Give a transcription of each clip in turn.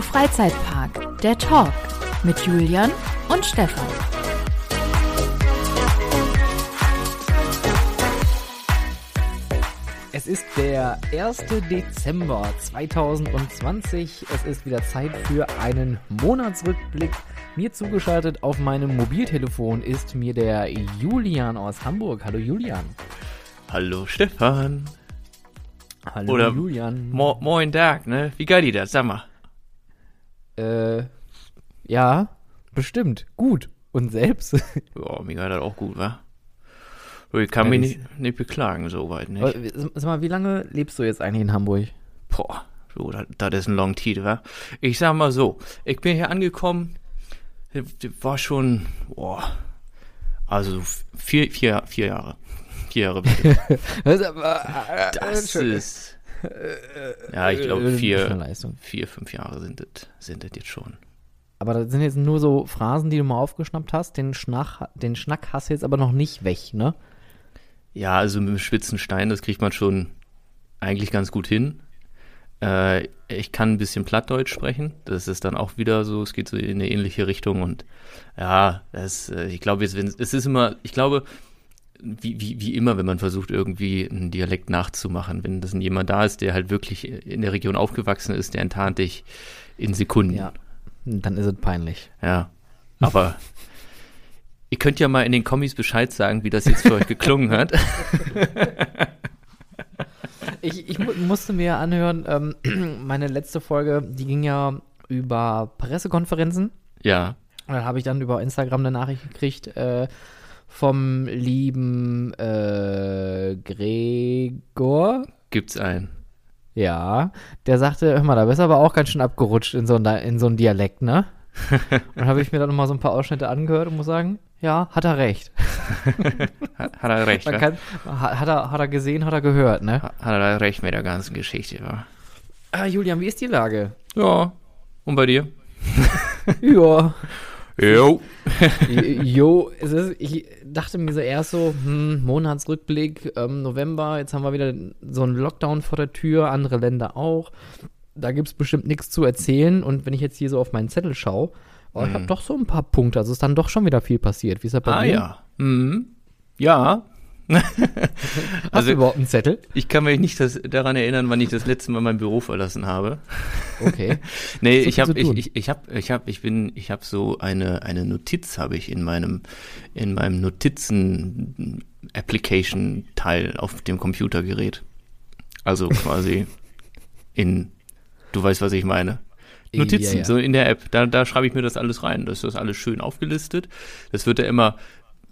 to Freizeitpark, der Talk mit Julian und Stefan. Es ist der 1. Dezember 2020. Es ist wieder Zeit für einen Monatsrückblick. Mir zugeschaltet auf meinem Mobiltelefon ist mir der Julian aus Hamburg. Hallo Julian. Hallo Stefan. Hallo Oder Julian. Mo Moin Tag, ne? Wie geil die das? Sag mal. Äh, ja, bestimmt. Gut. Und selbst? Ja, mir geht das auch gut, wa? Ich kann Ja, mich nicht, nicht beklagen, soweit, nicht? Aber, Sag mal, wie lange lebst du jetzt eigentlich in Hamburg? Boah, so, das, ist ein Long Titel, wa? Ich sag mal so, ich bin hier angekommen, war schon, boah, also vier, vier, vier Jahre. Vier Jahre. bitte. Das Das ist, ja, ich glaube Äh, vier, Leistung. vier, fünf Jahre sind das, sind das jetzt schon. Aber das sind jetzt nur so Phrasen, die du mal aufgeschnappt hast. Den, Schnack, den Schnack hast du jetzt aber noch nicht weg, ne? Ja, also mit dem spitzen Stein, das kriegt man schon eigentlich ganz gut hin. Äh, ich kann ein bisschen Plattdeutsch sprechen. Das ist dann auch wieder so, es geht so in eine ähnliche Richtung und ja, das, äh, ich glaube jetzt, wenn es ist immer, ich glaube, wie, wie, wie immer, wenn man versucht, irgendwie einen Dialekt nachzumachen, wenn das jemand da ist, der halt wirklich in der Region aufgewachsen ist, der enttarnt dich in Sekunden. Ja. Dann ist es peinlich. Ja, aber ihr könnt ja mal in den Kommis Bescheid sagen, wie das jetzt für euch geklungen hat. Ich, ich mu musste mir anhören, ähm, meine letzte Folge, die ging ja über Pressekonferenzen. Ja, Und dann habe ich dann über Instagram eine Nachricht gekriegt äh, vom lieben äh, Gregor. gibt's einen. Ja, der sagte, hör mal, da bist du aber auch ganz schön abgerutscht in so ein, in so Dialekt, ne? Und habe ich mir dann nochmal so ein paar Ausschnitte angehört und muss sagen, ja, hat er recht. Hat, hat er recht, kann, hat, hat, er, hat er gesehen, hat er gehört, ne? Hat er recht mit der ganzen Geschichte, wa? Ah, Julian, wie ist die Lage? Ja. Und bei dir? Ja. Jo. Jo, es ist, ich dachte mir so erst so, hm, Monatsrückblick, ähm, November, jetzt haben wir wieder so einen Lockdown vor der Tür, andere Länder auch. Da gibt es bestimmt nichts zu erzählen. Und wenn ich jetzt hier so auf meinen Zettel schaue, oh, ich habe doch so ein paar Punkte. Also ist dann doch schon wieder viel passiert. Wie ist das bei Ah dir? ja. Mhm. Ja. Hast Also- du überhaupt einen Zettel? Ich kann mich nicht das, daran erinnern, wann ich das letzte Mal mein Büro verlassen habe. Okay. Nee, ich habe ich, ich, ich habe ich habe ich bin ich habe so eine eine Notiz habe ich in meinem in meinem Notizen Application Teil auf dem Computergerät. Also quasi in du weißt, was ich meine. Notizen, Ja, ja. so in der App. Da, da schreibe ich mir das alles rein. Das ist das alles schön aufgelistet. Das wird ja immer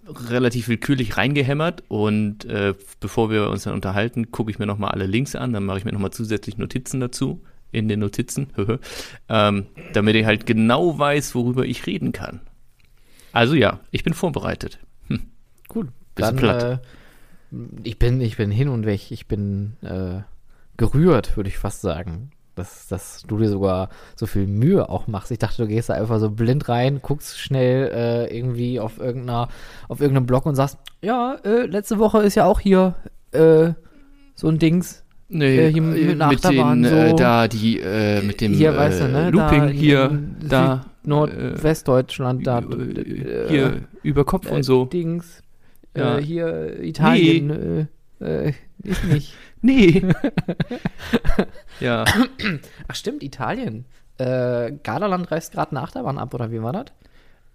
relativ willkürlich reingehämmert und äh, bevor wir uns dann unterhalten, gucke ich mir nochmal alle Links an, dann mache ich mir nochmal zusätzlich Notizen dazu in den Notizen, ähm, damit ich halt genau weiß, worüber ich reden kann. Also ja, ich bin vorbereitet. Gut. Bist Dann, platt? Äh, ich, bin, ich bin hin und weg. Ich bin äh, gerührt, würde ich fast sagen. Dass, dass du dir sogar so viel Mühe auch machst. Ich dachte, du gehst da einfach so blind rein, guckst schnell äh, irgendwie auf, irgendeiner, auf irgendeinem Blog und sagst, ja, äh, letzte Woche ist ja auch hier äh, so ein Dings. Nee, Äh, hier mit einer mit den, äh, so. da die äh, mit dem hier, äh, weißt du, ne? Looping da, hier, da Nordwestdeutschland, da. äh, hier über Kopf äh, und so. Dings. Ja. Äh, hier Italien. Äh, äh, ist nicht. Nee. ja. Ach stimmt, Italien. Äh, Gardaland reißt gerade eine Achterbahn ab, oder wie war das?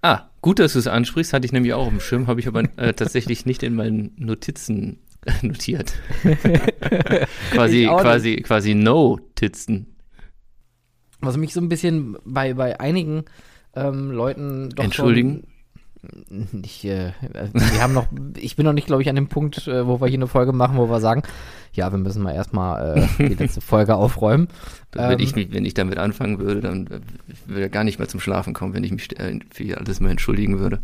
Ah, gut, dass du es ansprichst, hatte ich nämlich auch auf dem Schirm, habe ich aber äh, tatsächlich nicht in meinen Notizen äh, notiert. quasi, Ich quasi, quasi No-Titzen. Was mich so ein bisschen bei, bei einigen ähm, Leuten doch Entschuldigen? Schon, ich, äh, wir haben noch, ich bin noch nicht, glaube ich, an dem Punkt, äh, wo wir hier eine Folge machen, wo wir sagen, ja, wir müssen mal erstmal äh, die letzte Folge aufräumen. wenn, Ähm, ich, mich- wenn ich damit anfangen würde, dann würde ich gar nicht mehr zum Schlafen kommen, wenn ich mich äh, für alles mal entschuldigen würde.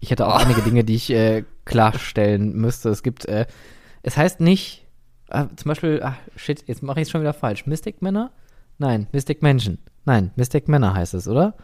Ich hätte auch einige Dinge, die ich äh, klarstellen müsste. Es gibt, äh, es heißt nicht, äh, zum Beispiel, ach, shit, jetzt mache ich es schon wieder falsch. Mystic Männer? Nein, Mystic Menschen. Nein, Mystic Männer heißt es, oder?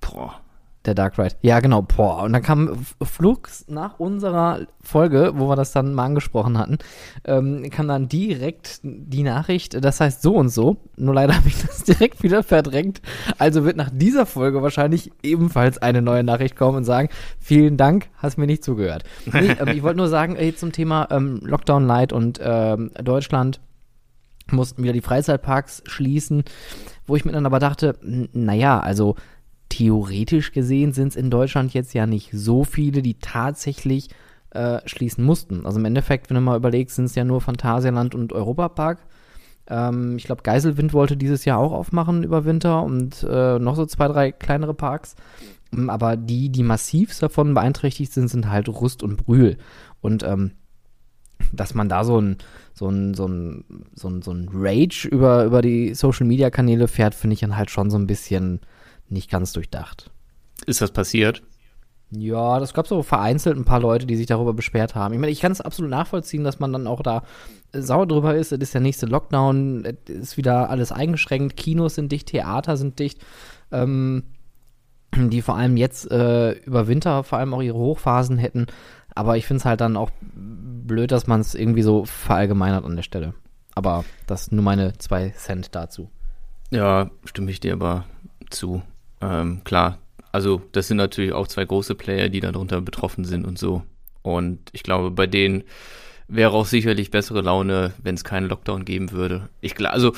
Boah. Der Dark Ride. Ja, genau. Boah. Und dann kam flugs nach unserer Folge, wo wir das dann mal angesprochen hatten, ähm, kam dann direkt die Nachricht, das heißt so und so. Nur leider habe ich das direkt wieder verdrängt. Also wird nach dieser Folge wahrscheinlich ebenfalls eine neue Nachricht kommen und sagen, vielen Dank, hast mir nicht zugehört. Nee, ähm, ich wollte nur sagen, ey, zum Thema ähm, Lockdown Light und ähm, Deutschland mussten wieder die Freizeitparks schließen, wo ich mir dann aber dachte, naja, also theoretisch gesehen sind es in Deutschland jetzt ja nicht so viele, die tatsächlich äh, schließen mussten. Also im Endeffekt, wenn du mal überlegst, sind es ja nur Phantasialand und Europapark. Ähm, ich glaube, Geiselwind wollte dieses Jahr auch aufmachen über Winter und äh, noch so zwei, drei kleinere Parks. Ähm, aber die, die massiv davon beeinträchtigt sind, sind halt Rust und Brühl. Und ähm, dass man da so ein, so ein, so ein, so ein, so ein Rage über, über die Social Media Kanäle fährt, finde ich dann halt schon so ein bisschen nicht ganz durchdacht. Ist das passiert? Ja, das gab so vereinzelt ein paar Leute, die sich darüber beschwert haben. Ich meine, ich kann es absolut nachvollziehen, dass man dann auch da sauer drüber ist. Es ist der nächste Lockdown, es ist wieder alles eingeschränkt, Kinos sind dicht, Theater sind dicht, ähm, die vor allem jetzt äh, über Winter vor allem auch ihre Hochphasen hätten. Aber ich finde es halt dann auch blöd, dass man es irgendwie so verallgemeinert an der Stelle. Aber das nur meine zwei Cent dazu. Ja, stimme ich dir aber zu. Ähm, klar, also das sind natürlich auch zwei große Player, die darunter betroffen sind und so. Und ich glaube, bei denen wäre auch sicherlich bessere Laune, wenn es keinen Lockdown geben würde. Ich glaube, also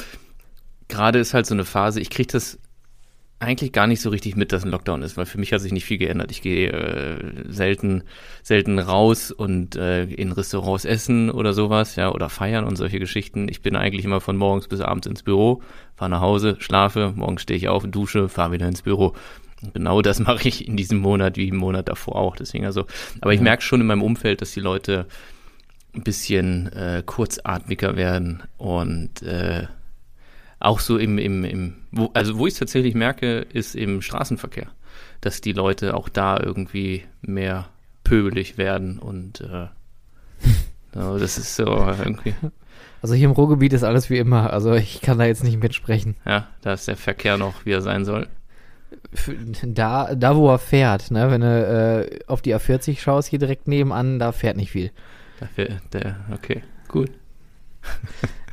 gerade ist halt so eine Phase, ich kriege das eigentlich gar nicht so richtig mit, dass ein Lockdown ist, weil für mich hat sich nicht viel geändert. Ich gehe äh, selten, selten raus und äh, in Restaurants essen oder sowas, ja, oder feiern und solche Geschichten. Ich bin eigentlich immer von morgens bis abends ins Büro, fahre nach Hause, schlafe, morgens stehe ich auf, dusche, fahre wieder ins Büro. Und genau das mache ich in diesem Monat wie im Monat davor auch. Deswegen also, aber ich merke schon in meinem Umfeld, dass die Leute ein bisschen äh, kurzatmiger werden und äh, auch so im, im, im wo, also wo ich es tatsächlich merke, ist im Straßenverkehr, dass die Leute auch da irgendwie mehr pöbelig werden und äh, so, das ist so irgendwie. Also hier im Ruhrgebiet ist alles wie immer, also ich kann da jetzt nicht mitsprechen. Ja, da ist der Verkehr noch, wie er sein soll. Da, da wo er fährt, ne, wenn du äh, auf die A40 schaust, hier direkt nebenan, da fährt nicht viel. Da fährt der, okay, gut.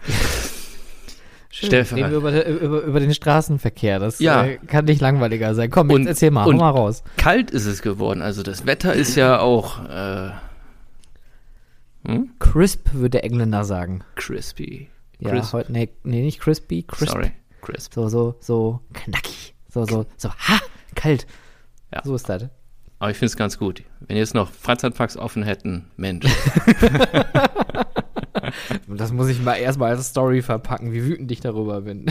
Stefan. Reden wir über, über, über, den Straßenverkehr. Das ja. äh, kann nicht langweiliger sein. Komm, und, erzähl mal, hau mal raus. Kalt ist es geworden. Also das Wetter ist ja auch äh, hm? crisp, würde der Engländer sagen. Crispy. Ja, heute, nee, nee, nicht crispy, crisp. Sorry, crisp. So, so, so knackig. So, so, so, ha, kalt. Ja. So ist das. Aber ich finde es ganz gut. Wenn jetzt noch Freizeitparks offen hätten, Mensch. das muss ich mal erstmal als Story verpacken, wie wütend ich darüber bin.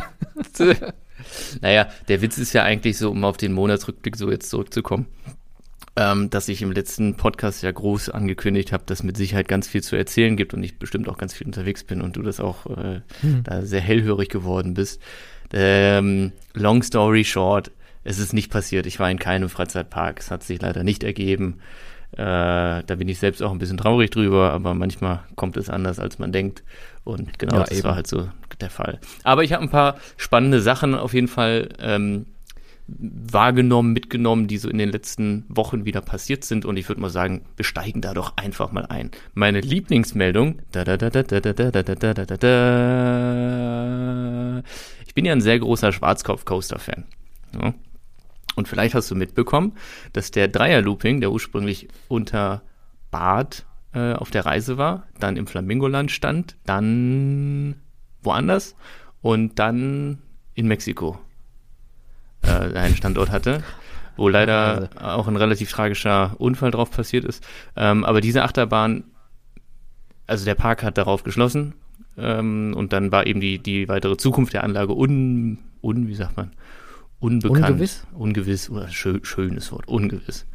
naja, der Witz ist ja eigentlich so, um auf den Monatsrückblick so jetzt zurückzukommen, ähm, dass ich im letzten Podcast ja groß angekündigt habe, dass mit Sicherheit ganz viel zu erzählen gibt und ich bestimmt auch ganz viel unterwegs bin und du das auch äh, hm. da sehr hellhörig geworden bist. Ähm, long story short, es ist nicht passiert. Ich war in keinem Freizeitpark. Es hat sich leider nicht ergeben. Äh, da bin ich selbst auch ein bisschen traurig drüber, aber manchmal kommt es anders, als man denkt. Und genau, ja, das eben. war halt so der Fall. Aber ich habe ein paar spannende Sachen auf jeden Fall ähm, wahrgenommen, mitgenommen, die so in den letzten Wochen wieder passiert sind. Und ich würde mal sagen, wir steigen da doch einfach mal ein. Meine Lieblingsmeldung. Ich bin ja ein sehr großer Schwarzkopf-Coaster-Fan. Ja. Und vielleicht hast du mitbekommen, dass der Dreier-Looping, der ursprünglich unter Bad äh, auf der Reise war, dann im Flamingoland stand, dann woanders und dann in Mexiko äh, einen Standort hatte, wo leider auch ein relativ tragischer Unfall drauf passiert ist. Ähm, aber diese Achterbahn, also der Park hat darauf geschlossen ähm, und dann war eben die, die weitere Zukunft der Anlage un, un wie sagt man, unbekannt. Ungewiss? Ungewiss, oder schön, schönes Wort, ungewiss.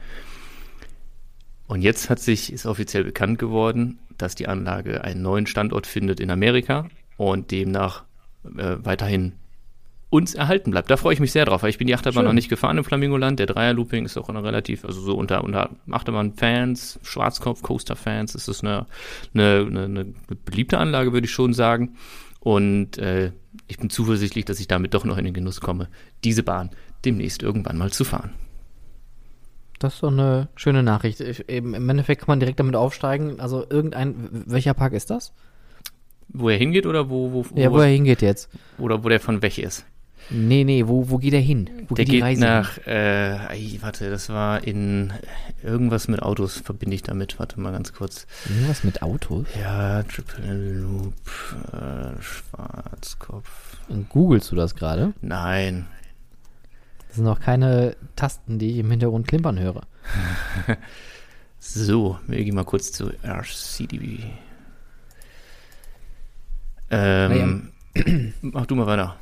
Und jetzt hat sich, ist offiziell bekannt geworden, dass die Anlage einen neuen Standort findet in Amerika und demnach äh, weiterhin uns erhalten bleibt. Da freue ich mich sehr drauf, weil ich bin die Achterbahn Schön. noch nicht gefahren im Flamingoland. Der Dreier-Looping ist auch eine relativ, also so unter, unter Achterbahn-Fans, Schwarzkopf-Coaster-Fans ist es eine, eine, eine, eine beliebte Anlage, würde ich schon sagen. Und äh, ich bin zuversichtlich, dass ich damit doch noch in den Genuss komme, diese Bahn demnächst irgendwann mal zu fahren. Das ist doch eine schöne Nachricht. Ich, eben, Im Endeffekt kann man direkt damit aufsteigen. Also irgendein, welcher Park ist das? Wo er hingeht oder wo, wo, Ja, wo er hingeht jetzt. oder wo der von weg ist? Nee, nee, wo, wo geht er hin? Wo der geht die geht Reise nach, äh, warte, das war in irgendwas mit Autos verbinde ich damit. Warte mal ganz kurz. Irgendwas mit Autos? Ja, Triple Loop, äh, Schwarzkopf. Googlest du das gerade? Nein. Das sind noch keine Tasten, die ich im Hintergrund klimpern höre. So, wir gehen mal kurz zu RCDB. Ähm, mach du mal weiter.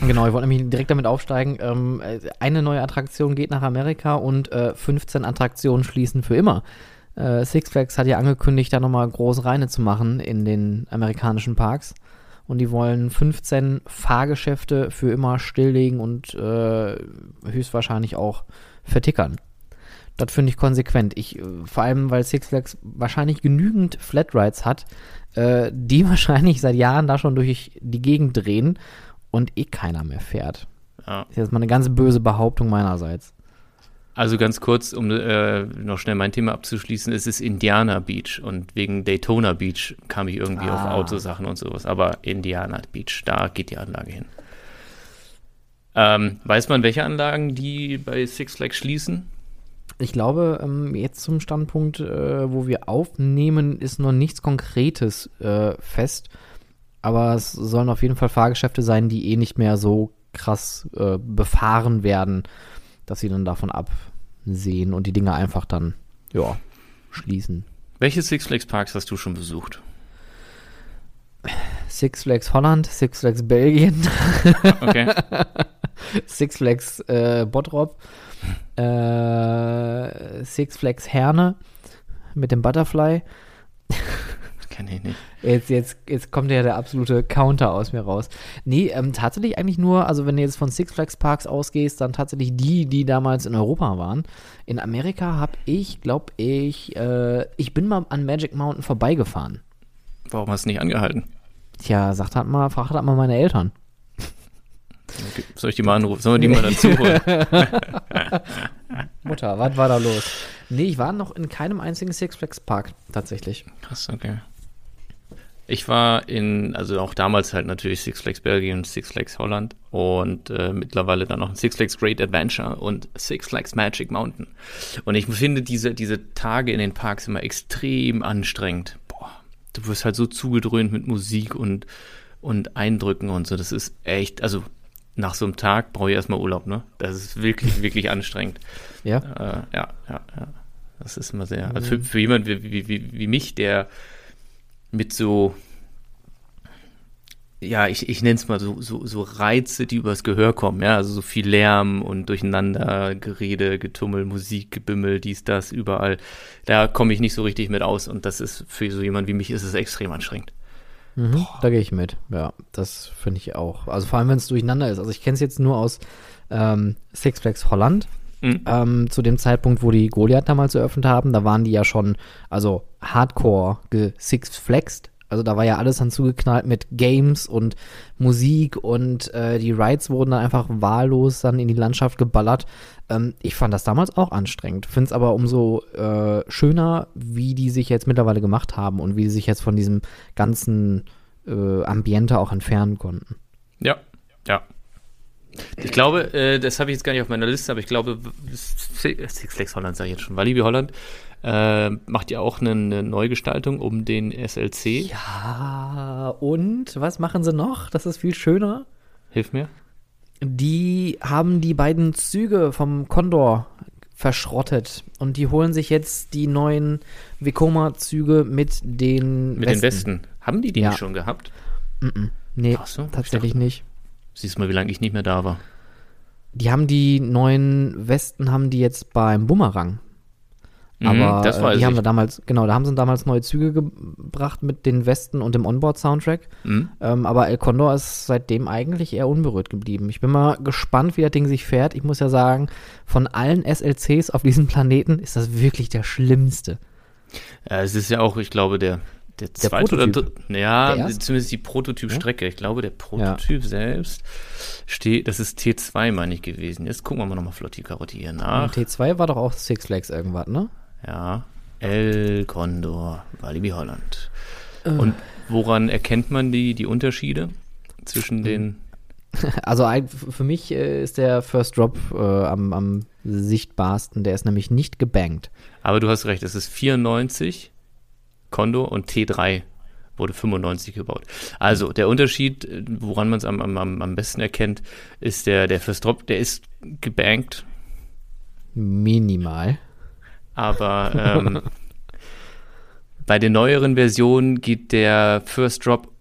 Genau, ich wollte nämlich direkt damit aufsteigen. Ähm, äh, eine neue Attraktion geht nach Amerika und äh, 15 Attraktionen schließen für immer. Äh, Six Flags hat ja angekündigt, da nochmal groß reine zu machen in den amerikanischen Parks. Und die wollen 15 Fahrgeschäfte für immer stilllegen und äh, höchstwahrscheinlich auch vertickern. Das finde ich konsequent. Ich, äh, vor allem, weil Six Flags wahrscheinlich genügend Flatrides hat, äh, die wahrscheinlich seit Jahren da schon durch die Gegend drehen und eh keiner mehr fährt. Ja. Das ist jetzt mal eine ganz böse Behauptung meinerseits. Also ganz kurz, um äh, noch schnell mein Thema abzuschließen, es ist Indiana Beach und wegen Daytona Beach kam ich irgendwie auf Ah. Autosachen und sowas, aber Indiana Beach, da geht die Anlage hin. Ähm, weiß man, welche Anlagen die bei Six Flags schließen? Ich glaube, ähm, jetzt zum Standpunkt, äh, wo wir aufnehmen, ist noch nichts Konkretes äh, fest. Aber es sollen auf jeden Fall Fahrgeschäfte sein, die eh nicht mehr so krass äh, befahren werden, dass sie dann davon absehen und die Dinge einfach dann, ja, schließen. Welche Six Flags Parks hast du schon besucht? Six Flags Holland, Six Flags Belgien, Okay. Six Flags äh, Bottrop, äh, Six Flags Herne mit dem Butterfly. Kenn ich nicht. Jetzt, jetzt, jetzt kommt ja der absolute Counter aus mir raus. Nee, ähm, tatsächlich eigentlich nur, also wenn du jetzt von Six Flags Parks ausgehst, dann tatsächlich die, die damals in Europa waren. In Amerika habe ich, glaube ich, äh, ich bin mal an Magic Mountain vorbeigefahren. Warum hast du nicht angehalten? Tja, sagt halt mal, fragt halt mal meine Eltern. Okay. Soll ich die mal anrufen? Sollen wir die mal dazu holen? Mutter, was war da los? Nee, ich war noch in keinem einzigen Six Flags Park, tatsächlich. Krass, okay. Ich war in, also auch damals halt natürlich Six Flags Belgien und Six Flags Holland und äh, mittlerweile dann noch Six Flags Great Adventure und Six Flags Magic Mountain. Und ich finde diese, diese Tage in den Parks immer extrem anstrengend. Boah, du wirst halt so zugedröhnt mit Musik und, und Eindrücken und so. Das ist echt, also nach so einem Tag brauche ich erstmal Urlaub, ne? Das ist wirklich, wirklich anstrengend. Ja? Äh, ja, ja, ja. Das ist immer sehr. Also für, für jemand wie, wie, wie, wie mich, der mit so, ja, ich, ich nenne es mal so, so, so Reize, die übers Gehör kommen, ja, also so viel Lärm und durcheinander, Gerede, Getummel, Musik, Gebimmel, dies, das, überall. Da komme ich nicht so richtig mit aus und das ist für so jemand wie mich ist es extrem anstrengend. Mhm, da gehe ich mit. Ja, das finde ich auch. Also vor allem, wenn es durcheinander ist. Also ich kenne es jetzt nur aus ähm, Six Flags Holland. Mhm. Ähm, zu dem Zeitpunkt, wo die Goliath damals eröffnet haben, da waren die ja schon, also hardcore Six Flags. Also da war ja alles dann zugeknallt mit Games und Musik und äh, die Rides wurden dann einfach wahllos dann in die Landschaft geballert. Ähm, ich fand das damals auch anstrengend. Finde es aber umso äh, schöner, wie die sich jetzt mittlerweile gemacht haben und wie sie sich jetzt von diesem ganzen äh, Ambiente auch entfernen konnten. Ja, ja. Ich glaube, äh, das habe ich jetzt gar nicht auf meiner Liste, aber ich glaube, Six Flags Holland sage ich jetzt schon, Walibi Holland äh, macht ja auch eine, eine Neugestaltung um den SLC. Ja, und was machen sie noch? Das ist viel schöner. Hilf mir. Die haben die beiden Züge vom Condor verschrottet und die holen sich jetzt die neuen Vekoma-Züge mit den Mit den Westen. Haben die die Ja. nicht schon gehabt? Nee, Ach so, ich tatsächlich nicht. Siehst mal, wie lange ich nicht mehr da war. Die haben die neuen Westen haben die jetzt beim Bumerang. Mhm, Aber das äh, weiß die haben ich. da damals, genau, da haben sie damals neue Züge gebracht mit den Westen und dem Onboard-Soundtrack. Mhm. Ähm, aber El Condor ist seitdem eigentlich eher unberührt geblieben. Ich bin mal gespannt, wie das Ding sich fährt. Ich muss ja sagen, von allen SLCs auf diesem Planeten ist das wirklich der schlimmste. Ja, es ist ja auch, ich glaube, der, Der zweite oder Prototyp. dritte? Ja, Der zumindest die Prototypstrecke. Ich glaube, der Prototyp selbst steht, das ist T2, meine ich, gewesen. Jetzt gucken wir mal nochmal flott die Karotte hier nach. T2 war doch auch Six Flags irgendwas, ne? Ja, El Condor, Walibi Holland. Äh. Und woran erkennt man die, die Unterschiede zwischen den. Also für mich äh, ist der First Drop äh, am, am sichtbarsten. Der ist nämlich nicht gebankt. Aber du hast recht, es ist 94 Condor und T3 wurde 95 gebaut. Also der Unterschied, äh, woran man es am, am, am besten erkennt, ist der, der First Drop, der ist gebankt, Minimal. aber ähm, bei den neueren Versionen geht der First Drop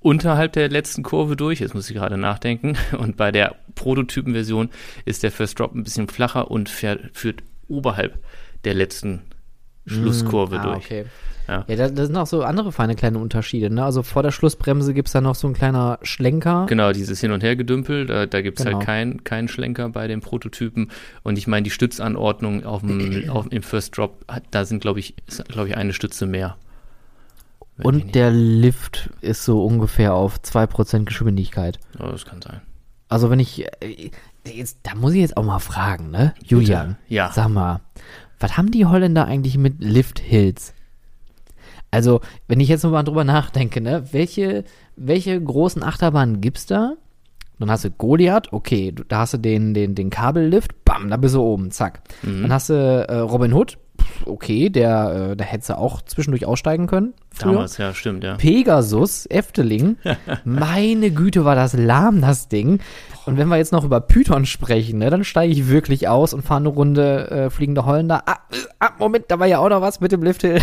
unterhalb der letzten Kurve durch, jetzt muss ich gerade nachdenken, und bei der Prototypenversion ist der First Drop ein bisschen flacher und fährt, führt oberhalb der letzten Schlusskurve ah, durch. Okay. Ja. Ja, da, da sind auch so andere feine kleine Unterschiede. Ne? Also vor der Schlussbremse gibt es da noch so ein kleiner Schlenker. Genau, dieses Hin- und Hergedümpel, da, da gibt es Genau. halt keinen keinen Schlenker bei den Prototypen. Und ich meine, die Stützanordnung auf dem, auf, im First Drop, da sind, glaube ich, ist, glaube ich, eine Stütze mehr. Wenn Und der Lift ist so ungefähr auf 2% Geschwindigkeit. Ja, das kann sein. Also wenn ich, äh, jetzt, da muss ich jetzt auch mal fragen, ne? Julian, Ja. sag mal, was haben die Holländer eigentlich mit Lift Hills? Also, wenn ich jetzt noch mal drüber nachdenke, ne, welche, welche großen Achterbahnen gibt's da? Dann hast du Goliath, okay, da hast du den, den, den Kabellift, bam, da bist du oben, zack. Dann hast du äh, Robin Hood, okay, der, äh, da hättest du auch zwischendurch aussteigen können. früher. Damals, ja, stimmt, ja. Pegasus, Efteling. Meine Güte, war das lahm, das Ding. Und wenn wir jetzt noch über Python sprechen, ne, dann steige ich wirklich aus und fahre eine Runde äh, fliegende Holländer. Ah, äh, ah, Moment, da war ja auch noch was mit dem Lifthill,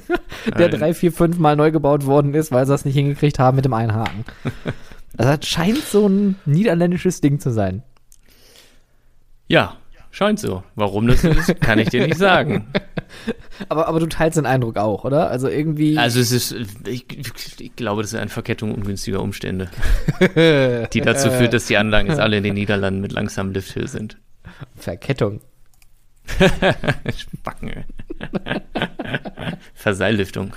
der Nein. drei, vier, fünf Mal neu gebaut worden ist, weil sie das nicht hingekriegt haben mit dem Einhaken. Also das scheint so ein niederländisches Ding zu sein. Ja, scheint so. Warum das so ist, kann ich dir nicht sagen. Aber, aber du teilst den Eindruck auch, oder? Also irgendwie. Also es ist, ich, ich glaube, das ist eine Verkettung ungünstiger Umstände, die dazu führt, dass die Anlagen jetzt alle in den Niederlanden mit langsamem Lifthill sind. Verkettung. Spacken. ey. Verseilliftung.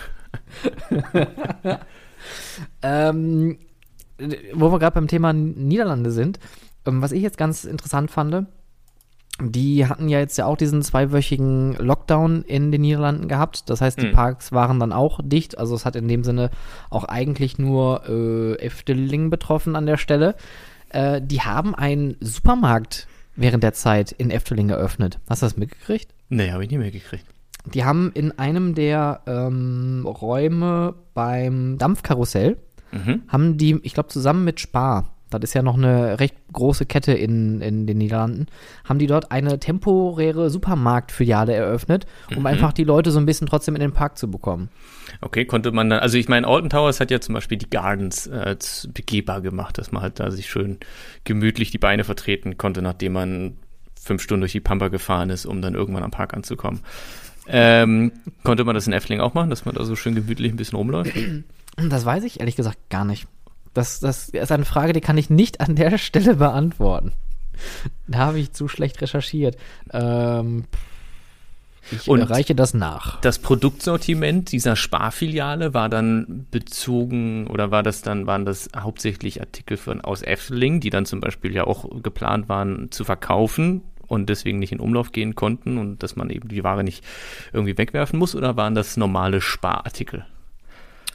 Ähm, wo wir gerade beim Thema Niederlande sind, ähm, was ich jetzt ganz interessant fand, die hatten ja jetzt ja auch diesen zweiwöchigen Lockdown in den Niederlanden gehabt. Das heißt, die Mhm. Parks waren dann auch dicht. Also es hat in dem Sinne auch eigentlich nur äh, Efteling betroffen an der Stelle. Äh, die haben einen Supermarkt während der Zeit in Efteling eröffnet. Hast du das mitgekriegt? Nee, habe ich nie mehr gekriegt. Die haben in einem der ähm, Räume beim Dampfkarussell Mhm. haben die, ich glaube, zusammen mit Spar, das ist ja noch eine recht große Kette in, in den Niederlanden, haben die dort eine temporäre Supermarktfiliale eröffnet, um Mhm. einfach die Leute so ein bisschen trotzdem in den Park zu bekommen. Okay, konnte man dann, also ich meine, Alton Towers hat ja zum Beispiel die Gardens äh, begehbar gemacht, dass man halt da sich schön gemütlich die Beine vertreten konnte, nachdem man fünf Stunden durch die Pampa gefahren ist, um dann irgendwann am Park anzukommen. Ähm, konnte man das in Effling auch machen, dass man da so schön gemütlich ein bisschen rumläuft? Das weiß ich ehrlich gesagt gar nicht. Das, das ist eine Frage, die kann ich nicht an der Stelle beantworten. Da habe ich zu schlecht recherchiert. Ähm, ich Und- reiche das nach. Das Produktsortiment dieser Sparfiliale war dann bezogen oder war das dann, waren das hauptsächlich Artikel von aus Efteling, die dann zum Beispiel ja auch geplant waren zu verkaufen und deswegen nicht in Umlauf gehen konnten und dass man eben die Ware nicht irgendwie wegwerfen muss oder waren das normale Sparartikel?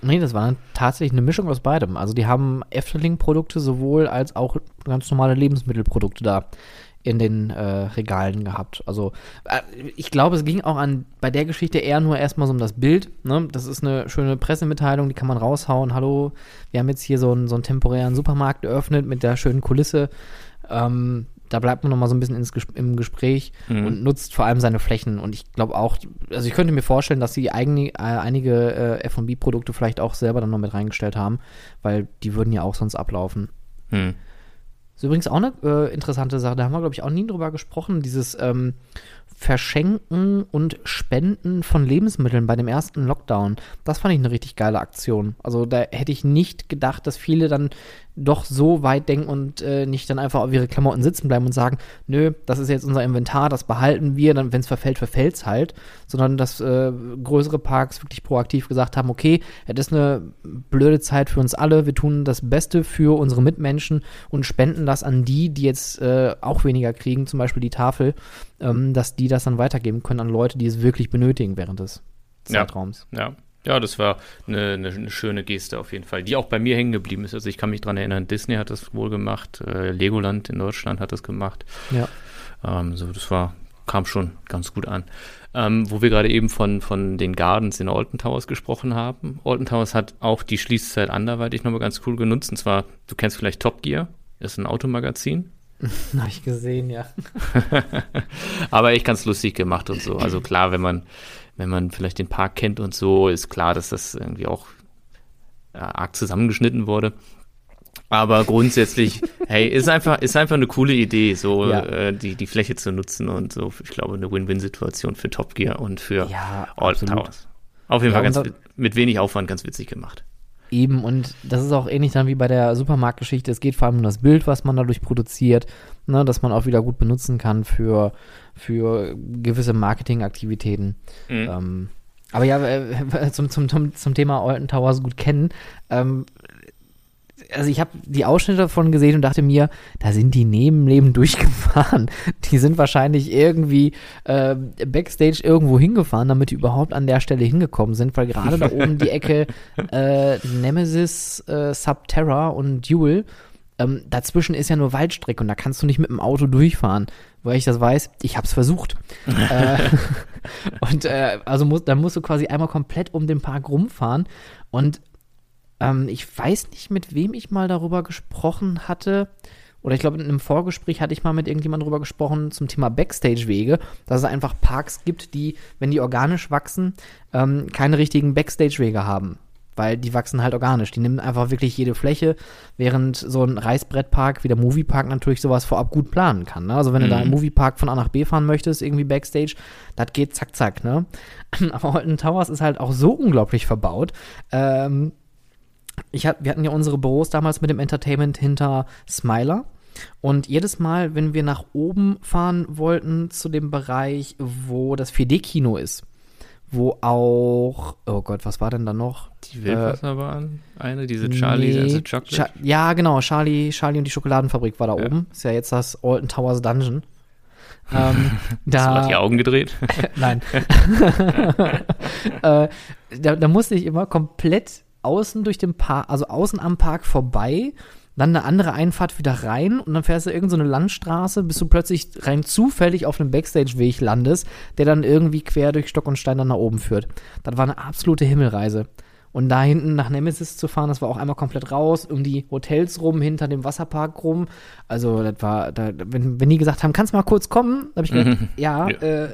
Nee, das war tatsächlich eine Mischung aus beidem. Also die haben Efteling-Produkte sowohl als auch ganz normale Lebensmittelprodukte da in den äh, Regalen gehabt. Also äh, ich glaube, es ging auch an bei der Geschichte eher nur erstmal so um das Bild. Ne? Das ist eine schöne Pressemitteilung, die kann man raushauen. Hallo, wir haben jetzt hier so einen, so einen temporären Supermarkt eröffnet mit der schönen Kulisse. Ähm, da bleibt man noch mal so ein bisschen ins im Gespräch Mhm. und nutzt vor allem seine Flächen. Und ich glaube auch, also ich könnte mir vorstellen, dass sie eigene, äh, einige äh, F&B-Produkte vielleicht auch selber dann noch mit reingestellt haben, weil die würden ja auch sonst ablaufen. Hm. Ist übrigens auch eine äh, interessante Sache, da haben wir, glaube ich, auch nie drüber gesprochen, dieses ähm, Verschenken und Spenden von Lebensmitteln bei dem ersten Lockdown. Das fand ich eine richtig geile Aktion. Also da hätte ich nicht gedacht, dass viele dann doch so weit denken und äh, nicht dann einfach auf ihre Klamotten sitzen bleiben und sagen, nö, das ist jetzt unser Inventar, das behalten wir, dann wenn es verfällt, verfällt es halt, sondern dass äh, größere Parks wirklich proaktiv gesagt haben, okay, es ist eine blöde Zeit für uns alle, wir tun das Beste für unsere Mitmenschen und spenden das an die, die jetzt äh, auch weniger kriegen, zum Beispiel die Tafel, ähm, dass die das dann weitergeben können an Leute, die es wirklich benötigen während des Zeitraums. Ja, ja. Ja, das war eine, eine, eine, schöne Geste auf jeden Fall, die auch bei mir hängen geblieben ist. Also ich kann mich daran erinnern, Disney hat das wohl gemacht, äh, Legoland in Deutschland hat das gemacht. Ja. Ähm, so, das war, kam schon ganz gut an. Ähm, wo wir gerade eben von, von den Gardens in Alton Towers gesprochen haben. Alton Towers hat auch die Schließzeit anderweitig nochmal ganz cool genutzt. Und zwar, du kennst vielleicht Top Gear, das ist ein Automagazin. Habe ich gesehen, ja. Aber ich ganz lustig gemacht und so. Also klar, wenn man wenn man vielleicht den Park kennt und so, ist klar, dass das irgendwie auch äh, arg zusammengeschnitten wurde. Aber grundsätzlich, hey, ist einfach, ist einfach eine coole Idee, so ja. äh, die, die Fläche zu nutzen und so, ich glaube, eine Win-Win-Situation für Top Gear und für ja, All Towers. Auf jeden ja, Fall ganz, mit wenig Aufwand ganz witzig gemacht. Eben, und das ist auch ähnlich dann wie bei der Supermarktgeschichte. Es geht vor allem um das Bild, was man dadurch produziert, ne, dass man auch wieder gut benutzen kann für, für gewisse Marketingaktivitäten. Mhm. Ähm, aber ja, äh, zum, zum, zum Thema Alton Towers gut kennen. Ähm, also ich habe die Ausschnitte davon gesehen und dachte mir, da sind die Nebenleben durchgefahren. Die sind wahrscheinlich irgendwie äh, Backstage irgendwo hingefahren, damit die überhaupt an der Stelle hingekommen sind, weil gerade da oben die Ecke äh, Nemesis, äh, Subterra und Duel, ähm, dazwischen ist ja nur Waldstrecke und da kannst du nicht mit dem Auto durchfahren. Weil ich das weiß, ich habe es versucht. äh, und äh, also muss, dann musst du quasi einmal komplett um den Park rumfahren und ähm, ich weiß nicht, mit wem ich mal darüber gesprochen hatte. Oder ich glaube, in einem Vorgespräch hatte ich mal mit irgendjemandem darüber gesprochen zum Thema Backstage-Wege, dass es einfach Parks gibt, die, wenn die organisch wachsen, ähm, keine richtigen Backstage-Wege haben. Weil die wachsen halt organisch. Die nehmen einfach wirklich jede Fläche, während so ein Reißbrettpark wie der Moviepark natürlich sowas vorab gut planen kann. Ne? Also wenn mhm. du da im mhm. Moviepark von A nach B fahren möchtest, irgendwie Backstage, das geht zack, zack. Ne? Aber Holton Towers ist halt auch so unglaublich verbaut. Ähm, ich hat, wir hatten ja unsere Büros damals mit dem Entertainment hinter Smiler. Und jedes Mal, wenn wir nach oben fahren wollten zu dem Bereich, wo das 4D-Kino ist, wo auch, oh Gott, was war denn da noch? Die Wildwasserbahn, äh, eine, diese Charlie nee, also Chocolate. Cha ja, genau, Charlie, Charlie und die Schokoladenfabrik war da ja. oben. Ist ja jetzt das Alton Towers Dungeon. ähm, da, Hast du die Augen gedreht? Nein. äh, da, da musste ich immer komplett außen durch den Park, also außen am Park vorbei, dann eine andere Einfahrt wieder rein und dann fährst du irgendeine so Landstraße, bis du plötzlich rein zufällig auf einem Backstage-Weg landest, der dann irgendwie quer durch Stock und Stein dann nach oben führt. Das war eine absolute Himmelreise. Und da hinten nach Nemesis zu fahren, das war auch einmal komplett raus, um die Hotels rum, hinter dem Wasserpark rum. Also, das war, da, wenn, wenn die gesagt haben, kannst du mal kurz kommen, habe ich gedacht, mhm. ja, ja. Äh,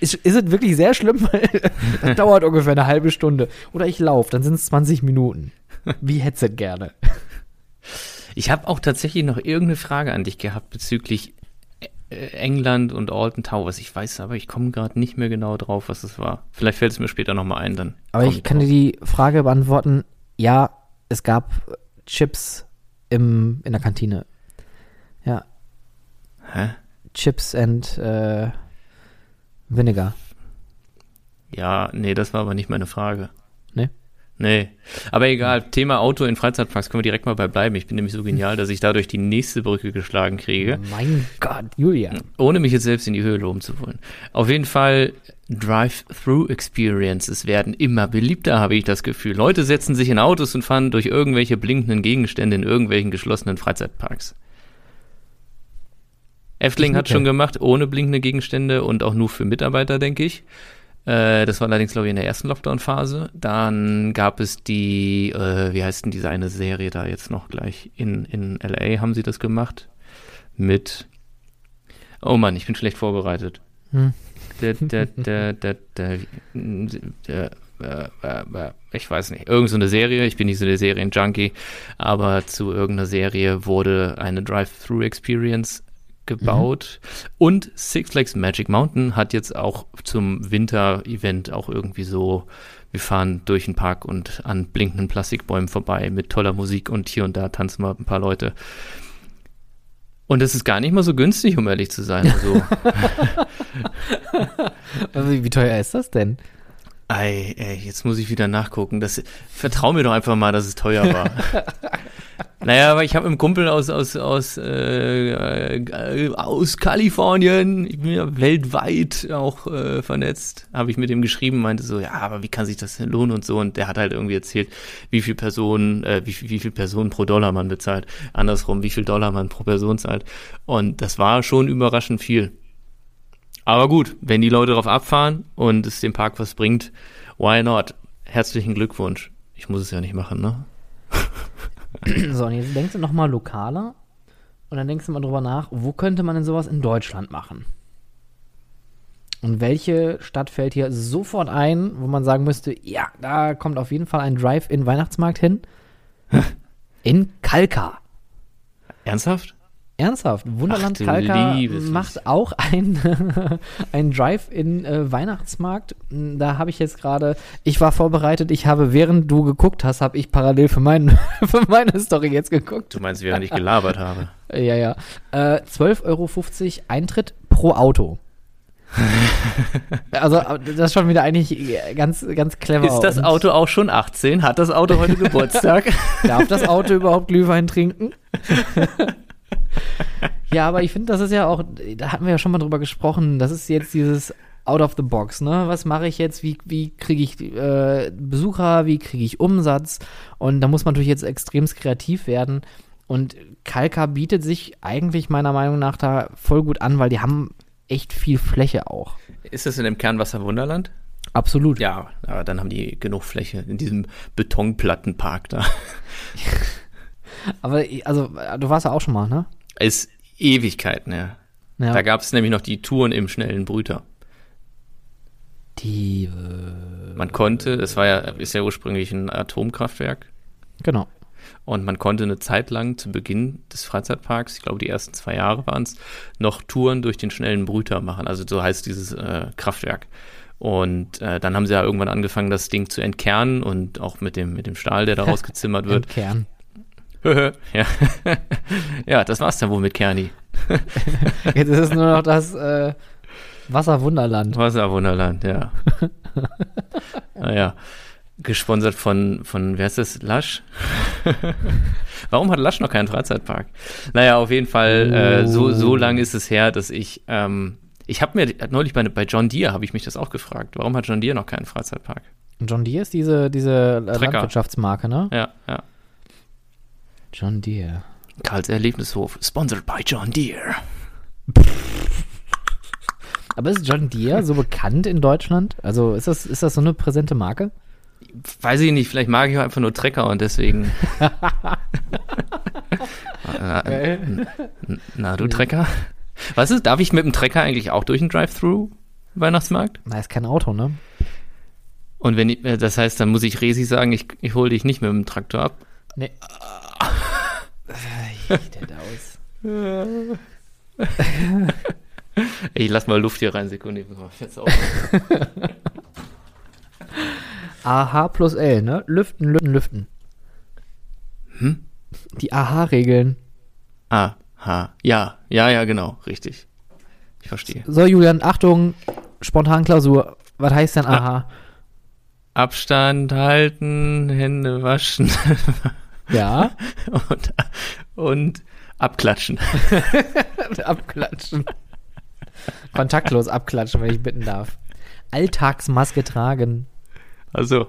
ist, ist es wirklich sehr schlimm, weil das dauert ungefähr eine halbe Stunde. Oder ich laufe, dann sind es 20 Minuten. Wie hättest du gerne? Ich habe auch tatsächlich noch irgendeine Frage an dich gehabt bezüglich England und Alton Towers. Ich weiß aber, ich komme gerade nicht mehr genau drauf, was es war. Vielleicht fällt es mir später nochmal ein, dann. Aber ich kann dir die Frage beantworten. Ja, es gab Chips im, in der Kantine. Ja. Hä? Chips and äh, Vinegar. Ja, nee, das war aber nicht meine Frage. Nee? Aber egal. Thema Auto in Freizeitparks können wir direkt mal bei bleiben. Ich bin nämlich so genial, dass ich dadurch die nächste Brücke geschlagen kriege. Mein Gott, Julia. Ohne mich jetzt selbst in die Höhe loben zu wollen. Auf jeden Fall Drive-Through-Experiences werden immer beliebter, habe ich das Gefühl. Leute setzen sich in Autos und fahren durch irgendwelche blinkenden Gegenstände in irgendwelchen geschlossenen Freizeitparks. Efteling hat schon gemacht, ohne blinkende Gegenstände und auch nur für Mitarbeiter, denke ich. Äh, das war allerdings, glaube ich, in der ersten Lockdown-Phase. Dann gab es die, äh, wie heißt denn diese eine Serie da jetzt noch gleich? In, in LA haben sie das gemacht. Mit. Oh Mann, ich bin schlecht vorbereitet. Hm. Der, äh, ich weiß nicht, irgendeine so eine Serie, ich bin nicht so der Serien-Junkie, aber zu irgendeiner Serie wurde eine Drive-Through-Experience gebaut. Und Six Flags Magic Mountain hat jetzt auch zum Winter-Event auch irgendwie so, wir fahren durch den Park und an blinkenden Plastikbäumen vorbei mit toller Musik und hier und da tanzen mal ein paar Leute. Und es ist gar nicht mal so günstig, um ehrlich zu sein. Also, Also, wie teuer ist das denn? Ei, ey, jetzt muss ich wieder nachgucken. Das, vertrau mir doch einfach mal, dass es teuer war. naja, aber ich habe einen Kumpel aus, aus, aus, äh, äh, aus Kalifornien, ich bin ja weltweit auch äh, vernetzt, habe ich mit ihm geschrieben, meinte so, ja, aber wie kann sich das denn lohnen und so. Und der hat halt irgendwie erzählt, wie viel Personen, äh, wie, wie viel Personen pro Dollar man bezahlt. Andersrum, wie viel Dollar man pro Person zahlt. Und das war schon überraschend viel. Aber gut, wenn die Leute darauf abfahren und es dem Park was bringt, why not? Herzlichen Glückwunsch. Ich muss es ja nicht machen, ne? So, und jetzt denkst du nochmal lokaler und dann denkst du mal drüber nach, wo könnte man denn sowas in Deutschland machen? Und welche Stadt fällt hier sofort ein, wo man sagen müsste, ja, da kommt auf jeden Fall ein Drive-in-Weihnachtsmarkt hin? in Kalka. Ernsthaft? Ernsthaft, Wunderland Ach Kalka macht auch ein, ein Drive-in-Weihnachtsmarkt. Da habe ich jetzt gerade, ich war vorbereitet, ich habe, während du geguckt hast, habe ich parallel für, mein, für meine Story jetzt geguckt. Du meinst, während ich gelabert habe. Ja, ja. Äh, 12,50 Euro Eintritt pro Auto. also, äh, das ist schon wieder eigentlich ganz, ganz clever. Ist das Auto auch schon 18? Hat das Auto heute Geburtstag? Darf das Auto überhaupt Glühwein trinken? ja, aber ich finde, das ist ja auch, da hatten wir ja schon mal drüber gesprochen, das ist jetzt dieses out of the box, ne? Was mache ich jetzt? Wie, wie kriege ich äh, Besucher? Wie kriege ich Umsatz? Und da muss man natürlich jetzt extremst kreativ werden. Und Kalka bietet sich eigentlich meiner Meinung nach da voll gut an, weil die haben echt viel Fläche auch. Ist das in dem Kernwasser Wunderland? Absolut. Ja, aber dann haben die genug Fläche in diesem Betonplattenpark da. Aber also, du warst ja auch schon mal, ne? Ist Ewigkeiten, ja. Ja. Da gab es nämlich noch die Touren im schnellen Brüter. die, äh, Man konnte, es war ja, ist ja ursprünglich ein Atomkraftwerk. genau. Und man konnte eine Zeit lang zu Beginn des Freizeitparks, ich glaube die ersten zwei Jahre waren es, noch Touren durch den schnellen Brüter machen. Also so heißt dieses äh, Kraftwerk. Und äh, dann haben sie ja irgendwann angefangen, das Ding zu entkernen und auch mit dem, mit dem Stahl, der da rausgezimmert Im wird. Kern. ja. ja, das war's dann wohl mit Kerni. Jetzt ist es nur noch das äh, Wasserwunderland. Wasserwunderland, ja. naja. Gesponsert von, von, wer ist das? Lasch? Warum hat Lasch noch keinen Freizeitpark? Naja, auf jeden Fall, äh, so, so lange ist es her, dass ich, ähm, ich habe mir neulich bei, bei John Deere habe ich mich das auch gefragt. Warum hat John Deere noch keinen Freizeitpark? John Deere ist diese, diese äh, Trecker. Landwirtschaftsmarke, ne? Ja, ja. John Deere. Karls Erlebnishof, sponsored by John Deere. Aber ist John Deere so bekannt in Deutschland? Also ist das, ist das so eine präsente Marke? Weiß ich nicht, vielleicht mag ich auch einfach nur Trecker und deswegen. äh, na, du Trecker? Was ist, darf ich mit dem Trecker eigentlich auch durch den Drive-Thru Weihnachtsmarkt? Na, ist kein Auto, ne? Und wenn ich, äh, das heißt, dann muss ich Resi sagen, ich, ich hole dich nicht mit dem Traktor ab. Nee. Der aus. Ich lass mal Luft hier rein, Sekunde. ich muss mal Fenster auf. AH plus L, ne? Lüften, lüften, lüften. Hm? Die AH-Regeln. Ah, ha. Ja, ja, ja, genau, richtig. Ich verstehe. So, Julian, Achtung, Spontanklausur. Was heißt denn AH? Abstand halten, Hände waschen Ja. und, und abklatschen. abklatschen. Kontaktlos abklatschen, wenn ich bitten darf. Alltagsmaske tragen. Also,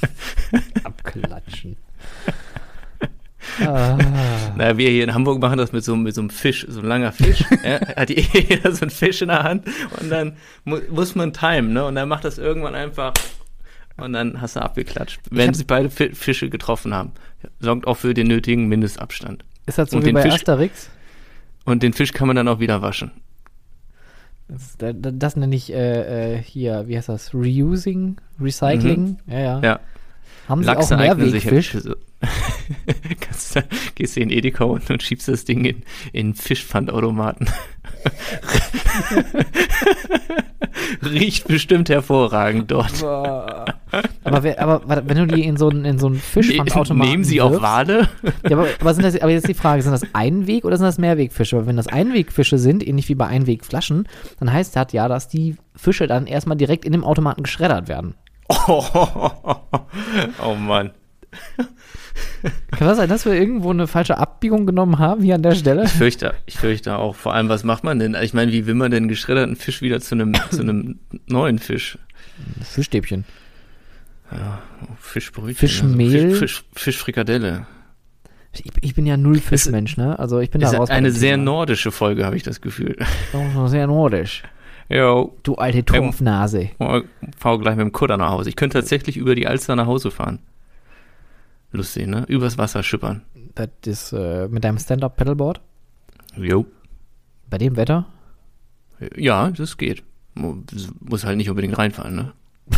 Abklatschen. ah. naja, wir hier in Hamburg machen das mit so, mit so einem Fisch, so ein langer Fisch. ja, hat jeder so einen Fisch in der Hand und dann mu muss man timen, ne? Und dann macht das irgendwann einfach und dann hast du abgeklatscht, wenn sich beide Fi Fische getroffen haben. Sorgt auch für den nötigen Mindestabstand. Ist das so Und wie den bei Fisch- Asterix? Und den Fisch kann man dann auch wieder waschen. Das, das, das nenne ich äh, äh, hier, wie heißt das? Reusing? Recycling? Ja, ja. Ja. Haben sie Lachse auch eignen sich Mehrwegfisch? Kannst gehst du in Edeka und, und schiebst das Ding in, in Fischpfandautomaten. Riecht bestimmt hervorragend dort. aber, wer, aber wenn du die in so einen, in so einen Fischpfandautomaten Nehmen sie auch wirfst- Wale? Ja, aber, aber, sind das, aber jetzt die Frage, sind das Einweg- oder sind das Mehrwegfische? Weil wenn das Einwegfische sind, ähnlich wie bei Einwegflaschen, dann heißt das ja, dass die Fische dann erstmal direkt in dem Automaten geschreddert werden. Oh, Mann. Kann das sein, dass wir irgendwo eine falsche Abbiegung genommen haben hier an der Stelle? Ich fürchte, ich fürchte auch. Vor allem, was macht man denn? Ich meine, wie will man denn geschredderten Fisch wieder zu einem, zu einem neuen Fisch? Fischstäbchen. Fischbrötchen. Fischmehl? Also Fisch, Fisch, Fischfrikadelle. Ich, ich bin ja null Fischmensch, ne? Also ich bin da raus. eine sehr Thema. nordische Folge, habe ich das Gefühl. Oh, sehr nordisch. Jo, Du alte Trumpfnase. fahr gleich mit dem Kutter nach Hause. Ich könnte tatsächlich über die Alster nach Hause fahren. Lustig, ne? Übers Wasser schippern. Das ist äh, mit deinem Stand-Up-Pedalboard Jo. bei dem Wetter. Ja, das geht. Mu- Muss halt nicht unbedingt reinfallen, ne?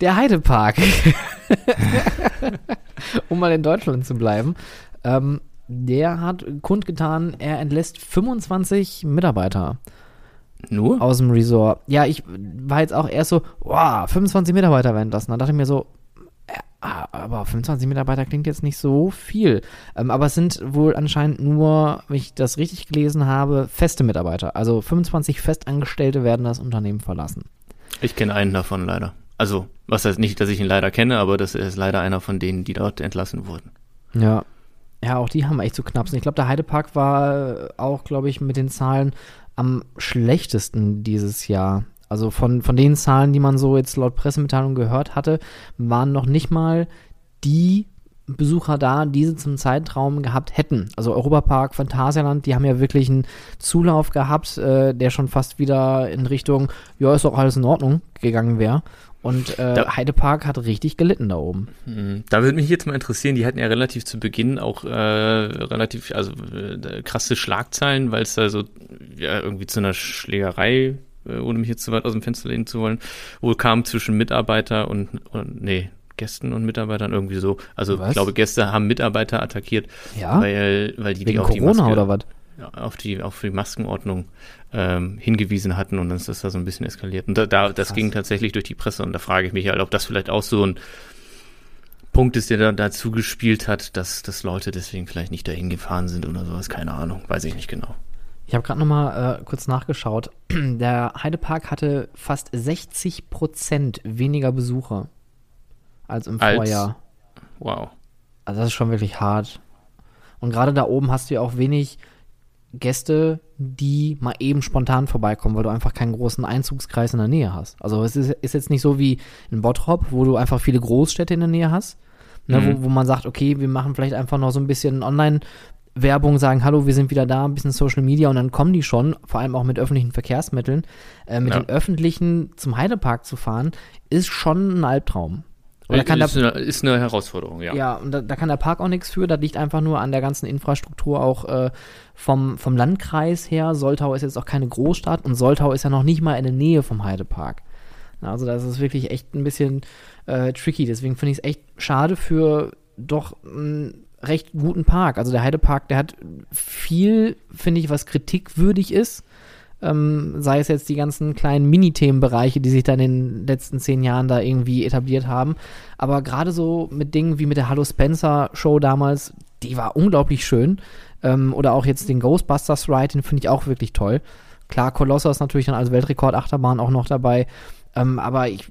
Der Heidepark. um mal in Deutschland zu bleiben. Ähm, der hat kundgetan, er entlässt 25 Mitarbeiter Nur? aus dem Resort. Ja, ich war jetzt auch erst so, wow, 25 Mitarbeiter werden das. Und dann dachte ich mir so, ah, aber 25 Mitarbeiter klingt jetzt nicht so viel. Ähm, aber es sind wohl anscheinend nur, wenn ich das richtig gelesen habe, feste Mitarbeiter. Also 25 Festangestellte werden das Unternehmen verlassen. Ich kenne einen davon leider. Also, was heißt nicht, dass ich ihn leider kenne, aber das ist leider einer von denen, die dort entlassen wurden. Ja. Ja, auch die haben echt zu knapsen. Ich glaube, der Heidepark war auch, glaube ich, mit den Zahlen am schlechtesten dieses Jahr. Also von, von den Zahlen, die man so jetzt laut Pressemitteilung gehört hatte, waren noch nicht mal die Besucher da, die sie zum Zeitraum gehabt hätten. Also Europapark, Phantasialand, die haben ja wirklich einen Zulauf gehabt, äh, der schon fast wieder in Richtung, ja, ist doch alles in Ordnung gegangen wäre. Und äh, Da- Heidepark hat richtig gelitten da oben. Hm, Da würde mich jetzt mal interessieren, die hatten ja relativ zu Beginn auch äh, relativ, also äh, krasse Schlagzeilen, weil es da so ja, irgendwie zu einer Schlägerei, ohne mich jetzt zu weit aus dem Fenster lehnen zu wollen, wohl kam zwischen Mitarbeiter und, und nee, Gästen und Mitarbeitern irgendwie so. Also Was? ich glaube, Gäste haben Mitarbeiter attackiert, Ja? weil, weil die, die auf die Corona Maske, oder was? auf die, auf die Maskenordnung ähm, hingewiesen hatten und dann ist das da so ein bisschen eskaliert. Und da, da das Krass. ging tatsächlich durch die Presse und da frage ich mich halt, ob das vielleicht auch so ein Punkt ist, der da dazu gespielt hat, dass, dass Leute deswegen vielleicht nicht dahin gefahren sind oder sowas. Keine Ahnung, weiß ich nicht genau. Ich habe gerade noch mal äh, kurz nachgeschaut. Der Heidepark hatte fast 60 Prozent weniger Besucher als im Als- Vorjahr. Wow. Also das ist schon wirklich hart. Und gerade da oben hast du ja auch wenig Gäste, die mal eben spontan vorbeikommen, weil du einfach keinen großen Einzugskreis in der Nähe hast. Also es ist, ist jetzt nicht so wie in Bottrop, wo du einfach viele Großstädte in der Nähe hast, ne, Mhm. wo, wo man sagt, okay, wir machen vielleicht einfach noch so ein bisschen Online-Werbung, sagen, hallo, wir sind wieder da, ein bisschen Social Media und dann kommen die schon, vor allem auch mit öffentlichen Verkehrsmitteln. Äh, mit Ja. den öffentlichen zum Heidepark zu fahren, ist schon ein Albtraum. Oder kann ist, da, eine, ist eine Herausforderung, ja. ja, und da, da kann der Park auch nichts für. Das liegt einfach nur an der ganzen Infrastruktur auch äh, vom, vom Landkreis her. Soltau ist jetzt auch keine Großstadt und Soltau ist ja noch nicht mal in der Nähe vom Heidepark. Also das ist wirklich echt ein bisschen äh, tricky. Deswegen finde ich es echt schade für doch einen recht guten Park. Also der Heidepark, der hat viel, finde ich, was kritikwürdig ist. Ähm, sei es jetzt die ganzen kleinen Mini-Themenbereiche, die sich dann in den letzten zehn Jahren da irgendwie etabliert haben. Aber gerade so mit Dingen wie mit der Hallo Spencer Show damals, die war unglaublich schön. Ähm, oder auch jetzt den Ghostbusters Ride, den finde ich auch wirklich toll. Klar, Colossus natürlich dann als Weltrekordachterbahn auch noch dabei. Ähm, aber ich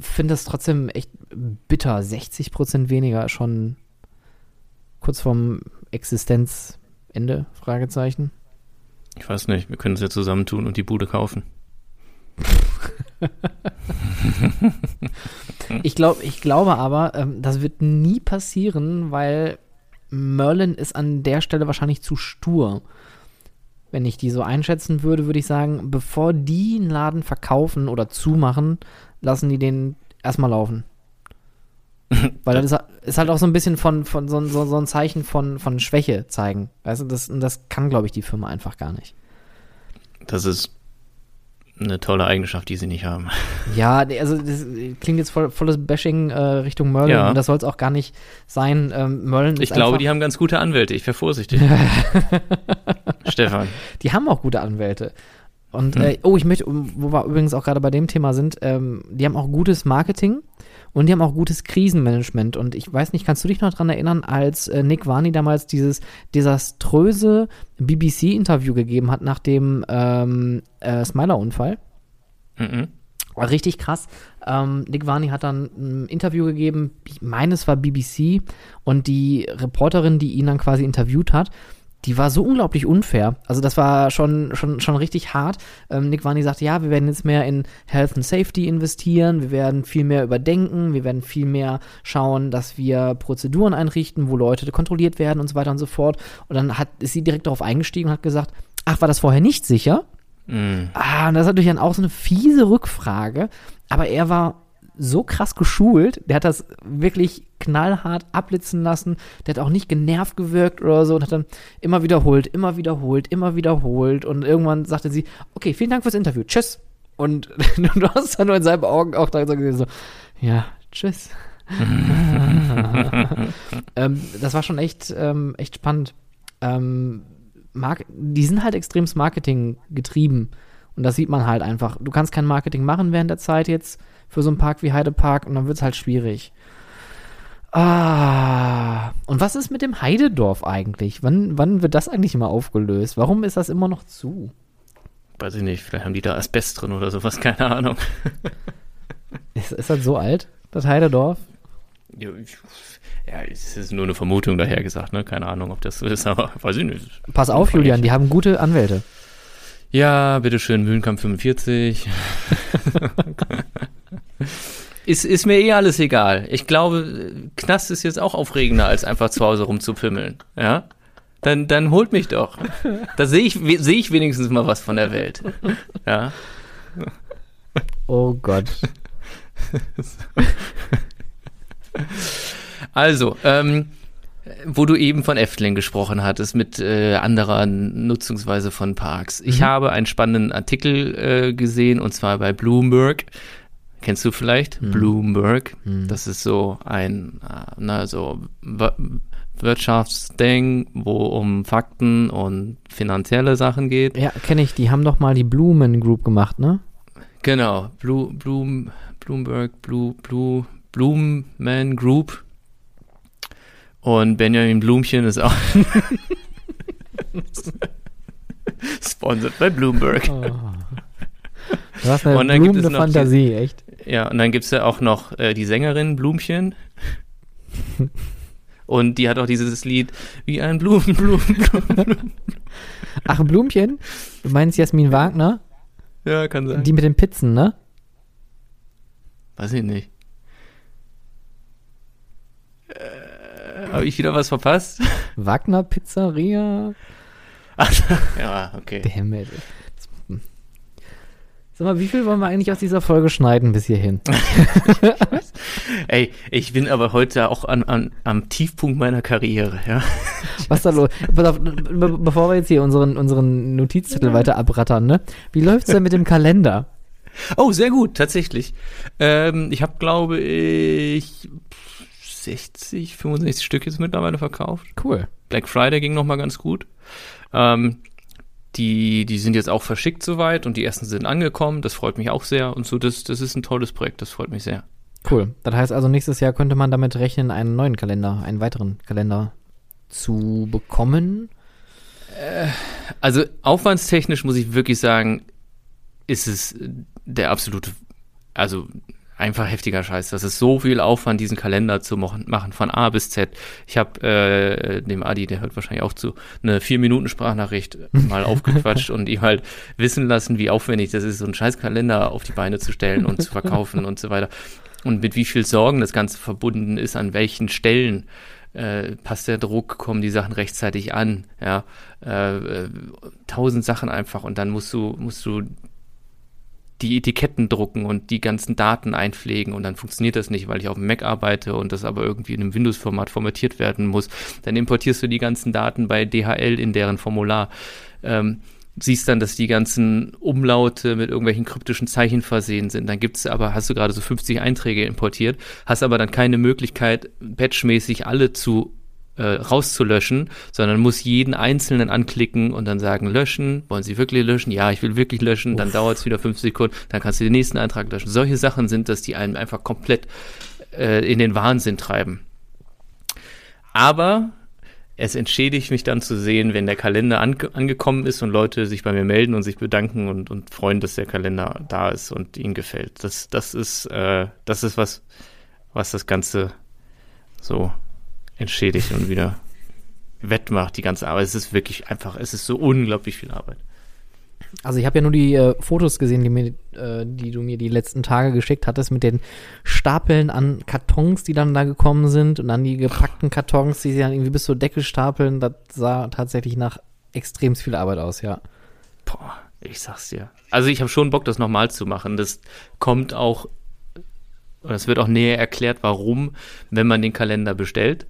finde es trotzdem echt bitter. 60 Prozent weniger schon kurz vorm Existenzende? Fragezeichen. Ich weiß nicht, wir können es ja zusammentun und die Bude kaufen. Ich, glaub, ich glaube aber, ähm, das wird nie passieren, weil Merlin ist an der Stelle wahrscheinlich zu stur. Wenn ich die so einschätzen würde, würde ich sagen, bevor die einen Laden verkaufen oder zumachen, lassen die den erstmal laufen. Weil das ist, ist halt auch so ein bisschen von, von so, so, so ein Zeichen von, von Schwäche zeigen. Weißt du, das, das kann, glaube ich, die Firma einfach gar nicht. Das ist eine tolle Eigenschaft, die sie nicht haben. Ja, also das klingt jetzt voll, volles Bashing äh, Richtung Merlin Ja. und das soll es auch gar nicht sein. Ähm, Merlin Ich glaube, die haben ganz gute Anwälte. Ich wäre vorsichtig. Stefan. die haben auch gute Anwälte. Und Hm. äh, oh, ich möchte, wo wir übrigens auch gerade bei dem Thema sind, ähm, die haben auch gutes Marketing und die haben auch gutes Krisenmanagement. Und ich weiß nicht, kannst du dich noch dran erinnern, als äh, Nick Varney damals dieses desaströse BBC-Interview gegeben hat nach dem ähm, äh, Smiler-Unfall? Mhm. War richtig krass. Ähm, Nick Varney hat dann ein Interview gegeben, ich meine, es war BBC, und die Reporterin, die ihn dann quasi interviewt hat, die war so unglaublich unfair. Also das war schon, schon, schon richtig hart. Ähm, Nick Varney sagte, ja, wir werden jetzt mehr in Health and Safety investieren, wir werden viel mehr überdenken, wir werden viel mehr schauen, dass wir Prozeduren einrichten, wo Leute kontrolliert werden und so weiter und so fort. Und dann hat, ist sie direkt darauf eingestiegen und hat gesagt, ach, war das vorher nicht sicher? Mhm. Ah, und das ist natürlich dann auch so eine fiese Rückfrage. Aber er war so krass geschult, der hat das wirklich knallhart abblitzen lassen. Der hat auch nicht genervt gewirkt oder so und hat dann immer wiederholt, immer wiederholt, immer wiederholt. Und irgendwann sagte sie, okay, vielen Dank fürs Interview, tschüss. Und du hast dann nur in seinen Augen auch da gesehen, so, ja, tschüss. ähm, das war schon echt, ähm, echt spannend. Ähm, Mark die sind halt extremst Marketing getrieben. Und das sieht man halt einfach. Du kannst kein Marketing machen während der Zeit jetzt für so einen Park wie Heidepark und dann wird es halt schwierig. Ah. Und was ist mit dem Heidedorf eigentlich? Wann, wann wird das eigentlich immer aufgelöst? Warum ist das immer noch zu? Weiß ich nicht, vielleicht haben die da Asbest drin oder sowas, keine Ahnung. Ist, ist das so alt, das Heidedorf? Ja, ich- ja, es ist nur eine Vermutung daher gesagt, ne? Keine Ahnung, ob das so ist, aber weiß ich nicht. Pass auf. Julian, die haben gute Anwälte. Ja, bitteschön, Mühlenkamp 45. ist, ist mir eh alles egal. Ich glaube, Knast ist jetzt auch aufregender, als einfach zu Hause rumzupimmeln. Ja? Dann, dann holt mich doch. Da sehe ich, sehe ich wenigstens mal was von der Welt. Ja. Oh Gott. Also, ähm, wo du eben von Efteling gesprochen hattest, mit äh, anderer Nutzungsweise von Parks. Ich Mhm. habe einen spannenden Artikel äh, gesehen, und zwar bei Bloomberg. Kennst du vielleicht? Mhm. Bloomberg. Mhm. Das ist so ein, äh, na, so Wir- Wirtschaftsding, wo um Fakten und finanzielle Sachen geht. Ja, kenne ich. Die haben doch mal die Blumen Group gemacht, ne? Genau, Blue, Bloom, Bloomberg, Blue, Blue, Bloomman Group. Und Benjamin Blumchen ist auch sponsored bei Bloomberg. Oh. Du hast eine Und dann gibt es noch Fantasie, echt. Ja, und dann gibt's ja auch noch äh, die Sängerin Blumchen. Und die hat auch dieses Lied wie ein Blumen, Blumen, Blumen. Blumen. Ach, Blumchen? Du meinst Jasmin Wagner? Ja, kann sein. Die mit den Pizzen, ne? Weiß ich nicht. Äh, Habe ich wieder was verpasst? Wagner Pizzeria? Ach, ja, okay. Damn it. Sag mal, wie viel wollen wir eigentlich aus dieser Folge schneiden bis hierhin? Ey, ich bin aber heute auch an, an, am Tiefpunkt meiner Karriere, ja. Was da los? Pass auf, be bevor wir jetzt hier unseren, unseren Notizzettel weiter abrattern, ne? Wie läuft's denn mit dem Kalender? Oh, sehr gut, tatsächlich. Ähm, ich habe, glaube ich, 60, 65 Stück jetzt mittlerweile verkauft. Cool. Black Friday ging nochmal ganz gut. Ähm, die, die sind jetzt auch verschickt soweit und die ersten sind angekommen. Das freut mich auch sehr. Und so, das, das ist ein tolles Projekt. Das freut mich sehr. Cool. Das heißt also, nächstes Jahr könnte man damit rechnen, einen neuen Kalender, einen weiteren Kalender zu bekommen. Also aufwandstechnisch muss ich wirklich sagen, ist es der absolute, also einfach heftiger Scheiß. Das ist so viel Aufwand, diesen Kalender zu machen, von A bis Z. Ich habe äh, dem Adi, der hört wahrscheinlich auch zu, eine vier Minuten Sprachnachricht mal aufgequatscht und ihm halt wissen lassen, wie aufwendig das ist, so einen scheiß Kalender auf die Beine zu stellen und zu verkaufen und so weiter. Und mit wie viel Sorgen das Ganze verbunden ist, an welchen Stellen äh, passt der Druck, kommen die Sachen rechtzeitig an, ja, äh, äh, tausend Sachen einfach und dann musst du, musst du die Etiketten drucken und die ganzen Daten einpflegen und dann funktioniert das nicht, weil ich auf dem Mac arbeite und das aber irgendwie in einem Windows-Format formatiert werden muss. Dann importierst du die ganzen Daten bei DHL in deren Formular. Ähm, siehst dann, dass die ganzen Umlaute mit irgendwelchen kryptischen Zeichen versehen sind. Dann gibt's aber, hast du gerade so 50 Einträge importiert, hast aber dann keine Möglichkeit, batchmäßig alle zu äh, rauszulöschen, sondern muss jeden einzelnen anklicken und dann sagen, löschen, wollen Sie wirklich löschen? Ja, ich will wirklich löschen, dann dauert es wieder fünf Sekunden, dann kannst du den nächsten Eintrag löschen. Solche Sachen sind das, die einen einfach komplett äh, in den Wahnsinn treiben. Aber es entschädigt mich dann zu sehen, wenn der Kalender an, angekommen ist und Leute sich bei mir melden und sich bedanken und, und freuen, dass der Kalender da ist und ihnen gefällt. Das, das ist, äh, das ist was, was das Ganze so entschädigt und wieder wettmacht, die ganze Arbeit. Es ist wirklich einfach, es ist so unglaublich viel Arbeit. Also ich habe ja nur die äh, Fotos gesehen, die, mir, äh, die du mir die letzten Tage geschickt hattest, mit den Stapeln an Kartons, die dann da gekommen sind und dann die gepackten Kartons, die sie dann irgendwie bis zur Decke stapeln. Das sah tatsächlich nach extrem viel Arbeit aus, ja. Boah, ich sag's dir. Also ich habe schon Bock, das nochmal zu machen. Das kommt auch, es wird auch näher erklärt, warum, wenn man den Kalender bestellt.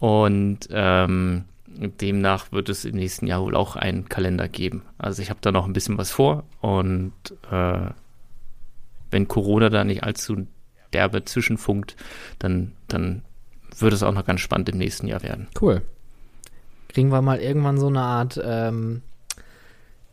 Und ähm, demnach wird es im nächsten Jahr wohl auch einen Kalender geben. Also ich habe da noch ein bisschen was vor und äh, wenn Corona da nicht allzu derbe zwischenfunkt, dann, dann wird es auch noch ganz spannend im nächsten Jahr werden. Cool. Kriegen wir mal irgendwann so eine Art ähm,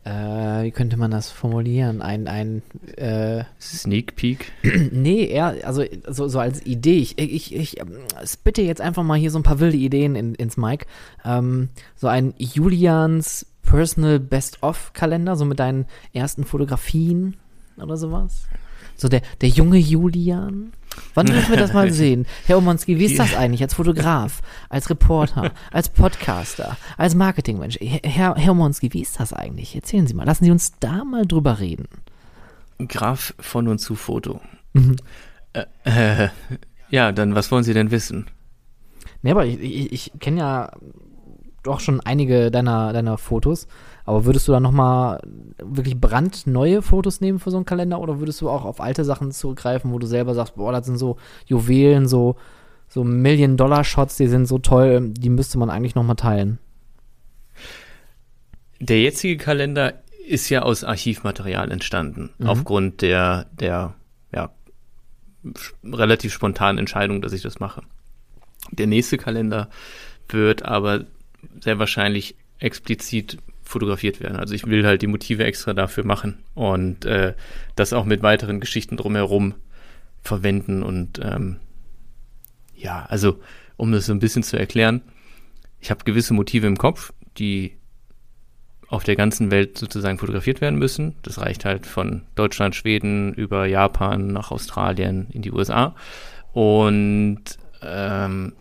äh, wie könnte man das formulieren? Ein, ein äh, Sneak Peek? nee, eher, also so, so als Idee. Ich, ich, ich ähm, spitte jetzt einfach mal hier so ein paar wilde Ideen in, ins Mic. Ähm, so ein Julians Personal Best-of-Kalender, so mit deinen ersten Fotografien oder sowas. So der, der junge Julian. Wann dürfen wir das mal sehen? Herr Omonski, wie ist das eigentlich als Fotograf, als Reporter, als Podcaster, als Marketingmensch? Herr, Herr Omonski, wie ist das eigentlich? Erzählen Sie mal. Lassen Sie uns da mal drüber reden. Graf von und zu Foto. Mhm. Äh, äh, ja, dann was wollen Sie denn wissen? Nee, aber ich, ich, ich kenne ja doch schon einige deiner, deiner Fotos. Aber würdest du dann nochmal wirklich brandneue Fotos nehmen für so einen Kalender oder würdest du auch auf alte Sachen zurückgreifen, wo du selber sagst, boah, das sind so Juwelen, so, so Million-Dollar-Shots, die sind so toll, die müsste man eigentlich nochmal teilen? Der jetzige Kalender ist ja aus Archivmaterial entstanden, mhm. aufgrund der, der ja, relativ spontanen Entscheidung, dass ich das mache. Der nächste Kalender wird aber sehr wahrscheinlich explizit fotografiert werden. Also ich will halt die Motive extra dafür machen und äh, das auch mit weiteren Geschichten drumherum verwenden und ähm, ja, also um das so ein bisschen zu erklären, ich habe gewisse Motive im Kopf, die auf der ganzen Welt sozusagen fotografiert werden müssen. Das reicht halt von Deutschland, Schweden über Japan nach Australien in die USA. Und ähm,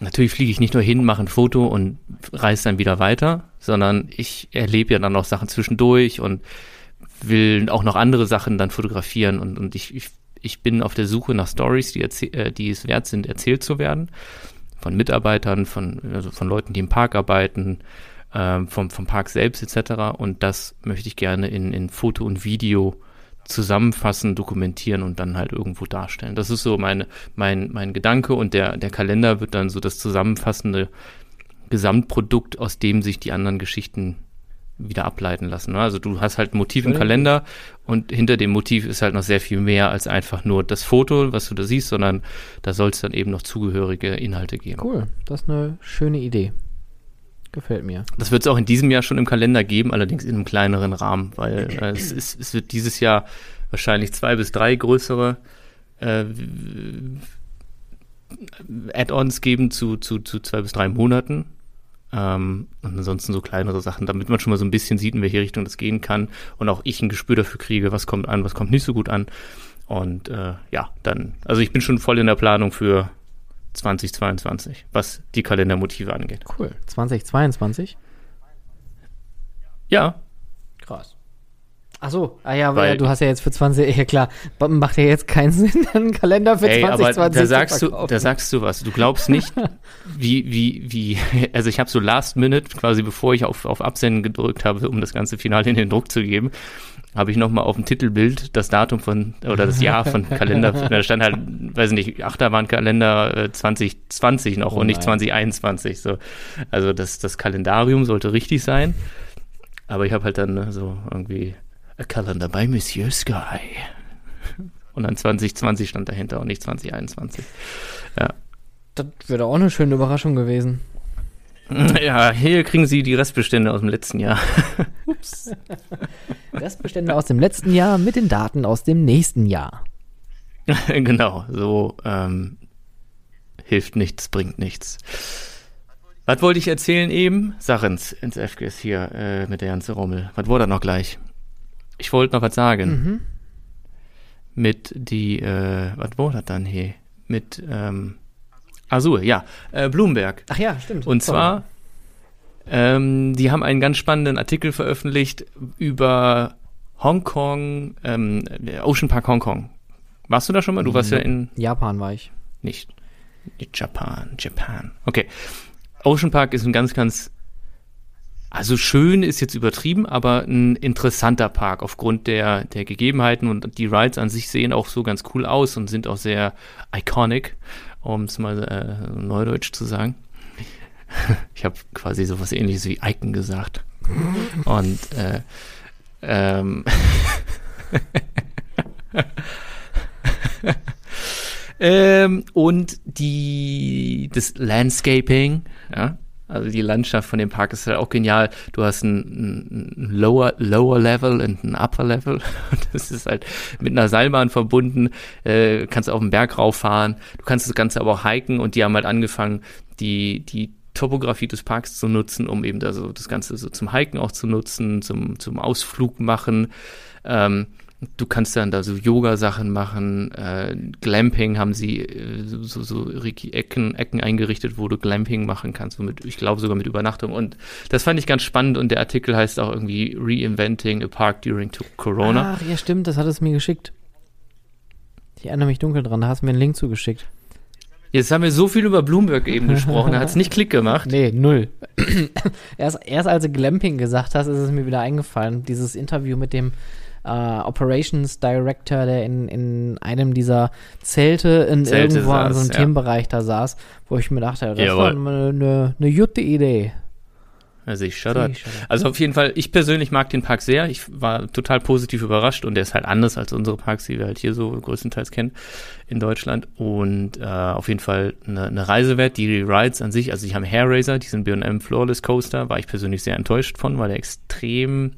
natürlich fliege ich nicht nur hin, mache ein Foto und reise dann wieder weiter, sondern ich erlebe ja dann auch Sachen zwischendurch und will auch noch andere Sachen dann fotografieren und, und ich, ich, ich bin auf der Suche nach Stories, die, äh, die es wert sind, erzählt zu werden. Von Mitarbeitern, von, also von Leuten, die im Park arbeiten, ähm, vom, vom Park selbst etc. Und das möchte ich gerne in, in Foto und Video zusammenfassen, dokumentieren und dann halt irgendwo darstellen. Das ist so meine, mein, mein Gedanke und der, der Kalender wird dann so das zusammenfassende Gesamtprodukt, aus dem sich die anderen Geschichten wieder ableiten lassen. Ne? Also du hast halt ein Motiv im Kalender und hinter dem Motiv ist halt noch sehr viel mehr als einfach nur das Foto, was du da siehst, sondern da soll es dann eben noch zugehörige Inhalte geben. Cool, das ist eine schöne Idee. Gefällt mir. Das wird es auch in diesem Jahr schon im Kalender geben, allerdings in einem kleineren Rahmen, weil äh, es, ist, es wird dieses Jahr wahrscheinlich zwei bis drei größere äh, Add-ons geben zu, zu, zu zwei bis drei Monaten. Ähm, und ansonsten so kleinere Sachen, damit man schon mal so ein bisschen sieht, in welche Richtung das gehen kann und auch ich ein Gespür dafür kriege, was kommt an, was kommt nicht so gut an. Und äh, ja, dann, also ich bin schon voll in der Planung für 2022, was die Kalendermotive angeht. Cool. 2022? Ja. Krass. Ach so, ah ja, weil, du hast ja jetzt für 20, ja klar, macht ja jetzt keinen Sinn, einen Kalender für ey, 2020 aber da sagst du, da sagst du was. Du glaubst nicht, wie, wie, wie, also ich habe so Last Minute, quasi bevor ich auf, auf Absenden gedrückt habe, um das ganze Finale in den Druck zu geben, habe ich nochmal auf dem Titelbild das Datum von, oder das Jahr von Kalender, da stand halt, weiß nicht, Achterbahnkalender äh, 2020 noch oh und nicht 2021. So. Also das, das Kalendarium sollte richtig sein. Aber ich habe halt dann ne, so irgendwie A Calendar by Monsieur Sky. Und dann 2020 stand dahinter und nicht 2021. Ja. Das wäre auch eine schöne Überraschung gewesen. Ja, hier kriegen Sie die Restbestände aus dem letzten Jahr. Ups. Restbestände aus dem letzten Jahr mit den Daten aus dem nächsten Jahr. genau, so ähm, hilft nichts, bringt nichts. Was wollte ich erzählen eben? Sag ins, ins FGS hier äh, mit der ganzen Rommel. Was wurde da noch gleich? Ich wollte noch was sagen. Mhm. Mit die, äh, was wurde das dann hier? Mit, ähm, Azur, ja, äh, Bloomberg. Ach ja, stimmt. Und Sorry. zwar, ähm, die haben einen ganz spannenden Artikel veröffentlicht über Hongkong, ähm, Ocean Park Hongkong. Warst du da schon mal? Du warst ja in Japan war ich. nicht. Japan, Japan. Okay. Ocean Park ist ein ganz, ganz, also schön ist jetzt übertrieben, aber ein interessanter Park aufgrund der, der Gegebenheiten und die Rides an sich sehen auch so ganz cool aus und sind auch sehr iconic, um es mal äh, neudeutsch zu sagen. Ich habe quasi sowas ähnliches wie Icon gesagt. Und äh, ähm, ähm, und die das Landscaping, ja, also die Landschaft von dem Park ist halt auch genial. Du hast ein, ein lower, lower Level und ein Upper Level. Das ist halt mit einer Seilbahn verbunden. Äh, kannst auf den Berg rauffahren. Du kannst das Ganze aber auch hiken und die haben halt angefangen, die, die Topografie des Parks zu nutzen, um eben da so das Ganze so zum Hiken auch zu nutzen, zum, zum Ausflug machen. Ähm, du kannst dann da so Yoga-Sachen machen, äh, Glamping haben sie äh, so, so, Ricky Ecken, Ecken eingerichtet, wo du Glamping machen kannst, womit, ich glaube sogar mit Übernachtung. Und das fand ich ganz spannend und der Artikel heißt auch irgendwie Reinventing a Park During Corona. Ach ja, stimmt, das hat es mir geschickt. Ich erinnere mich dunkel dran, da hast du mir einen Link zugeschickt. Jetzt haben wir so viel über Bloomberg eben gesprochen, da hat es nicht Klick gemacht. Nee, null. erst, erst als du Glamping gesagt hast, ist es mir wieder eingefallen. Dieses Interview mit dem äh, Operations Director, der in, in einem dieser Zelte in Zelte irgendwo an so einem saß, ja. Themenbereich da saß, wo ich mir dachte, das Jawohl. war eine, eine, eine gute Idee. Also. Ich shudder. Also auf jeden Fall, ich persönlich mag den Park sehr. Ich war total positiv überrascht und der ist halt anders als unsere Parks, die wir halt hier so größtenteils kennen in Deutschland. Und äh, auf jeden Fall eine, eine Reise wert. Die Rides an sich, also die haben Hair Razor, diesen B&M Flawless Coaster, war ich persönlich sehr enttäuscht von, weil der extrem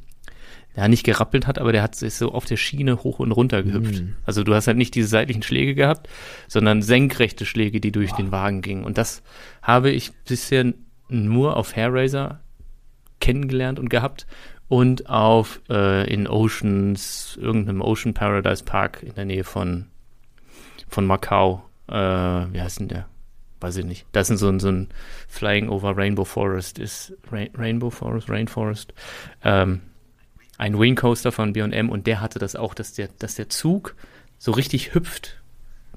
ja, nicht gerappelt hat, aber der hat sich so auf der Schiene hoch und runter gehüpft. Mhm. Also du hast halt nicht diese seitlichen Schläge gehabt, sondern senkrechte Schläge, die durch den Wagen gingen. Und das habe ich bisher nur auf Hair Razor kennengelernt und gehabt und auf äh, in Oceans, irgendeinem Ocean Paradise Park in der Nähe von, von Macau. Äh, wie heißt denn der? Weiß ich nicht. Das ist so ein, so ein Flying over Rainbow Forest ist Rain, Rainbow Forest, Rainforest. Ähm, ein Wing Coaster von B&M und der hatte das auch, dass der, dass der Zug so richtig hüpft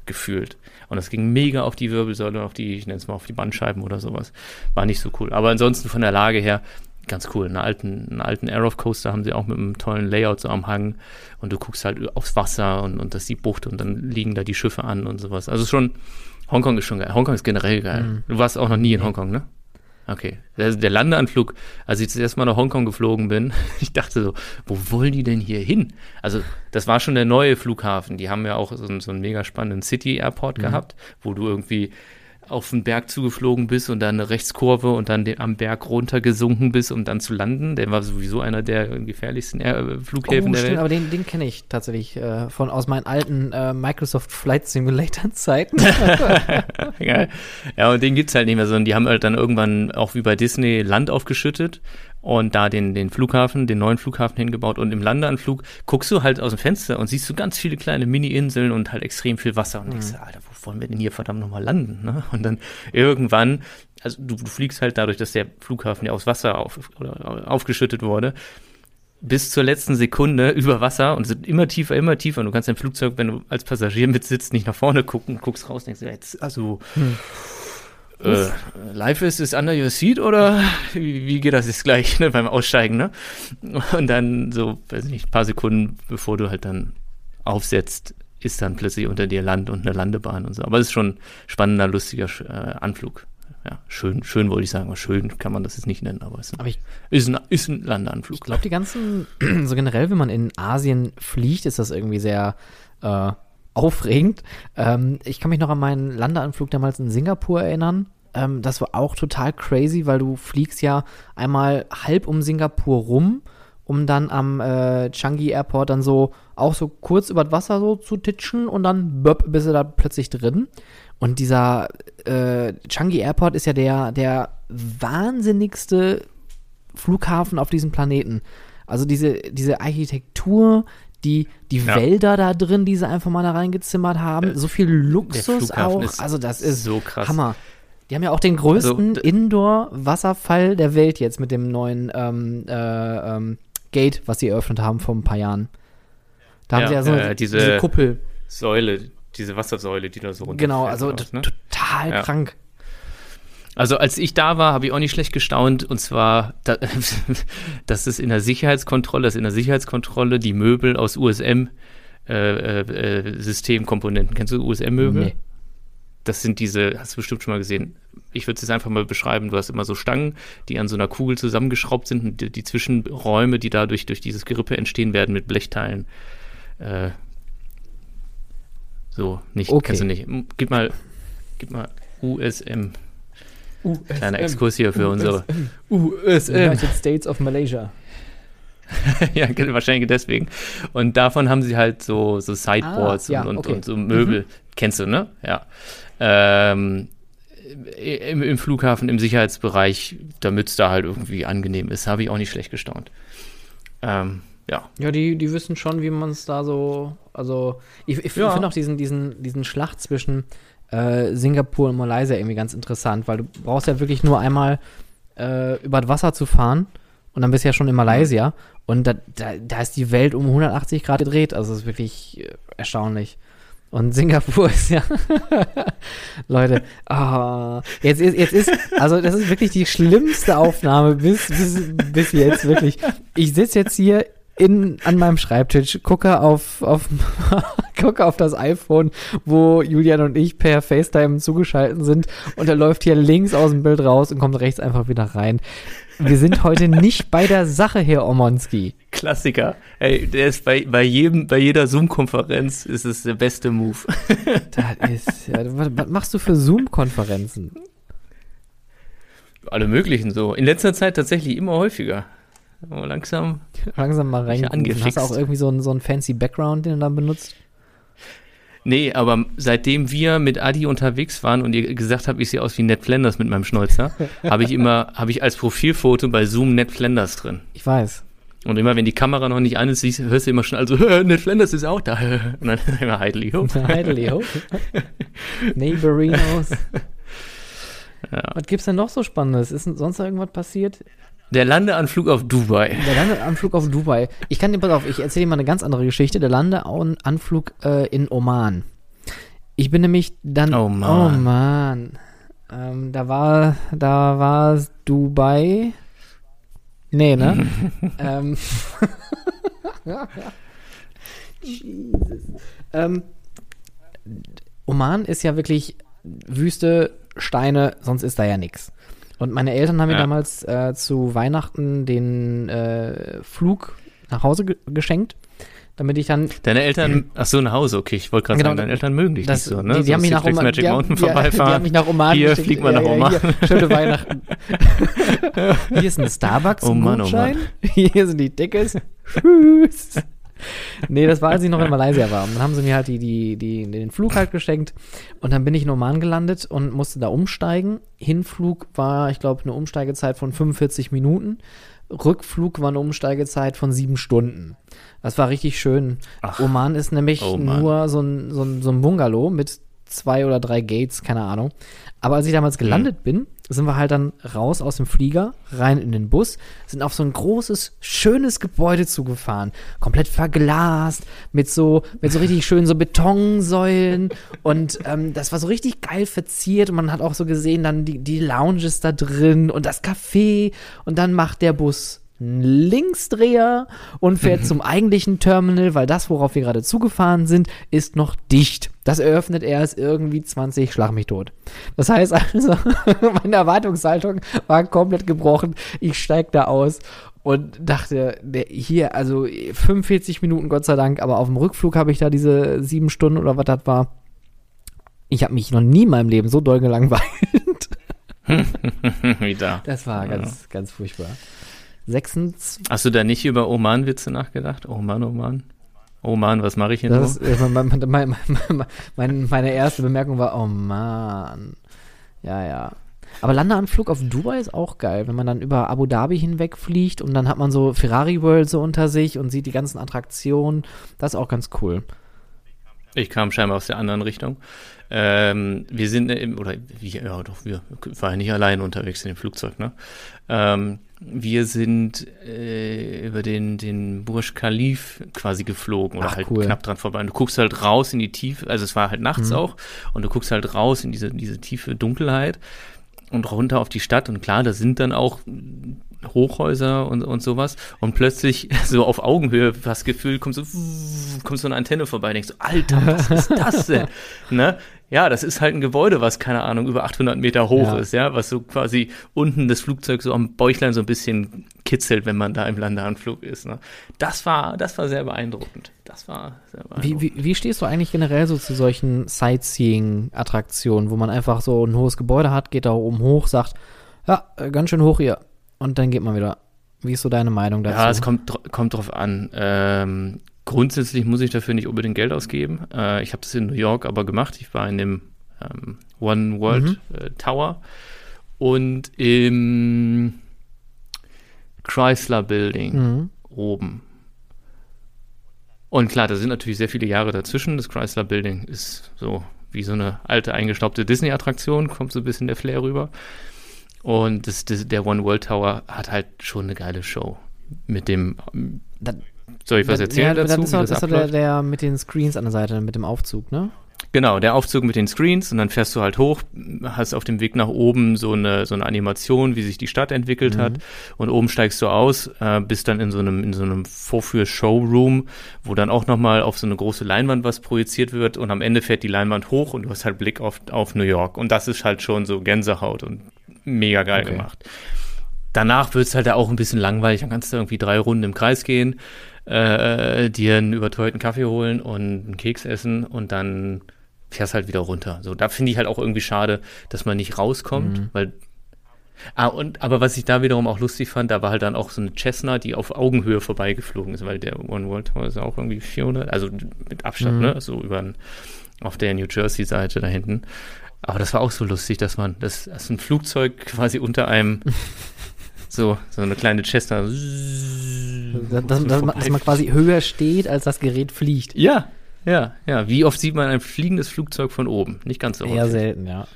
gefühlt. Und das ging mega auf die Wirbelsäule, auf die, ich nenne es mal auf die Bandscheiben oder sowas. War nicht so cool. Aber ansonsten von der Lage her ganz cool. Einen alten, einen alten Aerof Coaster haben sie auch mit einem tollen Layout so am Hang und du guckst halt aufs Wasser und, und das ist die Bucht und dann liegen da die Schiffe an und sowas. Also schon, Hongkong ist schon geil. Hongkong ist generell geil. Mhm. Du warst auch noch nie in Hongkong, ne? Okay. Der, der Landeanflug, als ich das erste Mal nach Hongkong geflogen bin, ich dachte so, wo wollen die denn hier hin? Also, das war schon der neue Flughafen. Die haben ja auch so, einen- so einen mega spannenden City Airport Mhm. gehabt, wo du irgendwie auf den Berg zugeflogen bist und dann eine Rechtskurve und dann den, am Berg runtergesunken bist, um dann zu landen. Der war sowieso einer der gefährlichsten Air äh, Flughäfen oh, der stimmt, Welt. aber den, den kenne ich tatsächlich äh, von aus meinen alten äh, Microsoft Flight Simulator Zeiten. Geil. Ja, und den gibt's halt nicht mehr, sondern die haben halt dann irgendwann auch wie bei Disney Land aufgeschüttet und da den, den Flughafen, den neuen Flughafen hingebaut und im Landeanflug guckst du halt aus dem Fenster und siehst du ganz viele kleine Mini-Inseln und halt extrem viel Wasser und denkst, Mhm. Alter, wo wollen wir denn hier verdammt nochmal landen? Ne? Und dann irgendwann, also du, du fliegst halt dadurch, dass der Flughafen ja aus Wasser auf, oder aufgeschüttet wurde, bis zur letzten Sekunde über Wasser und es wird immer tiefer, immer tiefer. Und du kannst dein Flugzeug, wenn du als Passagier mitsitzt, nicht nach vorne gucken, guckst raus, denkst jetzt, also, Hm. Äh, life is, is under your seat oder wie, wie geht das jetzt gleich ne, beim Aussteigen, ne? Und dann so, weiß ich nicht, ein paar Sekunden, bevor du halt dann aufsetzt, ist dann plötzlich unter dir Land und eine Landebahn und so. Aber es ist schon spannender, lustiger äh, Anflug. ja, schön, schön wollte ich sagen, aber schön kann man das jetzt nicht nennen, aber es ist ein, Aber ich, ist ein, ist ein Landeanflug. ich glaube, die ganzen, so generell, wenn man in Asien fliegt, ist das irgendwie sehr äh, aufregend. Ähm, ich kann mich noch an meinen Landeanflug damals in Singapur erinnern. Ähm, das war auch total crazy, weil du fliegst ja einmal halb um Singapur rum, um dann am äh, Changi Airport dann so auch so kurz über das Wasser so zu titschen und dann böpp, bist du da plötzlich drin. Und dieser äh, Changi Airport ist ja der, der wahnsinnigste Flughafen auf diesem Planeten. Also diese, diese Architektur, die, die Ja. Wälder da drin, die sie einfach mal da reingezimmert haben, so viel Luxus auch. Also das ist so krass. Hammer. Die haben ja auch den größten Also, Indoor-Wasserfall der Welt jetzt mit dem neuen ähm, äh, ähm, Gate, was sie eröffnet haben vor ein paar Jahren. Da haben Ja, sie ja so äh, diese- diese Kuppel. Säule, diese Wassersäule, die da so runter Genau, also t- total Ja. krank. Also als ich da war, habe ich auch nicht schlecht gestaunt und zwar, da, dass es in der Sicherheitskontrolle, dass in der Sicherheitskontrolle die Möbel aus USM äh, äh, kennst du USM-Möbel? Nee. Das sind diese, hast du bestimmt schon mal gesehen. Ich würde es jetzt einfach mal beschreiben. Du hast immer so Stangen, die an so einer Kugel zusammengeschraubt sind und die, die Zwischenräume, die dadurch durch dieses Gerippe entstehen werden mit Blechteilen. Äh, so, nicht, Okay. kannst du nicht. Gib mal, gib mal USM. Kleiner Exkurs hier für unsere. USM. United States of Malaysia. ja, wahrscheinlich deswegen. Und davon haben sie halt so, so Sideboards Ah, ja, und, und, okay. und so Möbel. Kennst du, ne? Ja. Ähm, im, Im Flughafen, im Sicherheitsbereich, damit es da halt irgendwie angenehm ist, habe ich auch nicht schlecht gestaunt. Ähm, ja. Ja, die, die wissen schon, wie man es da so. Also, ich, ich Ja. finde auch diesen, diesen, diesen Schlacht zwischen äh, Singapur und Malaysia irgendwie ganz interessant, weil du brauchst ja wirklich nur einmal äh, über das Wasser zu fahren und dann bist du ja schon in Malaysia und da, da, da ist die Welt um 180 Grad gedreht. Also, es ist wirklich äh, erstaunlich. Und Singapur ist ja, Leute, ah, jetzt ist, jetzt ist, also das ist wirklich die schlimmste Aufnahme bis, bis, bis jetzt, wirklich. Ich sitze jetzt hier in, an meinem Schreibtisch, gucke auf, auf, gucke auf das iPhone, wo Julian und ich per FaceTime zugeschaltet sind und er läuft hier links aus dem Bild raus und kommt rechts einfach wieder rein. Wir sind heute nicht bei der Sache, Herr Omonski. Klassiker. Ey, der ist bei, bei jedem, bei jeder Zoom-Konferenz ist es der beste Move. Das ist, ja, was, was machst du für Zoom-Konferenzen? Alle möglichen so. In letzter Zeit tatsächlich immer häufiger. Aber langsam. Langsam mal rein. Hast angefixt. du auch irgendwie so einen, so einen fancy Background, den du dann benutzt? Nee, aber seitdem wir mit Adi unterwegs waren und ihr gesagt habt, ich sehe aus wie Ned Flanders mit meinem Schnäuzer, habe ich immer, habe ich als Profilfoto bei Zoom Ned Flanders drin. Ich weiß. Und immer, wenn die Kamera noch nicht an ist, siehst, hörst du immer schon, also, Ned Flanders ist auch da. Und dann immer Heidli. ho. Heideli, ho. Neighborinos. Ja. Was gibt's denn noch so Spannendes? Ist sonst irgendwas passiert? Der Landeanflug auf Dubai. Der Landeanflug auf Dubai. Ich kann dir, pass auf, ich erzähle dir mal eine ganz andere Geschichte. Der Landeanflug äh, in Oman. Ich bin nämlich dann. Oh Mann. Oh Mann. Ähm, da war, da war Dubai. Nee, ne? ähm. Jesus. Ähm, Oman ist ja wirklich Wüste, Steine, sonst ist da ja nichts. Und meine Eltern haben mir Ja. damals äh, zu Weihnachten den äh, Flug nach Hause ge geschenkt, damit ich dann Deine Eltern, ach so, nach Hause, okay, ich wollte gerade Genau, sagen, deine Eltern mögen dich das, nicht so, ne? die, die haben mich nach Oman, Magic die Mountain die, haben mich nach Oman Hier geschickt. fliegt man nach Oman. Hier, schöne Weihnachten. hier ist ein Starbucks Oh Mann, oh Gutschein. Hier sind die Tickets. Tschüss. Nee, das war, als ich noch in Malaysia war. Und dann haben sie mir halt die, die, die, den Flug halt geschenkt. Und dann bin ich in Oman gelandet und musste da umsteigen. Hinflug war, ich glaube, eine Umsteigezeit von 45 Minuten. Rückflug war eine Umsteigezeit von sieben Stunden. Das war richtig schön. Ach. Oman ist nämlich Oh nur so ein, so, ein, so ein Bungalow mit zwei oder drei Gates, keine Ahnung. Aber als ich damals gelandet bin, sind wir halt dann raus aus dem Flieger, rein in den Bus, sind auf so ein großes, schönes Gebäude zugefahren. Komplett verglast, mit so, mit so richtig schönen so Betonsäulen. Und ähm, das war so richtig geil verziert. Und man hat auch so gesehen, dann die, die Lounges da drin und das Café. Und dann macht der Bus einen Linksdreher und fährt zum eigentlichen Terminal, weil das, worauf wir gerade zugefahren sind, ist noch dicht. Das eröffnet erst irgendwie 20, schlag mich tot. Das heißt also, meine Erwartungshaltung war komplett gebrochen. Ich steig da aus und dachte, hier, also 45 Minuten, Gott sei Dank, aber auf dem Rückflug habe ich da diese sieben Stunden oder was das war. Ich habe mich noch nie in meinem Leben so doll gelangweilt. Wieder. Das war ganz, ganz furchtbar. 26. Hast du da nicht über Oman-Witze nachgedacht? Oman, Oman. Oman, was mache ich hier nur? Das ist, äh, mein, mein, mein, mein, mein, meine erste Bemerkung war, oh Mann. Ja, ja. Aber Landeanflug auf Dubai ist auch geil, wenn man dann über Abu Dhabi hinwegfliegt und dann hat man so Ferrari World so unter sich und sieht die ganzen Attraktionen. Das ist auch ganz cool. Ich kam scheinbar aus der anderen Richtung. Ähm, wir sind, im, oder wir, ja doch, wir waren ja nicht allein unterwegs in dem Flugzeug, ne? Ähm, wir sind äh, über den, den Burj Khalif quasi geflogen oder Ach, halt cool. knapp dran vorbei. Und du guckst halt raus in die Tiefe, also es war halt nachts Mhm. auch, und du guckst halt raus in diese, diese tiefe Dunkelheit und runter auf die Stadt. Und klar, da sind dann auch Hochhäuser und, und sowas. Und plötzlich so auf Augenhöhe, das Gefühl, kommt so, kommt so eine Antenne vorbei, denkst so, Alter, was ist das denn? ne? Ja, das ist halt ein Gebäude, was, keine Ahnung, über 800 Meter hoch Ja. ist, ja, was so quasi unten das Flugzeug so am Bäuchlein so ein bisschen kitzelt, wenn man da im Landeanflug ist. Ne? Das war, das war sehr beeindruckend. Das war sehr Wie, beeindruckend. wie, wie stehst du eigentlich generell so zu solchen Sightseeing-Attraktionen, wo man einfach so ein hohes Gebäude hat, geht da oben hoch, sagt, ja, ganz schön hoch hier. Und dann geht man wieder. Wie ist so deine Meinung dazu? Ja, es kommt, kommt drauf an. Ähm, grundsätzlich muss ich dafür nicht unbedingt Geld ausgeben. Äh, ich habe das in New York aber gemacht. Ich war in dem ähm, One World äh, Tower und im Chrysler Building Mhm. oben. Und klar, da sind natürlich sehr viele Jahre dazwischen. Das Chrysler Building ist so wie so eine alte eingestaubte Disney-Attraktion, kommt so ein bisschen der Flair rüber. Und das, das, der One World Tower hat halt schon eine geile Show. Mit dem, Da- soll ich was Ja, erzählen das dazu, ist wie doch, das das ist der, der mit den Screens an der Seite, mit dem Aufzug, ne? Genau, der Aufzug mit den Screens und dann fährst du halt hoch, hast auf dem Weg nach oben so eine, so eine Animation, wie sich die Stadt entwickelt hat und oben steigst du aus, äh, bist dann in so einem, in so einem Vorführ-Showroom, wo dann auch nochmal auf so eine große Leinwand was projiziert wird und am Ende fährt die Leinwand hoch und du hast halt Blick auf, auf New York und das ist halt schon so Gänsehaut und mega geil Okay. gemacht. Danach wird es halt auch ein bisschen langweilig, dann kannst du irgendwie drei Runden im Kreis gehen, äh, dir einen überteuerten Kaffee holen und einen Keks essen und dann fährst halt wieder runter. So, da finde ich halt auch irgendwie schade, dass man nicht rauskommt, weil Ah, und, aber was ich da wiederum auch lustig fand, da war halt dann auch so eine Cessna, die auf Augenhöhe vorbeigeflogen ist, weil der One World Tower ist auch irgendwie 400, also mit Abstand, Mhm. ne, so über auf der New Jersey Seite da hinten. Aber das war auch so lustig, dass man, dass, dass ein Flugzeug quasi unter einem, so, so eine kleine Cessna. Dass, dass, dass, man, dass man quasi höher steht, als das Gerät fliegt. Ja, ja, ja. Wie oft sieht man ein fliegendes Flugzeug von oben? Nicht ganz so Eher häufig. selten, ja.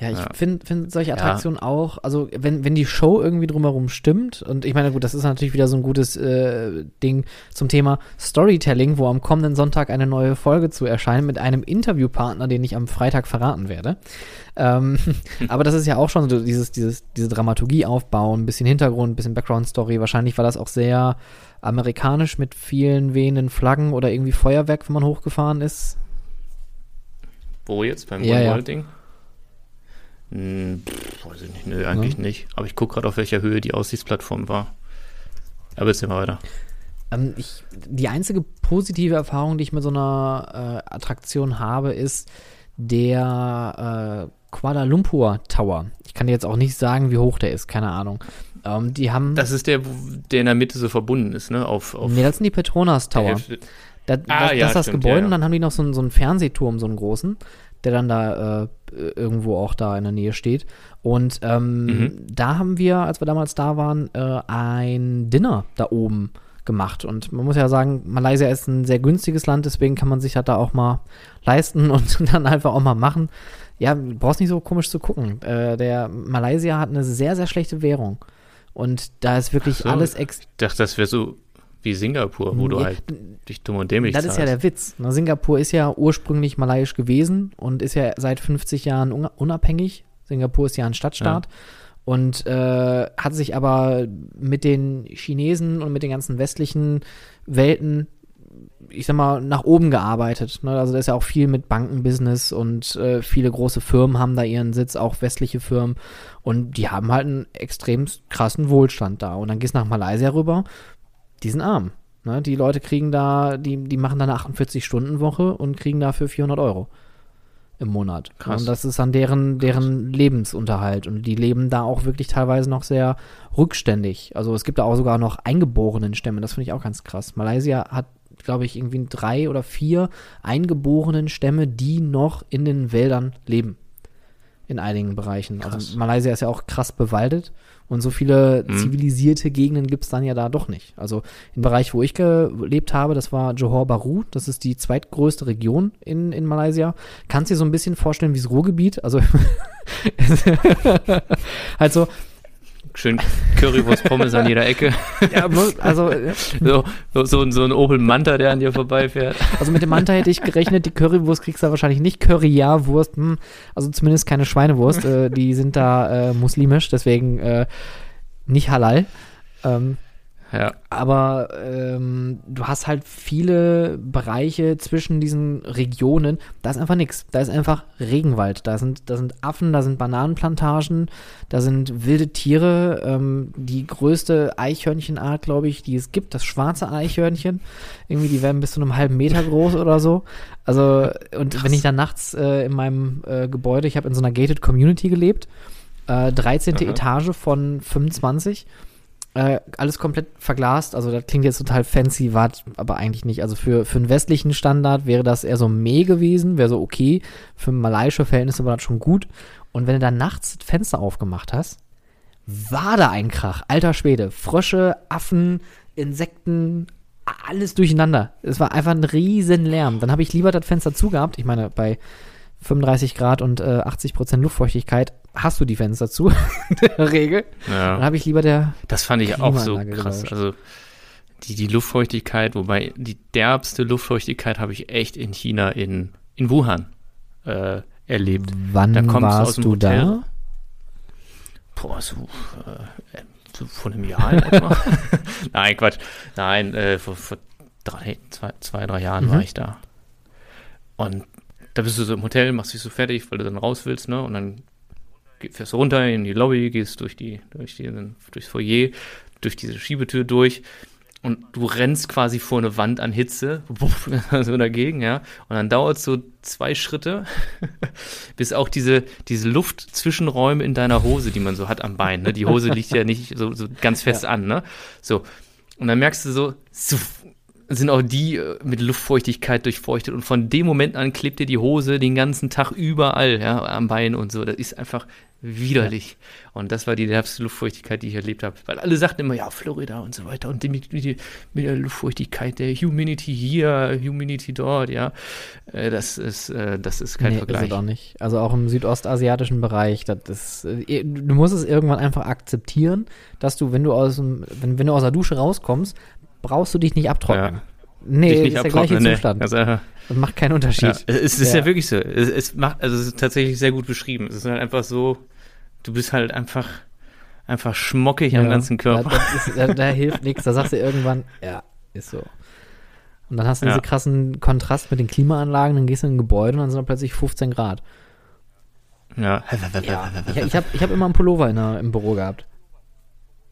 Ja, ich Ja. finde find solche Attraktionen auch, also wenn, wenn die Show irgendwie drumherum stimmt, und ich meine, gut, das ist natürlich wieder so ein gutes äh, Ding zum Thema Storytelling, wo am kommenden Sonntag eine neue Folge zu erscheinen mit einem Interviewpartner, den ich am Freitag verraten werde. Ähm, aber das ist ja auch schon so dieses, dieses, diese Dramaturgie aufbauen, ein bisschen Hintergrund, ein bisschen Background-Story. Wahrscheinlich war das auch sehr amerikanisch mit vielen wehenden Flaggen oder irgendwie Feuerwerk, wenn man hochgefahren ist. Wo jetzt? Beim Ja, One ja. Hm, pff, weiß ich nicht. Nö, eigentlich nicht. Aber ich gucke gerade, auf welcher Höhe die Aussichtsplattform war. Aber jetzt mal weiter. Ähm, ich, die einzige positive Erfahrung, die ich mit so einer äh, Attraktion habe, ist der äh, Kuala Lumpur Tower. Ich kann dir jetzt auch nicht sagen, wie hoch der ist, keine Ahnung. Ähm, die haben. Das ist der, der in der Mitte so verbunden ist, ne? Auf, auf nee, das sind die Petronas Tower. Da, Ah, das, ja, das ist das stimmt, Gebäude ja, ja. und dann haben die noch so, einen- so einen Fernsehturm, so einen großen, der dann da äh, irgendwo auch da in der Nähe steht. Und ähm, Mhm. da haben wir, als wir damals da waren, äh, ein Dinner da oben gemacht. Und man muss ja sagen, Malaysia ist ein sehr günstiges Land, deswegen kann man sich das da auch mal leisten und dann einfach auch mal machen. Ja, du brauchst nicht so komisch zu gucken. Äh, der Malaysia hat eine sehr, sehr schlechte Währung. Und da ist wirklich so. alles ex Ich dachte, das wäre so wie Singapur, wo du Ja, halt dich dumm und dämlich das ist ja zahlst. der Witz. Na, Singapur ist ja ursprünglich malayisch gewesen und ist ja seit 50 Jahren un- unabhängig. Singapur ist ja ein Stadtstaat. und äh, hat sich aber mit den Chinesen und mit den ganzen westlichen Welten ich sag mal, nach oben gearbeitet. Ne? Also da ist ja auch viel mit Bankenbusiness und äh, viele große Firmen haben da ihren Sitz, auch westliche Firmen. Und die haben halt einen extrem krassen Wohlstand da. Und dann gehst du nach Malaysia rüber, die sind arm. Ne? Die Leute kriegen da, die, die machen da eine 48-Stunden-Woche und kriegen dafür 400 Euro im Monat. Krass. Und das ist dann deren, deren Lebensunterhalt. Und die leben da auch wirklich teilweise noch sehr rückständig. Also es gibt da auch sogar noch eingeborenen Stämme. Das finde ich auch ganz krass. Malaysia hat glaube ich, irgendwie drei oder vier eingeborenen Stämme, die noch in den Wäldern leben. In einigen Bereichen. Krass. Also Malaysia ist ja auch krass bewaldet und so viele Mhm. zivilisierte Gegenden gibt es dann ja da doch nicht. Also im Bereich, wo ich gelebt habe, das war Johor Bahru, das ist die zweitgrößte Region in, in Malaysia. Kannst dir so ein bisschen vorstellen wie das Ruhrgebiet. Also also Schön Currywurst Pommes an jeder Ecke. ja, bloß- also äh, So, so, so, ein- Opel Manta, der an dir vorbeifährt. Also mit dem Manta hätte ich gerechnet, die Currywurst kriegst du wahrscheinlich nicht. Curry-Ja-Wurst, hm, also zumindest keine Schweinewurst. Äh, die sind da äh, muslimisch, deswegen äh, nicht halal. Ähm, Ja. aber ähm, du hast halt viele Bereiche zwischen diesen Regionen. Da ist einfach nichts. Da ist einfach Regenwald. Da sind, da sind Affen, da sind Bananenplantagen, da sind wilde Tiere. Ähm, die größte Eichhörnchenart, glaube ich, die es gibt, das schwarze Eichhörnchen. Irgendwie, die werden bis zu einem halben Meter groß oder so. Also, und wenn ich dann nachts äh, in meinem äh, Gebäude, ich habe in so einer gated Community gelebt, äh, 13. Aha. Etage von 25. Äh, alles komplett verglast, also das klingt jetzt total fancy, war aber eigentlich nicht. Also für, für einen westlichen Standard wäre das eher so meh gewesen, wäre so okay. Für malaiische Verhältnisse war das schon gut. Und wenn du dann nachts das Fenster aufgemacht hast, war da ein Krach. Alter Schwede. Frösche, Affen, Insekten, alles durcheinander. Es war einfach ein riesen Lärm. Dann habe ich lieber das Fenster zugehabt. Ich meine, bei 35 Grad und äh, 80 Prozent Luftfeuchtigkeit hast du die Fenster zu, in der Regel. Dann ja. habe ich lieber der Das fand ich auch so krass. gelauscht. Also die, die Luftfeuchtigkeit, wobei die derbste Luftfeuchtigkeit habe ich echt in China, in, in Wuhan äh, erlebt. Wann Da kommst du aus warst dem du Hotel. da? Boah, so, äh, so vor einem Jahr. Nein, Quatsch. Nein, äh, vor, vor drei, zwei, zwei, drei Jahren Mhm. war ich da. Und da bist du so im Hotel, machst dich so fertig, weil du dann raus willst, ne? Und dann fährst du runter in die Lobby, gehst durch die, durch die, durchs Foyer, durch diese Schiebetür durch und du rennst quasi vor eine Wand an Hitze, so dagegen, ja. Und dann dauert es so zwei Schritte, bis auch diese, diese Luftzwischenräume in deiner Hose, die man so hat am Bein, ne? Die Hose liegt ja nicht so, so ganz fest an, ne? So. Und dann merkst du so, suff, sind auch die äh, mit Luftfeuchtigkeit durchfeuchtet und von dem Moment an klebt dir die Hose den ganzen Tag überall, ja, am Bein und so. Das ist einfach widerlich. Und das war die derbste Luftfeuchtigkeit, die ich erlebt habe. Weil alle sagten immer, ja, Florida und so weiter und mit, mit, mit der Luftfeuchtigkeit, der Humidity hier, Humidity dort, ja. Äh, Das ist, äh, das ist kein nee, Vergleich. Ist auch nicht. Also auch im südostasiatischen Bereich, das ist, du musst es irgendwann einfach akzeptieren, dass du, wenn du aus dem, wenn, wenn du aus der Dusche rauskommst, brauchst du dich nicht abtrocknen. Ja. Nee, Dich ist nicht der gleiche nee. Zustand. Also, Das macht keinen Unterschied. Ja, es ist ja, Ja. wirklich so. Es, es macht, also es ist tatsächlich sehr gut beschrieben. Es ist halt einfach so, du bist halt einfach, einfach schmockig am Ja, ganzen Körper. Ist, da, da hilft nichts. Da sagst du irgendwann, ja, ist so. Und dann hast du Ja. diesen krassen Kontrast mit den Klimaanlagen, dann gehst du in ein Gebäude und dann sind da plötzlich 15 Grad. Ja. Ich, ich habe ich hab immer einen Pullover in der, im Büro gehabt.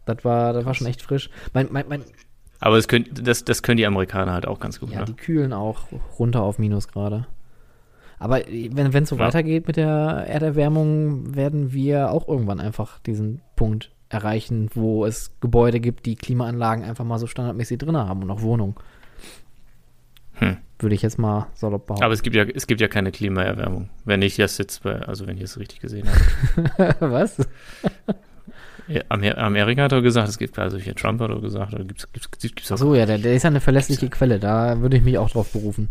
Das war, das war schon echt frisch. Mein, mein, mein, Aber das können, das, das können die Amerikaner halt auch ganz gut. ja, ne? die kühlen auch runter auf Minus gerade. Aber wenn es so Ja. weitergeht mit der Erderwärmung, werden wir auch irgendwann einfach diesen Punkt erreichen, wo es Gebäude gibt, die Klimaanlagen einfach mal so standardmäßig drin haben und auch Wohnungen. Hm. Würde ich jetzt mal salopp behaupten. Aber es gibt ja, es gibt ja keine Klimaerwärmung. Wenn ich das jetzt bei, also wenn ich es richtig gesehen habe. Was? Ja, Amerika hat doch gesagt, es gibt, also hier Trump hat doch gesagt, oder gibt's, gibt's, gibt's, gibt's auch Achso, ja, der, der ist ja eine verlässliche Quelle. Da würde ich mich auch drauf berufen.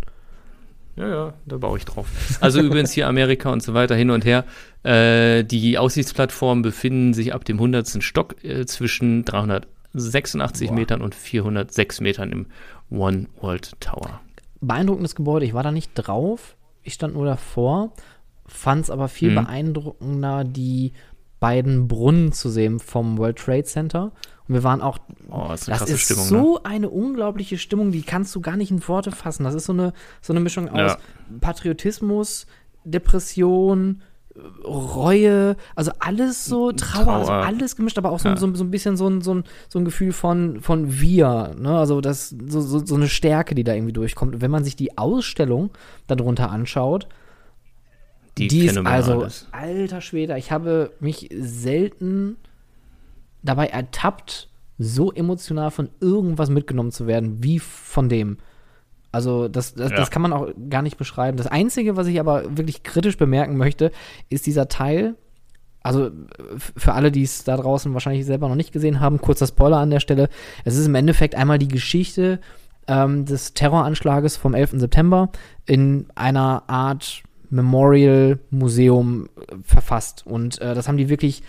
Ja, ja, da baue ich drauf. Also übrigens hier Amerika und so weiter hin und her. Äh, die Aussichtsplattformen befinden sich ab dem 100. Stock äh, zwischen 386 Boah. Metern und 406 Metern im One World Tower. Beeindruckendes Gebäude. Ich war da nicht drauf. Ich stand nur davor. Fand es aber viel Mhm. beeindruckender, die beiden Brunnen zu sehen vom World Trade Center. Und wir waren auch. Oh, das ist eine das ist Stimmung, so ne? eine unglaubliche Stimmung, die kannst du gar nicht in Worte fassen. Das ist so eine, so eine Mischung aus Ja. Patriotismus, Depression, Reue, also alles so Trauer, also Trauer. alles gemischt, aber auch so, Ja. so, so ein bisschen so ein, so ein, so ein Gefühl von, von wir, ne? Also das, so, so, so eine Stärke, die da irgendwie durchkommt. Und wenn man sich die Ausstellung darunter anschaut, Die, die ist also, ist. alter Schwede, ich habe mich selten dabei ertappt, so emotional von irgendwas mitgenommen zu werden, wie von dem. Also, das, das, Ja. das kann man auch gar nicht beschreiben. Das Einzige, was ich aber wirklich kritisch bemerken möchte, ist dieser Teil, also für alle, die es da draußen wahrscheinlich selber noch nicht gesehen haben, kurzer Spoiler an der Stelle. Es ist im Endeffekt einmal die Geschichte ähm, des Terroranschlages vom 11. September in einer Art Memorial-Museum äh, verfasst. Und äh, das haben die wirklich,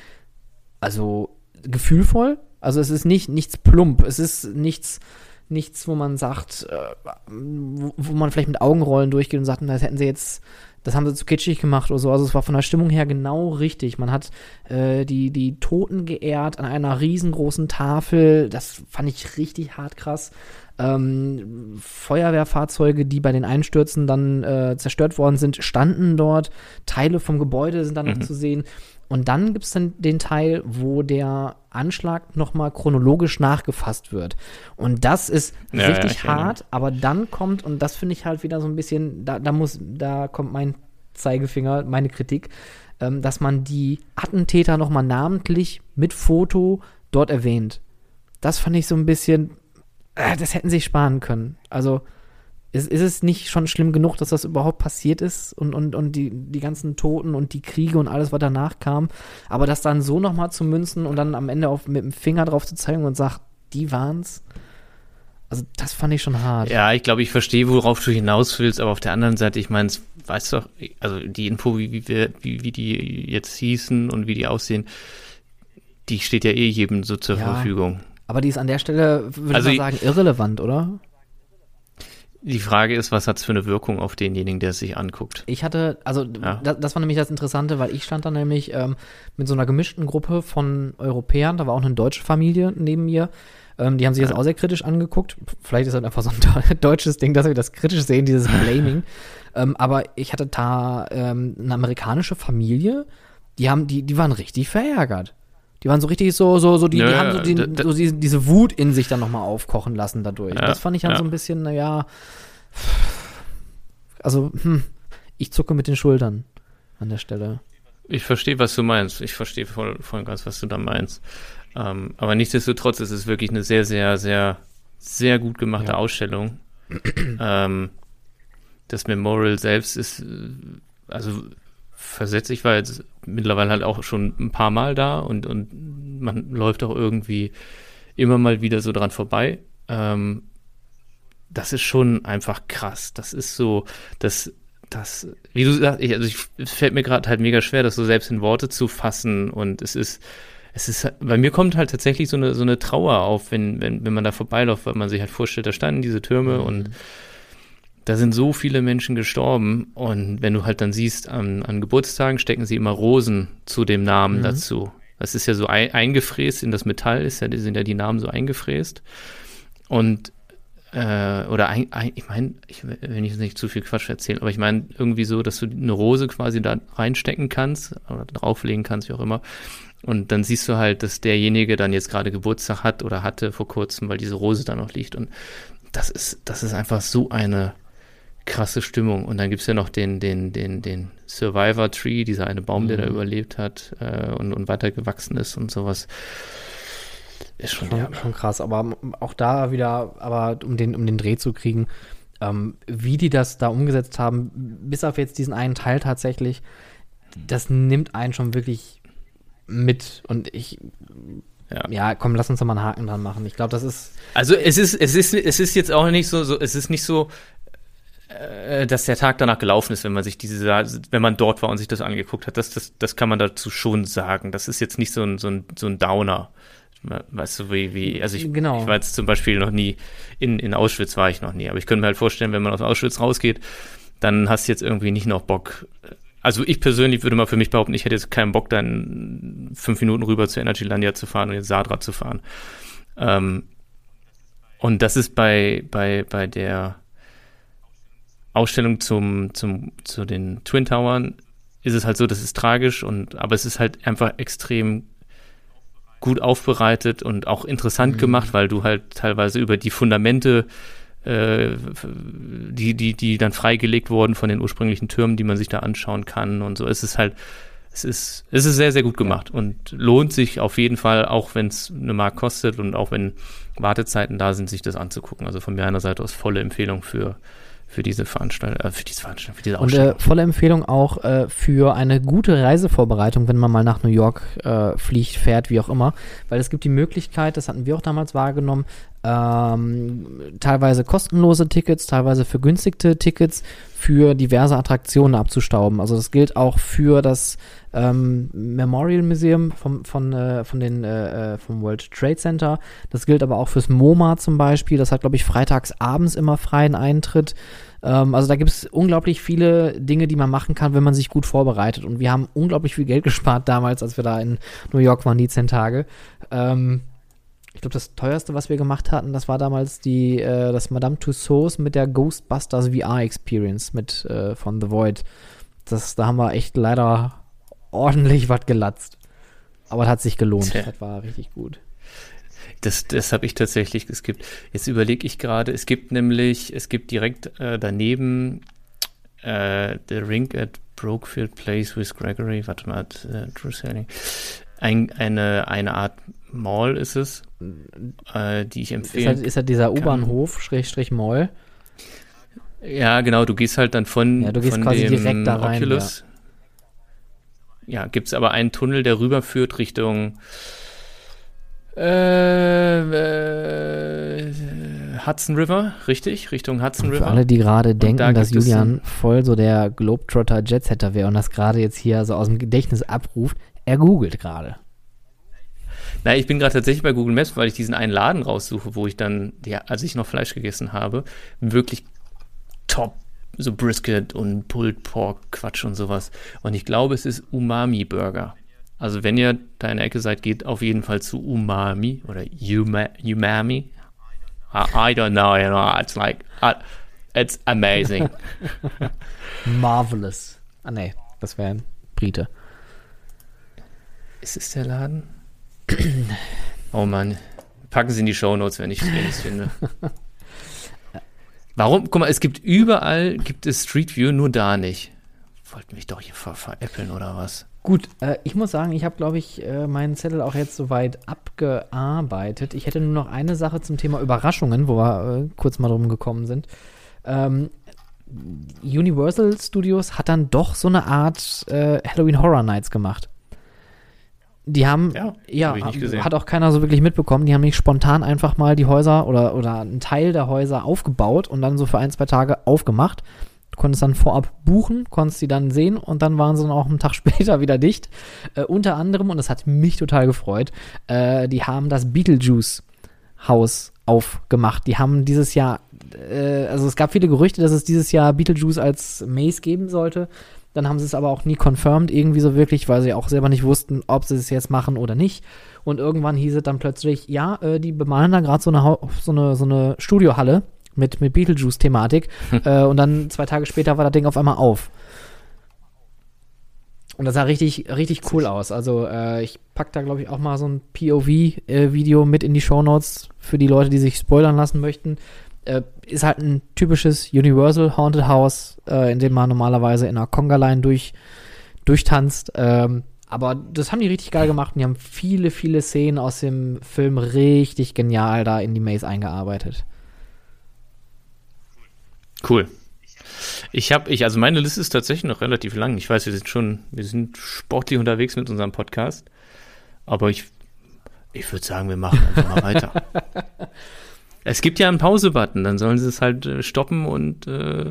also gefühlvoll. Also es ist nicht nichts plump. Es ist nichts, nichts, wo man sagt, äh, wo, wo man vielleicht mit Augenrollen durchgeht und sagt, das hätten sie jetzt, das haben sie zu kitschig gemacht oder so. Also es war von der Stimmung her genau richtig. Man hat äh, die, die Toten geehrt an einer riesengroßen Tafel. Das fand ich richtig hart krass. Ähm, Feuerwehrfahrzeuge, die bei den Einstürzen dann äh, zerstört worden sind, standen dort. Teile vom Gebäude sind dann noch Mhm. zu sehen. Und dann gibt es dann den Teil, wo der Anschlag nochmal chronologisch nachgefasst wird. Und das ist Ja, ja, richtig ich erinnere hart, aber dann kommt, und das finde ich halt wieder so ein bisschen, da, da muss, da kommt mein Zeigefinger, meine Kritik, ähm, dass man die Attentäter nochmal namentlich mit Foto dort erwähnt. Das fand ich so ein bisschen, das hätten sie sich sparen können. Also, ist, ist es nicht schon schlimm genug, dass das überhaupt passiert ist und, und, und die, die ganzen Toten und die Kriege und alles, was danach kam, aber das dann so nochmal zu münzen und dann am Ende auf, mit dem Finger drauf zu zeigen und sagt, die waren's. Also das fand ich schon hart. Ja, ich glaube, ich verstehe, worauf du hinaus willst, aber auf der anderen Seite, ich meine, weißt doch, also die Info, wie, wie, wie, wie die jetzt hießen und wie die aussehen, die steht ja eh jedem so zur Ja. Verfügung. Aber die ist an der Stelle, würde Also ich mal sagen, irrelevant, oder? Die Frage ist, was hat es für eine Wirkung auf denjenigen, der es sich anguckt? Ich hatte, also Ja. das, das war nämlich das Interessante, weil ich stand da nämlich ähm, mit so einer gemischten Gruppe von Europäern, da war auch eine deutsche Familie neben mir. Ähm, die haben sich das Ja. auch sehr kritisch angeguckt. Vielleicht ist das einfach so ein deu- deutsches Ding, dass wir das kritisch sehen, dieses Blaming. ähm, aber ich hatte da ähm, eine amerikanische Familie, die haben, die, die waren richtig verärgert. Die waren so richtig so, so, so, die, Ja, die haben so, die, da- da- so diese, diese Wut in sich dann nochmal aufkochen lassen dadurch. Ja, das fand ich dann ja. so ein bisschen, naja, also, hm, ich zucke mit den Schultern an der Stelle. Ich verstehe, was du meinst. Ich verstehe voll, voll und ganz, was du da meinst. Ähm, aber nichtsdestotrotz ist es wirklich eine sehr, sehr, sehr, sehr gut gemachte. Ausstellung. ähm, das Memorial selbst ist, äh, also versetzt, ich war jetzt mittlerweile halt auch schon ein paar Mal da und, und man läuft auch irgendwie immer mal wieder so dran vorbei. Ähm, das ist schon einfach krass. Das ist so, das, das, wie du sagst, ich, also ich, es fällt mir gerade halt mega schwer, das so selbst in Worte zu fassen und es ist, es ist, bei mir kommt halt tatsächlich so eine, so eine Trauer auf, wenn, wenn, wenn man da vorbeiläuft, weil man sich halt vorstellt, da standen diese Türme und da sind so viele Menschen gestorben und wenn du halt dann siehst, an, an Geburtstagen stecken sie immer Rosen zu dem Namen Mhm. dazu. Das ist ja so ein, eingefräst in das Metall, ist ja, sind ja die Namen so eingefräst. Und äh, oder ein, ein, ich meine, ich will nicht, nicht zu viel Quatsch erzählen, aber ich meine irgendwie so, dass du eine Rose quasi da reinstecken kannst oder drauflegen kannst, wie auch immer. Und dann siehst du halt, dass derjenige dann jetzt gerade Geburtstag hat oder hatte vor kurzem, weil diese Rose da noch liegt. Und das ist, das ist einfach so eine krasse Stimmung. Und dann gibt's ja noch den, den, den, den Survivor Tree, dieser eine Baum, der da Mhm. überlebt hat äh, und, und weiter gewachsen ist und sowas. Ist schon, Schon, ja. schon krass, aber auch da wieder, aber um den, um den Dreh zu kriegen, ähm, wie die das da umgesetzt haben, bis auf jetzt diesen einen Teil tatsächlich, das nimmt einen schon wirklich mit. Und ich, Ja. ja, komm, lass uns doch mal einen Haken dran machen. Ich glaube, das ist, Also es ist, es ist, es ist jetzt auch nicht so, so es ist nicht so, dass der Tag danach gelaufen ist, wenn man sich diese, wenn man dort war und sich das angeguckt hat. Das, das, das kann man dazu schon sagen. Das ist jetzt nicht so ein, so ein, so ein Downer. Weißt du, wie, wie, also ich, Genau. ich war jetzt zum Beispiel noch nie, in, in Auschwitz war ich noch nie, aber ich könnte mir halt vorstellen, wenn man aus Auschwitz rausgeht, dann hast du jetzt irgendwie nicht noch Bock, also ich persönlich würde mal für mich behaupten, ich hätte jetzt keinen Bock, dann fünf Minuten rüber zu Energylandia zu fahren und jetzt Sadra zu fahren. Ähm, und das ist bei, bei, bei der Ausstellung zum, zum, zu den Twin Towern ist es halt so, das ist tragisch und, aber es ist halt einfach extrem gut aufbereitet und auch interessant mhm. gemacht, weil du halt teilweise über die Fundamente äh, die, die, die dann freigelegt wurden von den ursprünglichen Türmen, die man sich da anschauen kann und so. Es ist halt, es ist, es ist sehr, sehr gut gemacht und lohnt sich auf jeden Fall, auch wenn es eine Mark kostet und auch wenn Wartezeiten da sind, sich das anzugucken. Also von meiner Seite aus volle Empfehlung für, für diese Veranstaltung, äh, für diese Veranstaltung, für diese Ausstellung. Und äh, volle Empfehlung auch äh, für eine gute Reisevorbereitung, wenn man mal nach New York äh, fliegt, fährt, wie auch immer. Weil es gibt die Möglichkeit, das hatten wir auch damals wahrgenommen, ähm, teilweise kostenlose Tickets, teilweise vergünstigte Tickets für diverse Attraktionen abzustauben. Also das gilt auch für das ähm, Memorial Museum vom, von, äh, von den, äh, äh vom World Trade Center. Das gilt aber auch fürs MoMA zum Beispiel. Das hat, glaube ich, freitags abends immer freien Eintritt. Ähm, also da gibt es unglaublich viele Dinge, die man machen kann, wenn man sich gut vorbereitet. Und wir haben unglaublich viel Geld gespart damals, als wir da in New York waren, die zehn Tage. Ähm, ich glaube, das teuerste, was wir gemacht hatten, das war damals die, äh, das Madame Tussauds mit der Ghostbusters VR Experience mit äh, von The Void. Das, da haben wir echt leider ordentlich was gelatzt. Aber es hat sich gelohnt. Tja. Das war richtig gut. Das, das habe ich tatsächlich, es gibt, jetzt überlege ich gerade, es gibt nämlich, es gibt direkt äh, daneben äh, The Ring at Brokefield Place with Gregory, warte mal, äh, True Sailing, ein, eine, eine Art Mall ist es, äh, die ich empfehle. Ist halt, ist halt dieser U-Bahnhof, Schrägstrich Mall. Ja, genau, du gehst halt dann von, ja, du gehst von quasi dem direkt da rein, Oculus. Ja, ja gibt es aber einen Tunnel, der rüberführt Richtung äh, äh, Hudson River, richtig? Richtung Hudson River. Für alle, die gerade denken, da dass Julian voll so der Globetrotter Jetsetter wäre und das gerade jetzt hier so aus dem Gedächtnis abruft, er googelt gerade. Na, ich bin gerade tatsächlich bei Google Maps, weil ich diesen einen Laden raussuche, wo ich dann, ja, als ich noch Fleisch gegessen habe, wirklich top, so Brisket und Pulled Pork Quatsch und sowas. Und ich glaube, es ist Umami Burger. Also wenn ihr da in der Ecke seid, geht auf jeden Fall zu Umami oder Uma, Umami. I, I don't know, you know, it's like, uh, it's amazing. Marvelous. Ah nee, das wäre ein Brite. Ist es der Laden? oh Mann. Packen Sie in die Shownotes, wenn ich es finde. Warum? Guck mal, es gibt überall, gibt es Street View, nur da nicht. Wollten mich doch hier ver veräppeln oder was? Gut, äh, ich muss sagen, ich habe, glaube ich, äh, meinen Zettel auch jetzt soweit abgearbeitet. Ich hätte nur noch eine Sache zum Thema Überraschungen, wo wir äh, kurz mal drum gekommen sind. Ähm, Universal Studios hat dann doch so eine Art äh, Halloween Horror Nights gemacht. Die haben, ja, ja hab hat auch keiner so wirklich mitbekommen. Die haben nicht spontan einfach mal die Häuser oder, oder einen Teil der Häuser aufgebaut und dann so für ein, zwei Tage aufgemacht. Du konntest dann vorab buchen, konntest sie dann sehen und dann waren sie dann auch einen Tag später wieder dicht. Äh, unter anderem, und das hat mich total gefreut, äh, die haben das Beetlejuice-Haus aufgemacht. Die haben dieses Jahr, äh, also es gab viele Gerüchte, dass es dieses Jahr Beetlejuice als Maze geben sollte. Dann haben sie es aber auch nie confirmed irgendwie so wirklich, weil sie auch selber nicht wussten, ob sie es jetzt machen oder nicht. Und irgendwann hieß es dann plötzlich, ja, äh, die bemalen da gerade so eine, so eine, so eine Studiohalle mit, mit Beetlejuice-Thematik. äh, und dann zwei Tage später war das Ding auf einmal auf. Und das sah richtig, richtig cool aus. Also äh, ich packe da, glaube ich, auch mal so ein POV-Video äh, mit in die Show Notes für die Leute, die sich spoilern lassen möchten äh, ist halt ein typisches Universal Haunted House, äh, in dem man normalerweise in einer Conga-Line durch, durchtanzt. Ähm, aber das haben die richtig geil gemacht und die haben viele, viele Szenen aus dem Film richtig genial da in die Maze eingearbeitet. Cool. Ich habe, ich, also meine Liste ist tatsächlich noch relativ lang. Ich weiß, wir sind schon, wir sind sportlich unterwegs mit unserem Podcast. Aber ich, ich würde sagen, wir machen einfach mal weiter. Es gibt ja einen Pause-Button, dann sollen sie es halt äh, stoppen und, äh,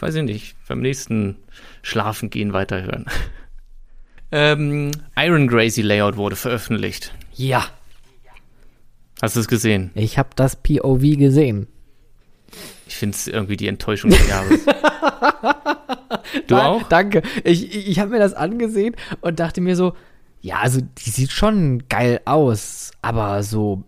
weiß ich nicht, beim nächsten Schlafen gehen weiterhören. ähm, Iron Gracie Layout wurde veröffentlicht. Ja. Hast du es gesehen? Ich habe das POV gesehen. Ich finde es irgendwie die Enttäuschung des Jahres. du Nein, auch? Danke. Ich, ich, ich habe mir das angesehen und dachte mir so, ja, also die sieht schon geil aus, aber so,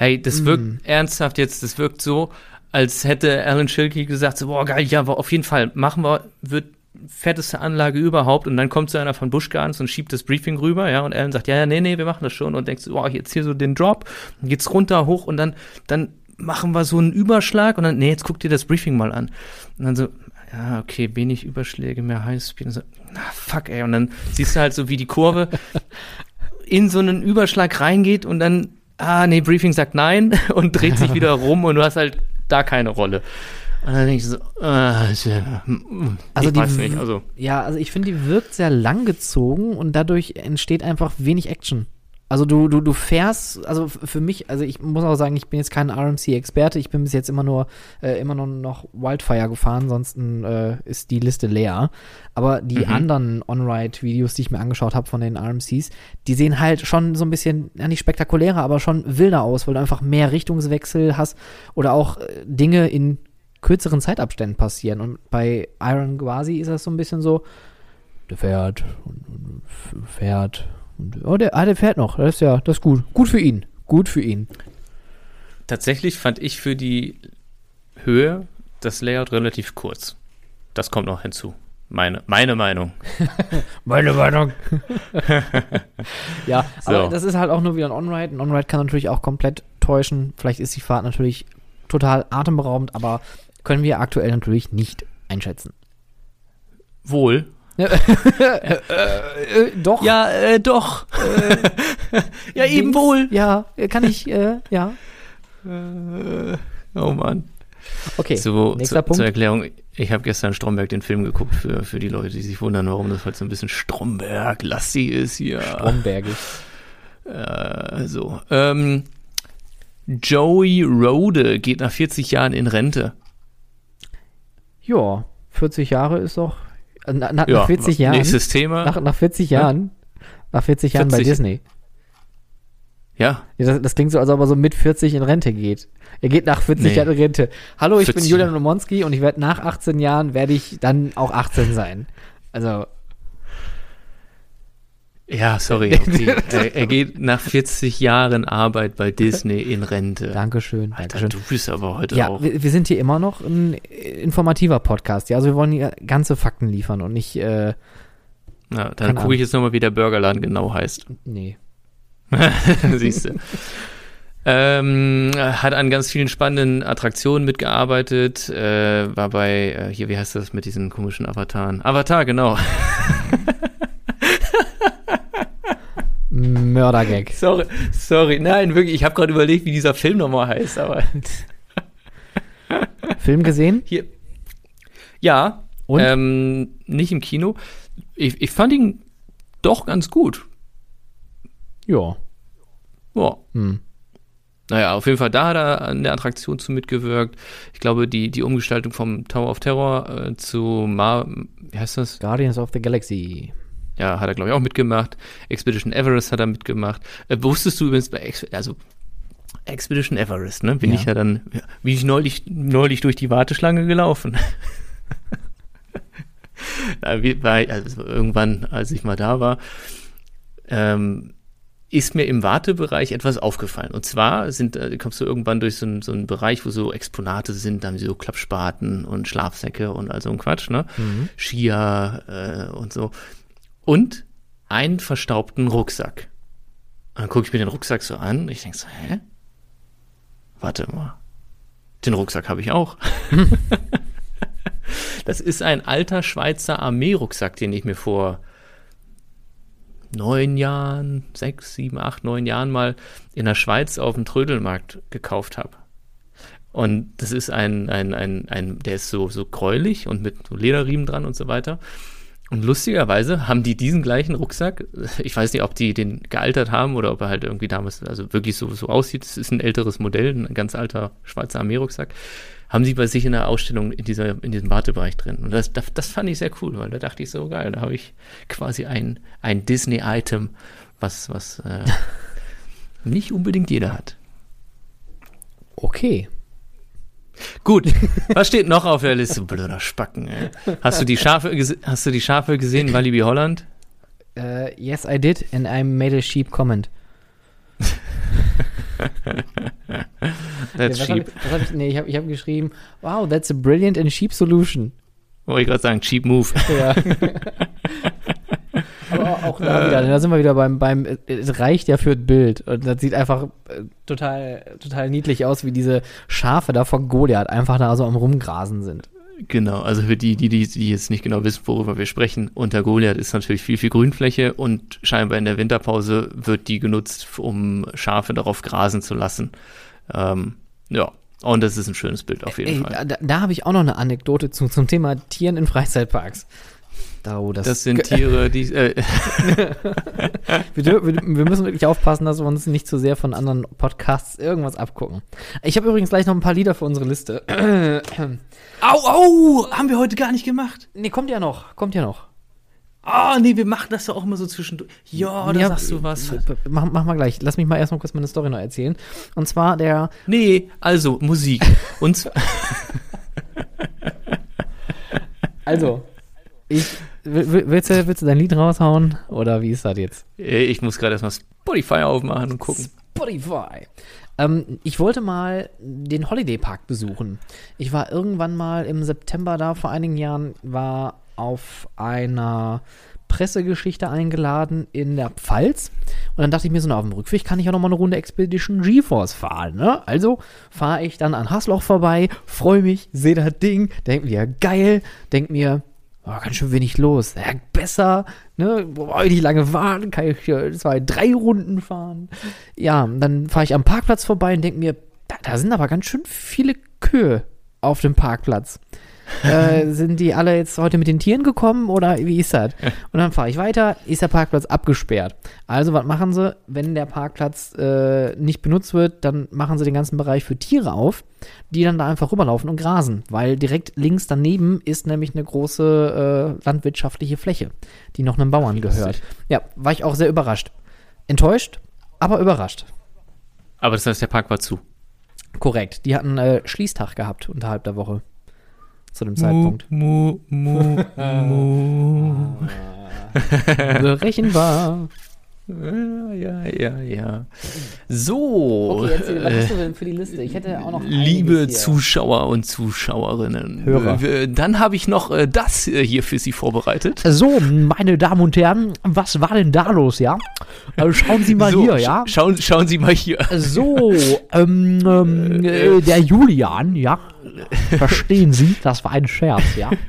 Hey, das wirkt ernsthaft jetzt, das wirkt so, als hätte Alan Schilke gesagt, so, boah, geil, ja, auf jeden Fall, machen wir, wird fetteste Anlage überhaupt. Und dann kommt so einer von Buschgans und schiebt das Briefing rüber, ja, und Alan sagt, ja, ja, nee, nee, wir machen das schon. Und denkst, boah, jetzt hier so den Drop, dann geht's runter, hoch und dann, dann machen wir so einen Überschlag und dann, nee, jetzt guck dir das Briefing mal an. Und dann so, ja, okay, wenig Überschläge, mehr Highspeed. Und so, na, fuck, ey, und dann siehst du halt so, wie die Kurve in so einen Überschlag reingeht und dann, ah, nee, Briefing sagt nein und dreht sich wieder rum und du hast halt da keine Rolle. Und dann denke ich so, äh, Also ich die weiß nicht, also ja, also ich finde, die wirkt sehr langgezogen und dadurch entsteht einfach wenig Action. Also du, du, du fährst, also für mich, also ich muss auch sagen, ich bin jetzt kein RMC-Experte, ich bin bis jetzt immer nur, äh, immer nur noch Wildfire gefahren, sonst äh, ist die Liste leer. Aber die Mhm. anderen On-Ride-Videos, die ich mir angeschaut habe von den RMCs, die sehen halt schon so ein bisschen, ja nicht spektakulärer, aber schon wilder aus, weil du einfach mehr Richtungswechsel hast oder auch äh, Dinge in kürzeren Zeitabständen passieren. Und bei Iron Gwazi ist das so ein bisschen so, der fährt und, fährt. Und, oh, der, ah, der fährt noch. Das ist ja, das ist gut. Gut für ihn. Gut für ihn. tatsächlich fand ich für die Höhe das Layout relativ kurz. Das kommt noch hinzu. Meine, meine Meinung. Meine Meinung. ja, So. aber das ist halt auch nur wieder ein On-Ride. Ein On-Ride kann natürlich auch komplett täuschen. Vielleicht ist die Fahrt natürlich total atemberaubend, aber können wir aktuell natürlich nicht einschätzen. Wohl. Äh, doch. Ja, äh, doch. ja, eben wohl. Ja, kann ich, äh, ja. Äh, oh Mann. Okay, So, nächster zu, Punkt. zur Erklärung, ich habe gestern Stromberg den Film geguckt für, für die Leute, die sich wundern, warum das halt so ein bisschen Stromberg-lastig ist hier. Strombergig. Äh, so. Ähm, Joey Rode geht nach 40 Jahren in Rente. Ja, 40 Jahre ist doch. Äh, Na, na, Ja, nach 40 Jahren. Nächstes Thema. Nach, nach 40 Ja. Jahren. Nach 40 Jahren bei 40. Disney. ja, Ja, das, das klingt so, als ob er so mit 40 in Rente geht. Er geht nach 40 Nee. Jahren in Rente. Hallo, ich bin 40 Julian Jahre. Romonski und ich werde nach 18 Jahren, werde ich dann auch 18 sein. Also, ja, sorry. Okay. er, er geht nach 40 Jahren Arbeit bei Disney in Rente. Dankeschön, Alter, Dankeschön. du bist aber heute Ja, auch. wir, wir sind hier immer noch ein informativer Podcast. Ja, also wir wollen hier ganze Fakten liefern und nicht, äh, Ja, dann gucke ich jetzt nochmal, wie der Burgerladen genau heißt. nee. Siehst du. Ähm, hat an ganz vielen spannenden Attraktionen mitgearbeitet, äh, war bei, äh, hier, wie heißt das mit diesen komischen Avataren? Avatar, genau. Mördergag. Sorry, sorry, nein, wirklich, ich habe gerade überlegt, wie dieser Film nochmal heißt, aber Film gesehen? hier. Ja, Und? Ähm, nicht im Kino. Ich, ich fand ihn doch ganz gut. ja. Ja. Hm. Naja, auf jeden Fall, da hat er an der Attraktion zu mitgewirkt. Ich glaube, die, die Umgestaltung vom Tower of Terror äh, zu Mar, wie heißt das? Guardians of the Galaxy. Ja, hat er, glaube ich, auch mitgemacht. Expedition Everest hat er mitgemacht. Äh, wusstest du übrigens bei, Ex also, Expedition Everest, ne? Bin Ja. ich ja dann, wie ich neulich, neulich durch die Warteschlange gelaufen. also irgendwann, als ich mal da war, ähm, ist mir im Wartebereich etwas aufgefallen. Und zwar sind, äh, kommst du irgendwann durch so einen, so einen Bereich, wo so Exponate sind, da haben sie so Klappspaten und Schlafsäcke und all so ein Quatsch, ne? Mhm. Skier äh, und so. Und einen verstaubten Rucksack. Und dann gucke ich mir den Rucksack so an und ich denke so, hä? Warte mal. Den Rucksack habe ich auch. das ist ein alter Schweizer Armeerucksack, den ich mir vor neun Jahren, sechs, sieben, acht, neun Jahren mal in der Schweiz auf dem Trödelmarkt gekauft habe. Und das ist ein, ein, ein, ein, der ist so, so gräulich und mit Lederriemen dran und so weiter. Und lustigerweise haben die diesen gleichen Rucksack, ich weiß nicht, ob die den gealtert haben oder ob er halt irgendwie damals, also wirklich so, so aussieht, es ist ein älteres Modell, ein ganz alter Schweizer Armeerucksack, haben sie bei sich in der Ausstellung in, dieser, in diesem Wartebereich drin. Und das, das, das fand ich sehr cool, weil da dachte ich so, geil, da habe ich quasi ein, ein Disney-Item, was, was äh, nicht unbedingt jeder hat. Okay. Gut, was steht noch auf der Liste? Blöder Spacken, ey. Hast du die Schafe, hast du die Schafe gesehen Walibi Holland? Äh, yes, I did, and I made a sheep comment. That's hab cheap. ich, was hab ich, nee, ich habe hab geschrieben, wow, that's a brilliant and cheap solution. Wollte ich gerade sagen, cheap move. Ja. Aber auch, da wieder, da sind wir wieder beim, beim, es reicht ja für das Bild. Und das sieht einfach äh, total, total niedlich aus, wie diese Schafe da vor Goliath einfach da so am Rumgrasen sind. Genau, also für die, die, die, die jetzt nicht genau wissen, worüber wir sprechen, unter Goliath ist natürlich viel, viel Grünfläche und scheinbar in der Winterpause wird die genutzt, um Schafe darauf grasen zu lassen. Ähm, ja, und das ist ein schönes Bild auf jeden Ey, Fall. da, da habe ich auch noch eine Anekdote zu, zum Thema Tieren in Freizeitparks. Oh, das, Das sind Tiere, die, äh, wir, wir, müssen wirklich aufpassen, dass wir uns nicht zu sehr von anderen Podcasts irgendwas abgucken. Ich habe übrigens gleich noch ein paar Lieder für unsere Liste. au, au, haben wir heute gar nicht gemacht. nee, kommt ja noch, kommt ja noch. Ah, nee, wir machen das doch auch immer so zwischendurch. Ja, da Ja, sagst du was. Mach, mach mal gleich. Lass mich mal erstmal kurz meine Story noch erzählen. Und zwar der. Nee, also Musik. Und Also, ich. Will- will- Willst du, willst du dein Lied raushauen? Oder wie ist das jetzt? Äh, ich muss gerade erstmal Spotify aufmachen und gucken. Spotify. Ähm, ich wollte mal den Holiday Park besuchen. Ich war irgendwann mal im September da, vor einigen Jahren, war auf einer Pressegeschichte eingeladen in der Pfalz. Und dann dachte ich mir so, na, auf dem Rückweg kann ich ja noch mal eine Runde Expedition GeForce fahren. Ne? Also fahre ich dann an Hasloch vorbei, freue mich, sehe das Ding, denk mir, geil, denk mir, oh, ganz schön wenig los. Ja, besser, ne? Brauche ich nicht lange warten, kann ich zwei, drei Runden fahren. Ja, dann fahre ich am Parkplatz vorbei und denke mir, da, da sind aber ganz schön viele Kühe auf dem Parkplatz. Äh, sind die alle jetzt heute mit den Tieren gekommen oder wie ist das? Und dann fahre ich weiter, ist der Parkplatz abgesperrt. Also, was machen sie, wenn der Parkplatz äh, nicht benutzt wird, dann machen sie den ganzen Bereich für Tiere auf, die dann da einfach rüberlaufen und grasen, weil direkt links daneben ist nämlich eine große äh, landwirtschaftliche Fläche, die noch einem Bauern gehört. Ja, war ich auch sehr überrascht. Enttäuscht, aber überrascht. Aber das heißt, der Park war zu. Korrekt. Die hatten äh, Schließtag gehabt unterhalb der Woche. Zu dem Zeitpunkt. Mu, mu, mu. Berechenbar. Ja, ja, ja. So, Okay, erzähl, was äh, hast du denn für die Liste? Ich hätte auch noch liebe. Zuschauer und Zuschauerinnen, Hörer. äh, dann habe ich noch äh, das äh, hier für Sie vorbereitet. So, meine Damen und Herren, was war denn da los, ja? Also schauen Sie mal so, hier, ja? Schauen, schauen Sie mal hier. So, ähm, ähm, äh, der Julian, ja? Verstehen Sie? Das war ein Scherz, ja?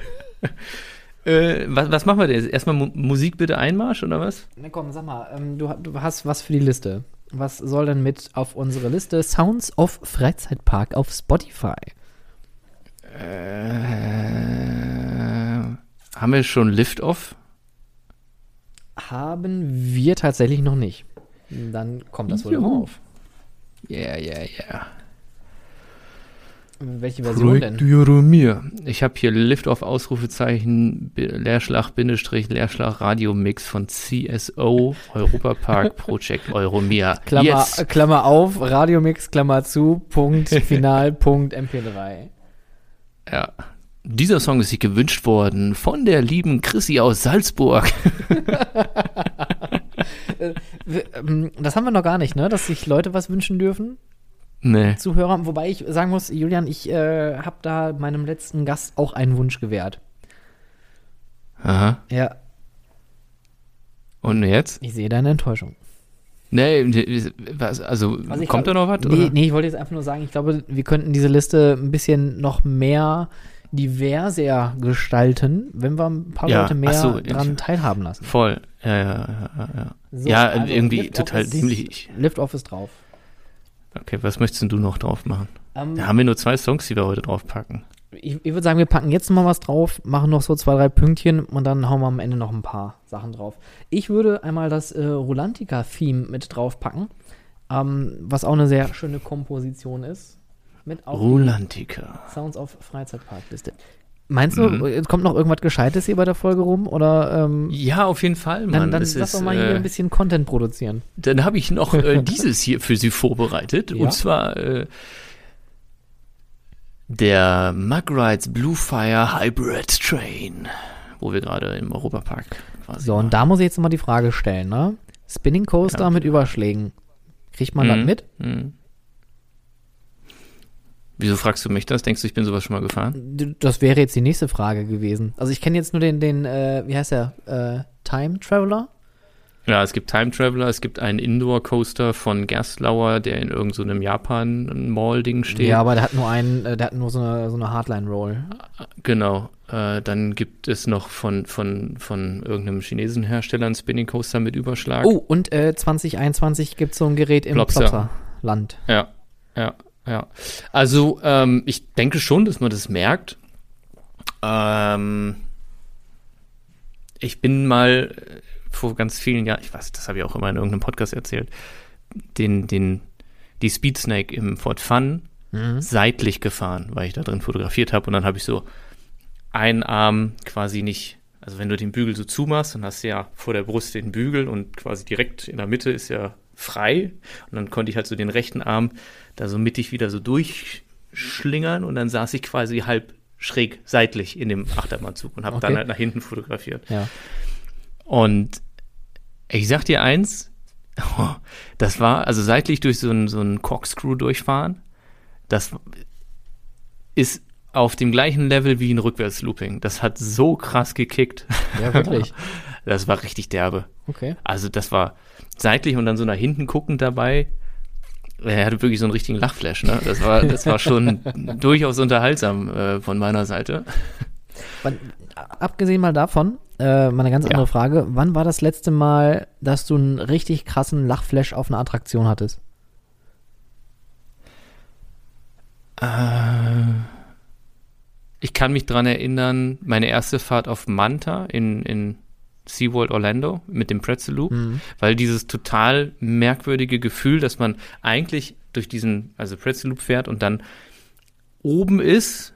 Äh, was, was machen wir denn jetzt? Erstmal Mu Musik bitte Einmarsch oder was? Na komm, sag mal, ähm, du, du hast was für die Liste. Was soll denn mit auf unsere Liste? Sounds of Freizeitpark auf Spotify. Äh, haben wir schon Lift-Off? Haben wir tatsächlich noch nicht. Dann kommt das wohl Juhu. drauf. Ja, ja, ja. Welche Version denn? Projektiere mir. Ich habe hier Lift-Off Ausrufezeichen Leerschlag Bindestrich Leerschlag Radio Mix von CSO Europapark Project Euromir. Klammer, Jetzt. Klammer auf, Radiomix, Klammer zu, Punkt, Final, Punkt, MP3. Ja. Dieser Song ist sich gewünscht worden von der lieben Chrissy aus Salzburg. Wir, ähm, Das haben wir noch gar nicht, ne? Dass sich Leute was wünschen dürfen. Nee. Zuhörer, wobei ich sagen muss, Julian, ich äh, habe da meinem letzten Gast auch einen Wunsch gewährt. Aha. Ja, Und jetzt? ich sehe deine Enttäuschung. Nee, was, also, Also kommt glaub- da noch was? Nee, nee, ich wollte jetzt einfach nur sagen, ich glaube, wir könnten diese Liste ein bisschen noch mehr diverser gestalten, wenn wir ein paar Ja, Leute mehr so, dran teilhaben lassen. Voll. Ja, ja, ja, ja. ja. So, ja, also irgendwie total dämlich. Lift Off ist drauf. Okay, was möchtest du noch drauf machen? Ähm, Da haben wir nur zwei Songs, die wir heute draufpacken. ich, ich würde sagen, wir packen jetzt mal was drauf, machen noch so zwei, drei Pünktchen und dann hauen wir am Ende noch ein paar Sachen drauf. Ich würde einmal das äh, Rolantica-Theme mit draufpacken, ähm, was auch eine sehr schöne Komposition ist. Mit auf Rolantica. Sounds of Freizeitparkliste. Meinst du, Mhm. äh, kommt noch irgendwas Gescheites hier bei der Folge rum? Oder ähm, Ja, auf jeden Fall, Mann. dann, dann lass ist, doch mal hier äh, ein bisschen Content produzieren. Dann habe ich noch äh, dieses hier für Sie vorbereitet. Ja? Und zwar äh, der Mugrides Bluefire Hybrid Train, wo wir gerade im Europapark quasi So, und da muss ich jetzt mal die Frage stellen, ne? Spinning Coaster Ja. mit Überschlägen. Kriegt man das Mhm. mit? Mhm. Wieso fragst du mich das? Denkst du, ich bin sowas schon mal gefahren? Das wäre jetzt die nächste Frage gewesen. Also ich kenne jetzt nur den, den, äh, wie heißt der? Äh, Time Traveler? Ja, es gibt Time Traveler, es gibt einen Indoor Coaster von Gerstlauer, der in irgendeinem so Japan-Mall-Ding steht. Ja, aber der hat nur einen, äh, der hat nur so eine, so eine Hardline-Roll. Genau. Äh, dann gibt es noch von, von, von irgendeinem chinesischen Hersteller einen Spinning Coaster mit Überschlag. Oh, und äh, 2021 gibt es so ein Gerät im Plopsa. Plopsa-Land. Ja, ja, ja. Also, ähm, ich denke schon, dass man das merkt. Ähm, ich bin mal äh, vor ganz vielen Jahren, ich weiß, das habe ich auch immer in irgendeinem Podcast erzählt, den, den, die Speed Snake im Ford Fun Mhm. seitlich gefahren, weil ich da drin fotografiert habe und dann habe ich so einen Arm quasi nicht, also wenn du den Bügel so zumachst, dann hast du ja vor der Brust den Bügel und quasi direkt in der Mitte ist ja frei und dann konnte ich halt so den rechten Arm da so mittig wieder so durchschlingern und dann saß ich quasi halb schräg seitlich in dem Achterbahnzug und habe Okay. dann halt nach hinten fotografiert. Ja. Und ich sag dir eins, das war, also seitlich durch so einen so einen Corkscrew durchfahren, das ist auf dem gleichen Level wie ein Rückwärtslooping. Das hat so krass gekickt. Ja, wirklich. Das war richtig derbe. Okay. Also das war seitlich und dann so nach hinten guckend dabei. Er hatte wirklich so einen richtigen Lachflash, ne? Das war, das war schon durchaus unterhaltsam äh, von meiner Seite. Wann, abgesehen mal davon, äh, mal eine ganz Ja. andere Frage. Wann war das letzte Mal, dass du einen richtig krassen Lachflash auf einer Attraktion hattest? Äh, ich kann mich dran erinnern, meine erste Fahrt auf Manta in, in SeaWorld Orlando mit dem Pretzel Loop, weil dieses total merkwürdige Gefühl, dass man eigentlich durch diesen, also Pretzel Loop fährt und dann oben ist,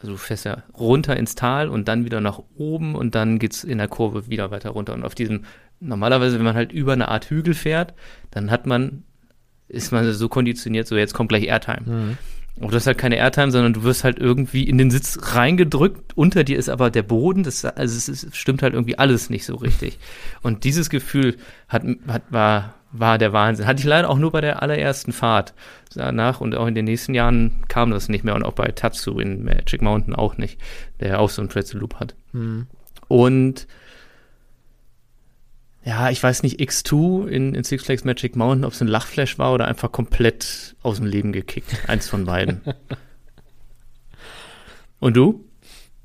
also du fährst ja runter ins Tal und dann wieder nach oben und dann geht's in der Kurve wieder weiter runter. Und auf diesem, normalerweise, wenn man halt über eine Art Hügel fährt, dann hat man, ist man so konditioniert, so jetzt kommt gleich Airtime. Und du hast halt keine Airtime, sondern du wirst halt irgendwie in den Sitz reingedrückt. Unter dir ist aber der Boden. Das, also es ist, stimmt halt irgendwie alles nicht so richtig. Und dieses Gefühl hat, hat, war, war der Wahnsinn. Hatte ich leider auch nur bei der allerersten Fahrt. Danach und auch in den nächsten Jahren kam das nicht mehr. Und auch bei Tatsu in Magic Mountain auch nicht, der auch so einen Pretzel Loop hat. Und ja, ich weiß nicht, X2 in, in Six Flags Magic Mountain, ob es ein Lachflash war oder einfach komplett aus dem Leben gekickt. Eins von beiden. Und du?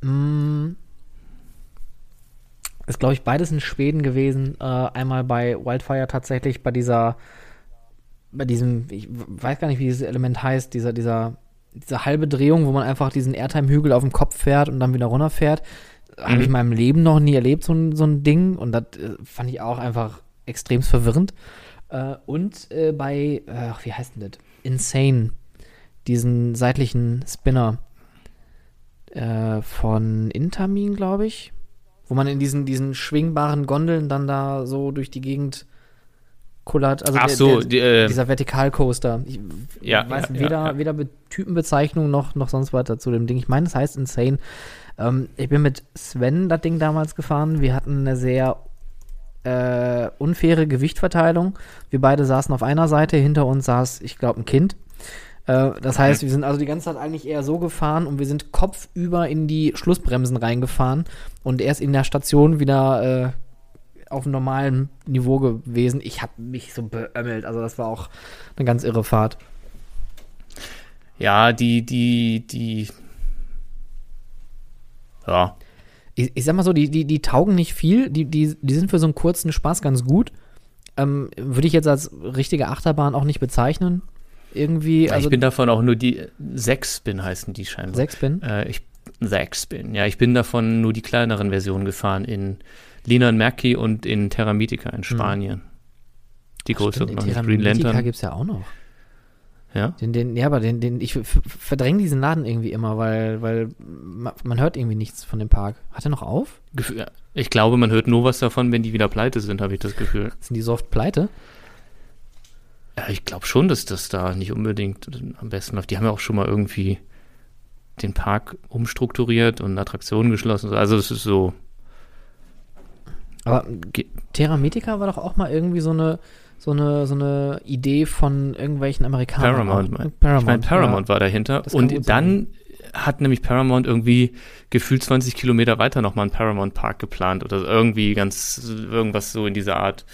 Mm, ist, glaube ich, beides in Schweden gewesen. Äh, einmal bei Wildfire tatsächlich bei dieser, bei diesem, ich weiß gar nicht, wie dieses Element heißt, dieser, dieser, diese halbe Drehung, wo man einfach diesen Airtime-Hügel auf dem Kopf fährt und dann wieder runterfährt. Habe ich in meinem Leben noch nie erlebt, so ein, so ein Ding. Und das äh, fand ich auch einfach extrem verwirrend. Äh, und äh, bei, äh, ach, wie heißt denn das? Insane. Diesen seitlichen Spinner äh, von Intamin, glaube ich. Wo man in diesen, diesen schwingbaren Gondeln dann da so durch die Gegend kullert. Also Ach der- so, der, die, äh, dieser Vertikalcoaster. Ich Ja, weiß ja, weder, ja, ja. weder Be Typenbezeichnung noch, noch sonst weiter zu dem Ding. Ich meine, es heißt Insane. Ähm, ich bin mit Sven das Ding damals gefahren. Wir hatten eine sehr äh, unfaire Gewichtverteilung. Wir beide saßen auf einer Seite, hinter uns saß, ich glaube, ein Kind. Äh, das heißt, wir sind also die ganze Zeit eigentlich eher so gefahren und wir sind kopfüber in die Schlussbremsen reingefahren und erst in der Station wieder äh, auf normalem Niveau gewesen. Ich habe mich so beömmelt. Also das war auch eine ganz irre Fahrt. Ja, die, die, die. Ja. Ich, ich sag mal so, die, die, die taugen nicht viel. Die, die, die sind für so einen kurzen Spaß ganz gut. Ähm, Würde ich jetzt als richtige Achterbahn auch nicht bezeichnen. Irgendwie, also ich bin davon auch nur die sechs Spin heißen die scheinbar. sechs bin. Äh, ich sechs Spin. Ja, ich bin davon nur die kleineren Versionen gefahren in Lina und Merki und in Terra Mythica in Spanien. Die größeren Stimmt, noch nicht. Green Lantern. gibt es ja auch noch. Ja. Den, den, ja, aber den, den, ich verdränge diesen Laden irgendwie immer, weil, weil ma- man hört irgendwie nichts von dem Park. Hat er noch auf? Ich glaube, man hört nur was davon, wenn die wieder pleite sind, habe ich das Gefühl. Sind die so oft pleite? Ja, ich glaube schon, dass das da nicht unbedingt am besten läuft. Die haben ja auch schon mal irgendwie den Park umstrukturiert und Attraktionen geschlossen. Also es ist so. Aber Terra Medica war doch auch mal irgendwie so eine, so eine, so eine Idee von irgendwelchen Amerikanern. Paramount, mein, Paramount. Ich meine, Paramount ja. war dahinter. Und dann hat nämlich Paramount irgendwie gefühlt 20 Kilometer weiter nochmal einen Paramount Park geplant oder irgendwie ganz, irgendwas so in dieser Art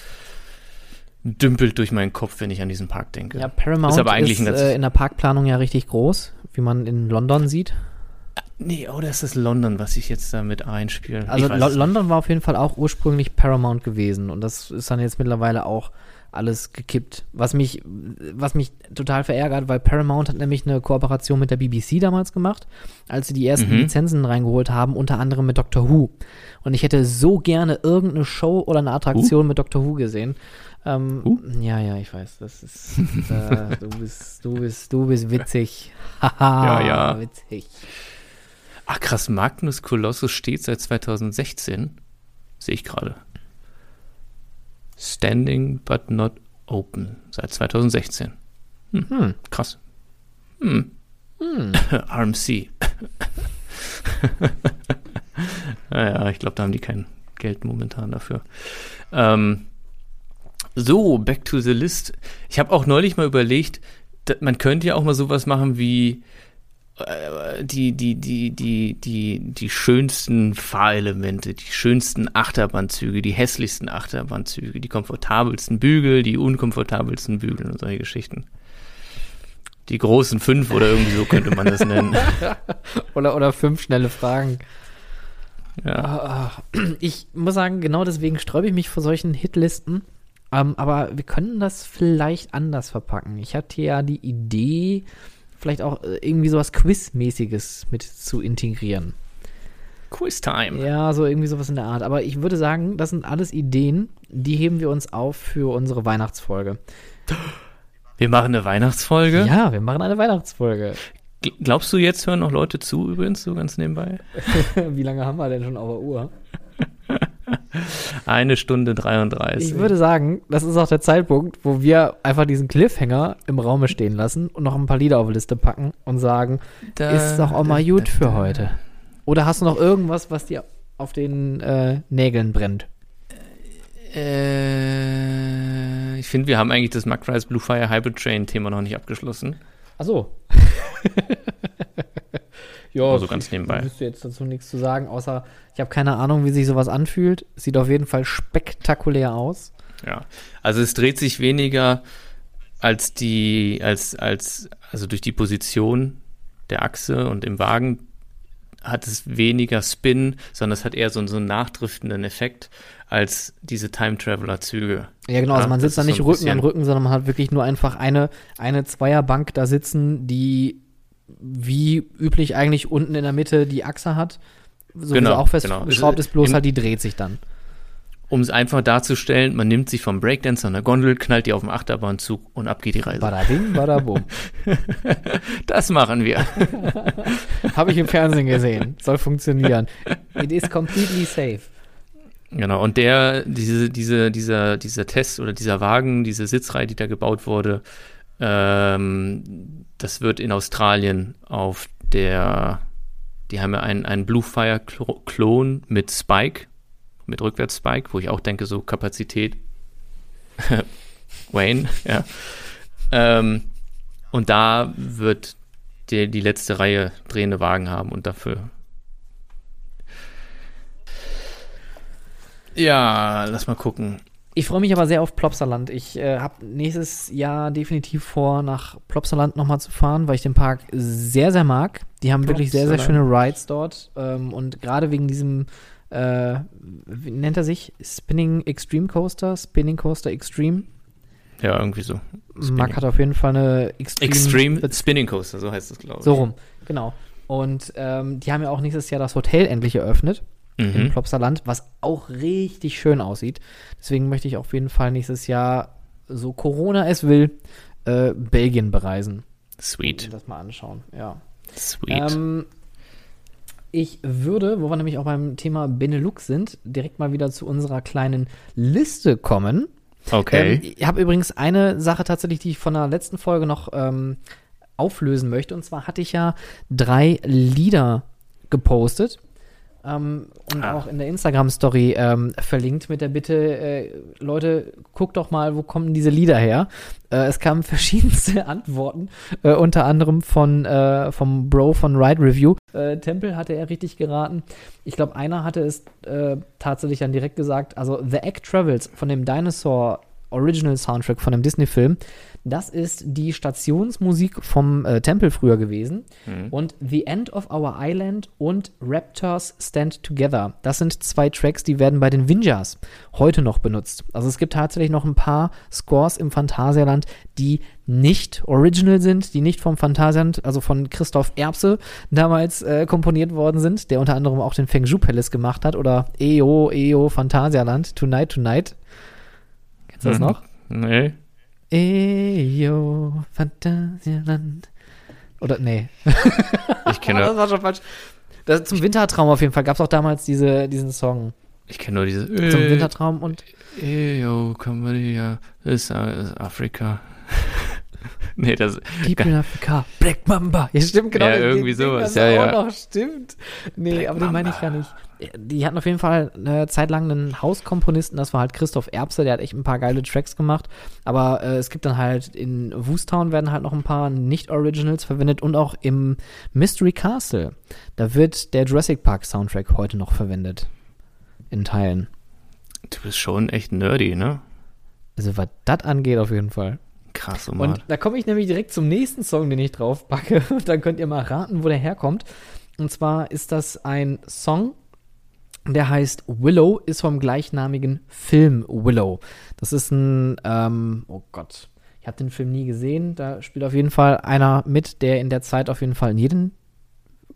dümpelt durch meinen Kopf, wenn ich an diesen Park denke. Ja, Paramount ist, aber eigentlich ist äh, in der Parkplanung ja richtig groß, wie man in London sieht. Nee, oder oh, ist das London, was ich jetzt damit einspiele? Also London war auf jeden Fall auch ursprünglich Paramount gewesen und das ist dann jetzt mittlerweile auch alles gekippt. Was mich, was mich total verärgert, weil Paramount hat nämlich eine Kooperation mit der BBC damals gemacht, als sie die ersten mhm. Lizenzen reingeholt haben, unter anderem mit Doctor Who. Und ich hätte so gerne irgendeine Show oder eine Attraktion uh. mit Doctor Who gesehen. Ähm, uh. Ja, ja, ich weiß. Das ist. Äh, du bist, du bist, du bist witzig. Haha, ja, ja. Witzig. Ach krass, Magnus Colossus steht seit 2016. Sehe ich gerade. Standing but not open. Seit 2016. Hm, hm. Krass. Hm. Hm. RMC. naja, ich glaube, da haben die kein Geld momentan dafür. Ähm, so, back to the list. Ich habe auch neulich mal überlegt, man könnte ja auch mal sowas machen wie die, die, die, die, die, die schönsten Fahrelemente, die schönsten Achterbahnzüge, die hässlichsten Achterbahnzüge, die komfortabelsten Bügel, die unkomfortabelsten Bügel und solche Geschichten. Die großen fünf oder irgendwie so könnte man das nennen. oder, oder fünf schnelle Fragen. Ja. Ich muss sagen, genau deswegen sträube ich mich vor solchen Hitlisten. Ähm, aber wir können das vielleicht anders verpacken. Ich hatte ja die Idee, vielleicht auch äh, irgendwie sowas Quiz-mäßiges mit zu integrieren. Quiz-Time. Ja, so irgendwie sowas in der Art. Aber ich würde sagen, das sind alles Ideen, die heben wir uns auf für unsere Weihnachtsfolge. Wir machen eine Weihnachtsfolge? Ja, wir machen eine Weihnachtsfolge. Glaubst du, jetzt hören noch Leute zu, übrigens, so ganz nebenbei? Wie lange haben wir denn schon auf der Uhr? Eine Stunde 33. Ich würde sagen, das ist auch der Zeitpunkt, wo wir einfach diesen Cliffhanger im Raume stehen lassen und noch ein paar Lieder auf die Liste packen und sagen, da, ist doch auch mal da, gut da, für heute. Oder hast du noch irgendwas, was dir auf den äh, Nägeln brennt? Äh, ich finde, wir haben eigentlich das Macrise Blue Fire Hybrid Train Thema noch nicht abgeschlossen. Ach so. Ja, also ganz nebenbei. Ich jetzt dazu nichts zu sagen, außer ich habe keine Ahnung, wie sich sowas anfühlt. Sieht auf jeden Fall spektakulär aus. Ja, also es dreht sich weniger als die, als, als, also durch die Position der Achse und im Wagen hat es weniger Spin, sondern es hat eher so, so einen nachdriftenden Effekt als diese Time-Traveler-Züge. Ja, genau, also man sitzt da nicht so Rücken an Rücken, sondern man hat wirklich nur einfach eine, eine Zweierbank da sitzen, die wie üblich eigentlich unten in der Mitte die Achse hat. So genau, auch festgeschraubt genau. ist, bloß halt die dreht sich dann. Um es einfach darzustellen, man nimmt sich vom Breakdance an der Gondel, knallt die auf dem Achterbahnzug und ab geht die Reise. Bada bing, bada boom. das machen wir. Habe ich im Fernsehen gesehen. Soll funktionieren. It is completely safe. Genau, und der, diese, diese, dieser, dieser Test oder dieser Wagen, diese Sitzreihe, die da gebaut wurde, ähm, das wird in Australien auf der, die haben ja einen, einen Bluefire-Klon mit Spike, mit Rückwärts-Spike, wo ich auch denke, so Kapazität. Wayne, ja. Ähm, und da wird der, die letzte Reihe drehende Wagen haben und dafür. Ja, lass mal gucken. Ich freue mich aber sehr auf Plopsaland. Ich äh, habe nächstes Jahr definitiv vor, nach Plopsaland nochmal zu fahren, weil ich den Park sehr, sehr mag. Die haben wirklich sehr, sehr schöne Rides dort. Ähm, und gerade wegen diesem, äh, wie nennt er sich? Spinning Extreme Coaster? Spinning Coaster Extreme? Ja, irgendwie so. Spinning. Mark hat auf jeden Fall eine Extreme, Extreme Spinning Coaster, so heißt es, glaube ich. So rum, genau. Und ähm, die haben ja auch nächstes Jahr das Hotel endlich eröffnet mhm. im Plopsaland, was auch richtig schön aussieht. Deswegen möchte ich auf jeden Fall nächstes Jahr, so Corona es will, äh, Belgien bereisen. Sweet. Und das mal anschauen, ja. Sweet. Ähm, ich würde, wo wir nämlich auch beim Thema Benelux sind, direkt mal wieder zu unserer kleinen Liste kommen. Okay. Ähm, ich habe übrigens eine Sache tatsächlich, die ich von der letzten Folge noch ähm, auflösen möchte. Und zwar hatte ich ja drei Lieder gepostet ähm, und Ah. auch in der Instagram-Story ähm, verlinkt mit der Bitte, äh, Leute, guckt doch mal, wo kommen diese Lieder her? Äh, es kamen verschiedenste Antworten, äh, unter anderem von äh, vom Bro von Ride Review. Äh, Tempel hatte er richtig geraten. Ich glaube, einer hatte es äh, tatsächlich dann direkt gesagt. Also The Egg Travels von dem Dinosaur Original Soundtrack von dem Disney-Film. Das ist die Stationsmusik vom äh, Tempel früher gewesen. Und The End of Our Island und Raptors Stand Together. Das sind zwei Tracks, die werden bei den Vinjas heute noch benutzt. Also es gibt tatsächlich noch ein paar Scores im Phantasialand, die nicht original sind, die nicht vom Phantasialand, also von Christoph Erbse damals äh, komponiert worden sind, der unter anderem auch den Feng Shui Palace gemacht hat oder EO, EO Phantasialand, Tonight, Tonight. Kennst du das Mhm. noch? Nee. Eyo, Phantasialand. Oder, nee. Ich kenne das war schon falsch. Das, zum Wintertraum auf jeden Fall gab es auch damals diese, diesen Song. ich kenn nur diese. Zum Äh, Wintertraum und Ey, yo, Cambodia, ist, äh, ist Afrika. nee, das. People in Africa, Black Mamba. Ja, stimmt, genau. Ja, irgendwie Ding sowas, das ja, auch ja. Noch, stimmt. Nee, Black aber den meine ich gar nicht. Die hatten auf jeden Fall eine Zeit lang einen Hauskomponisten, das war halt Christoph Erbse, der hat echt ein paar geile Tracks gemacht. Aber äh, es gibt dann halt in Woostown werden halt noch ein paar Nicht-Originals verwendet und auch im Mystery Castle. Da wird der Jurassic Park Soundtrack heute noch verwendet. In Teilen. Du bist schon echt nerdy, ne? Also was das angeht, auf jeden Fall. Krass, oh Mann. Und da komme ich nämlich direkt zum nächsten Song, den ich drauf packe. Und dann könnt ihr mal raten, wo der herkommt. Und zwar ist das ein Song, der heißt Willow, ist vom gleichnamigen Film Willow. Das ist ein, ähm, oh Gott, ich habe den Film nie gesehen. Da spielt auf jeden Fall einer mit, der in der Zeit auf jeden Fall in jedem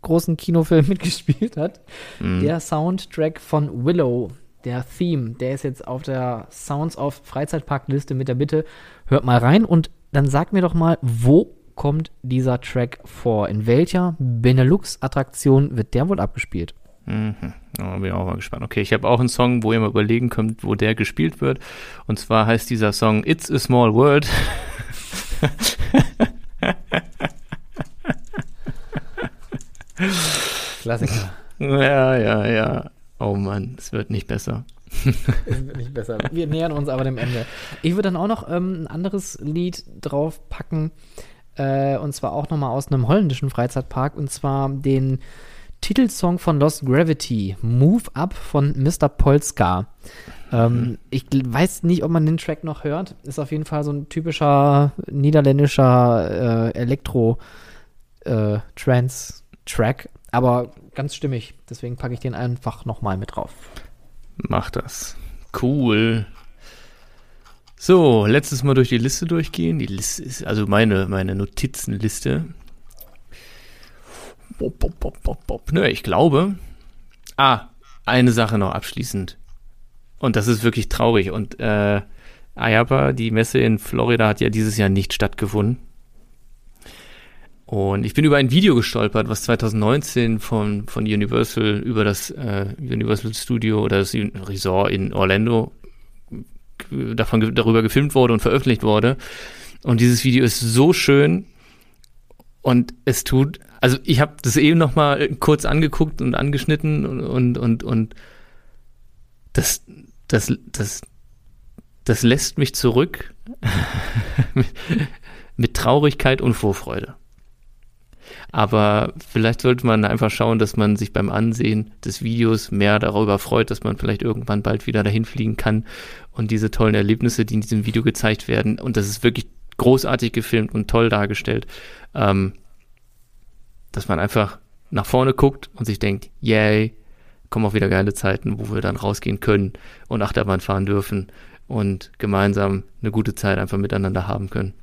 großen Kinofilm mitgespielt hat. Mhm. Der Soundtrack von Willow, der Theme, der ist jetzt auf der Sounds of Freizeitparkliste mit der Bitte, hört mal rein und dann sag mir doch mal, wo kommt dieser Track vor? In welcher Benelux-Attraktion wird der wohl abgespielt? Mhm. Oh, bin ich auch mal gespannt. Okay, ich habe auch einen Song, wo ihr mal überlegen könnt, wo der gespielt wird. Und zwar heißt dieser Song It's a Small World. Klassiker. ja, ja, ja. Oh Mann, es wird nicht besser. Es wird nicht besser. Wir nähern uns aber dem Ende. Ich würde dann auch noch ähm, ein anderes Lied draufpacken. Äh, und zwar auch nochmal aus einem holländischen Freizeitpark. Und zwar den Titelsong von Lost Gravity, Move Up von Mr. Polska. Ähm, ich gl- weiß nicht, ob man den Track noch hört. Ist auf jeden Fall so ein typischer niederländischer äh, Elektro-Trance-Track. aber ganz stimmig. Deswegen packe ich den einfach nochmal mit drauf. Mach das. Cool. So, letztes Mal durch die Liste durchgehen. Die Liste ist also meine, meine Notizenliste. Bop, bop, bop, bop, bop. Nö, ich glaube. Ah, eine Sache noch abschließend. Und das ist wirklich traurig. Und äh, IAPA, die Messe in Florida, hat ja dieses Jahr nicht stattgefunden. Und ich bin über ein Video gestolpert, was 2019 von, von Universal über das äh, Universal Studio oder das Resort in Orlando davon darüber gefilmt wurde und veröffentlicht wurde. Und dieses Video ist so schön und es tut, also ich habe das eben noch mal kurz angeguckt und angeschnitten und und und, das das das das lässt mich zurück mit, mit Traurigkeit und Vorfreude. Aber vielleicht sollte man einfach schauen, dass man sich beim Ansehen des Videos mehr darüber freut, dass man vielleicht irgendwann bald wieder dahin fliegen kann und diese tollen Erlebnisse, die in diesem Video gezeigt werden, und das ist wirklich großartig gefilmt und toll dargestellt, ähm, dass man einfach nach vorne guckt und sich denkt, yay, kommen auch wieder geile Zeiten, wo wir dann rausgehen können und Achterbahn fahren dürfen und gemeinsam eine gute Zeit einfach miteinander haben können.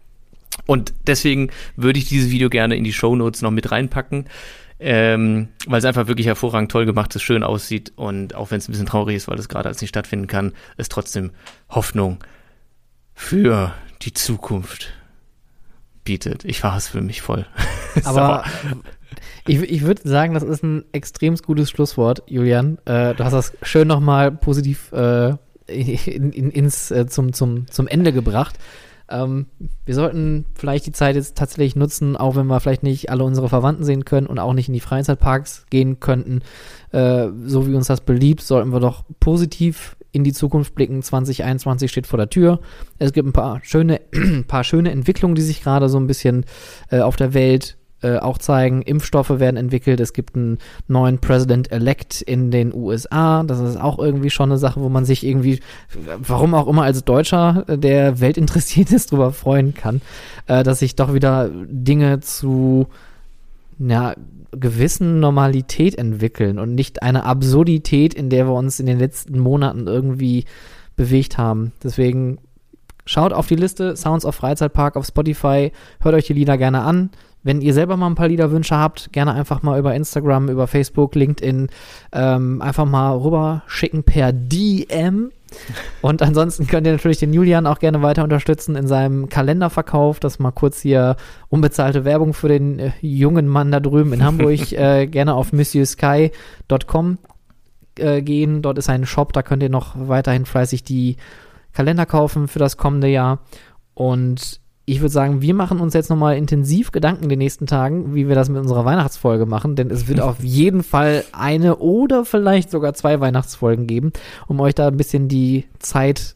Und deswegen würde ich dieses Video gerne in die Show Notes noch mit reinpacken, ähm, weil es einfach wirklich hervorragend toll gemacht ist, schön aussieht und auch wenn es ein bisschen traurig ist, weil es gerade als nicht stattfinden kann, ist trotzdem Hoffnung für die Zukunft bietet. Ich war es für mich voll. Aber ich, ich würde sagen, das ist ein extrem gutes Schlusswort, Julian. Äh, du hast das schön nochmal positiv äh, in, in, ins, äh, zum, zum, zum Ende gebracht. Ähm, wir sollten vielleicht die Zeit jetzt tatsächlich nutzen, auch wenn wir vielleicht nicht alle unsere Verwandten sehen können und auch nicht in die Freizeitparks gehen könnten, äh, so wie uns das beliebt, sollten wir doch positiv in die Zukunft blicken. 2021 steht vor der Tür. Es gibt ein paar schöne, paar schöne Entwicklungen, die sich gerade so ein bisschen äh, auf der Welt äh, auch zeigen. Impfstoffe werden entwickelt. Es gibt einen neuen President-elect in den USA. Das ist auch irgendwie schon eine Sache, wo man sich irgendwie, warum auch immer als Deutscher, äh, der weltinteressiert ist, drüber freuen kann, äh, dass sich doch wieder Dinge zu, ja, gewissen Normalität entwickeln und nicht eine Absurdität, in der wir uns in den letzten Monaten irgendwie bewegt haben. Deswegen schaut auf die Liste Sounds of Freizeitpark auf Spotify, hört euch die Lieder gerne an. Wenn ihr selber mal ein paar Liederwünsche habt, gerne einfach mal über Instagram, über Facebook, LinkedIn ähm, einfach mal rüber schicken per DM. Und ansonsten könnt ihr natürlich den Julian auch gerne weiter unterstützen in seinem Kalenderverkauf. Das mal kurz hier unbezahlte Werbung für den äh, jungen Mann da drüben in Hamburg. äh, gerne auf monsieursky.com äh, gehen. Dort ist ein Shop, da könnt ihr noch weiterhin fleißig die Kalender kaufen für das kommende Jahr. Und ich würde sagen, wir machen uns jetzt nochmal intensiv Gedanken in den nächsten Tagen, wie wir das mit unserer Weihnachtsfolge machen, denn es wird auf jeden Fall eine oder vielleicht sogar zwei Weihnachtsfolgen geben, um euch da ein bisschen die Zeit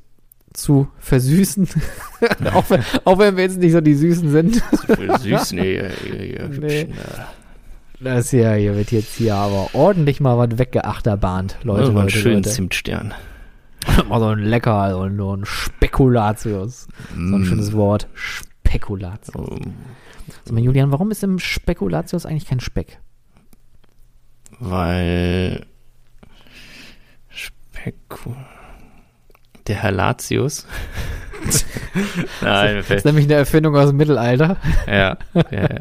zu versüßen. auch, wenn, auch, wenn, wir jetzt nicht so die Süßen sind. Süß, nee, ja, ja, nee. Das hier, hier wird jetzt hier aber ordentlich mal was weggeachterbahnt, Leute. Oh, einen schönen Leute. Zimtstern. Mal so ein lecker, so ein, so ein Spekulatius. Mm. So ein schönes Wort. Spekulatius. Oh. Sag mal, Julian, warum ist im Spekulatius eigentlich kein Speck? Weil Spekul der Herr Latius. Nein, das ist nämlich eine Erfindung aus dem Mittelalter. ja, ja.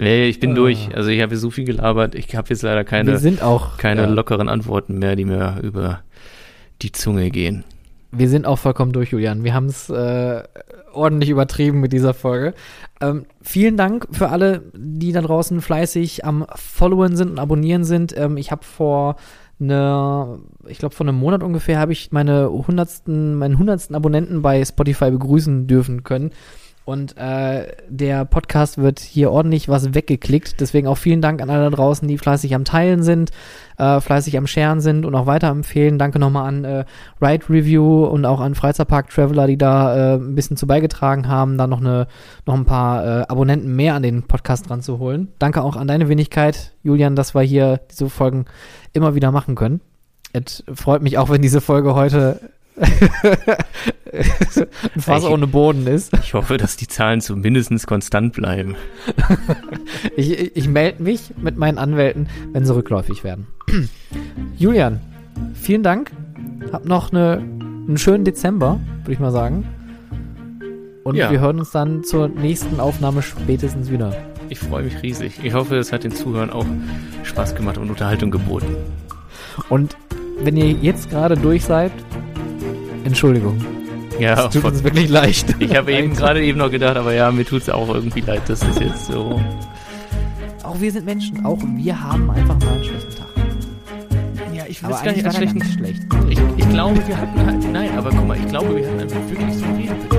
Nee, ich bin ah. durch. Also ich habe so viel gelabert. Ich habe jetzt leider keine, keine ja. lockeren Antworten mehr, die mir über die Zunge gehen. Wir sind auch vollkommen durch, Julian. Wir haben es äh, ordentlich übertrieben mit dieser Folge. Ähm, vielen Dank für alle, die da draußen fleißig am Followen sind und Abonnieren sind. Ähm, ich habe vor eine, ich glaube vor einem Monat ungefähr habe ich meine hundertsten, meinen hundertsten Abonnenten bei Spotify begrüßen dürfen können. Und äh, der Podcast wird hier ordentlich was weggeklickt. Deswegen auch vielen Dank an alle da draußen, die fleißig am Teilen sind, äh, fleißig am Sharen sind und auch weiterempfehlen. Danke nochmal an äh, Ride Review und auch an Freizeitpark Traveler, die da äh, ein bisschen zu beigetragen haben, da noch, eine, noch ein paar äh, Abonnenten mehr an den Podcast dran zu holen. Danke auch an deine Wenigkeit, Julian, dass wir hier diese Folgen immer wieder machen können. Es freut mich auch, wenn diese Folge heute ein Fass ich, ohne Boden ist. Ich hoffe, dass die Zahlen zumindest konstant bleiben. ich ich, ich melde mich mit meinen Anwälten, wenn sie rückläufig werden. Julian, vielen Dank. Hab noch eine, einen schönen Dezember, würde ich mal sagen. Und ja. wir hören uns dann zur nächsten Aufnahme spätestens wieder. Ich freue mich riesig. Ich hoffe, es hat den Zuhörern auch Spaß gemacht und Unterhaltung geboten. Und wenn ihr jetzt gerade durch seid, Entschuldigung. Ja, das tut uns wirklich leicht. Ich habe eben gerade eben noch gedacht, aber ja, mir tut es auch irgendwie leid, dass das jetzt so. Auch wir sind Menschen, auch wir haben einfach mal einen schlechten Tag. Ja, ich will es gar nicht als schlechten. Schlecht. Ich, ich glaube, wir hatten halt, nein, aber guck mal, ich glaube, wir hatten einfach wirklich so Reden.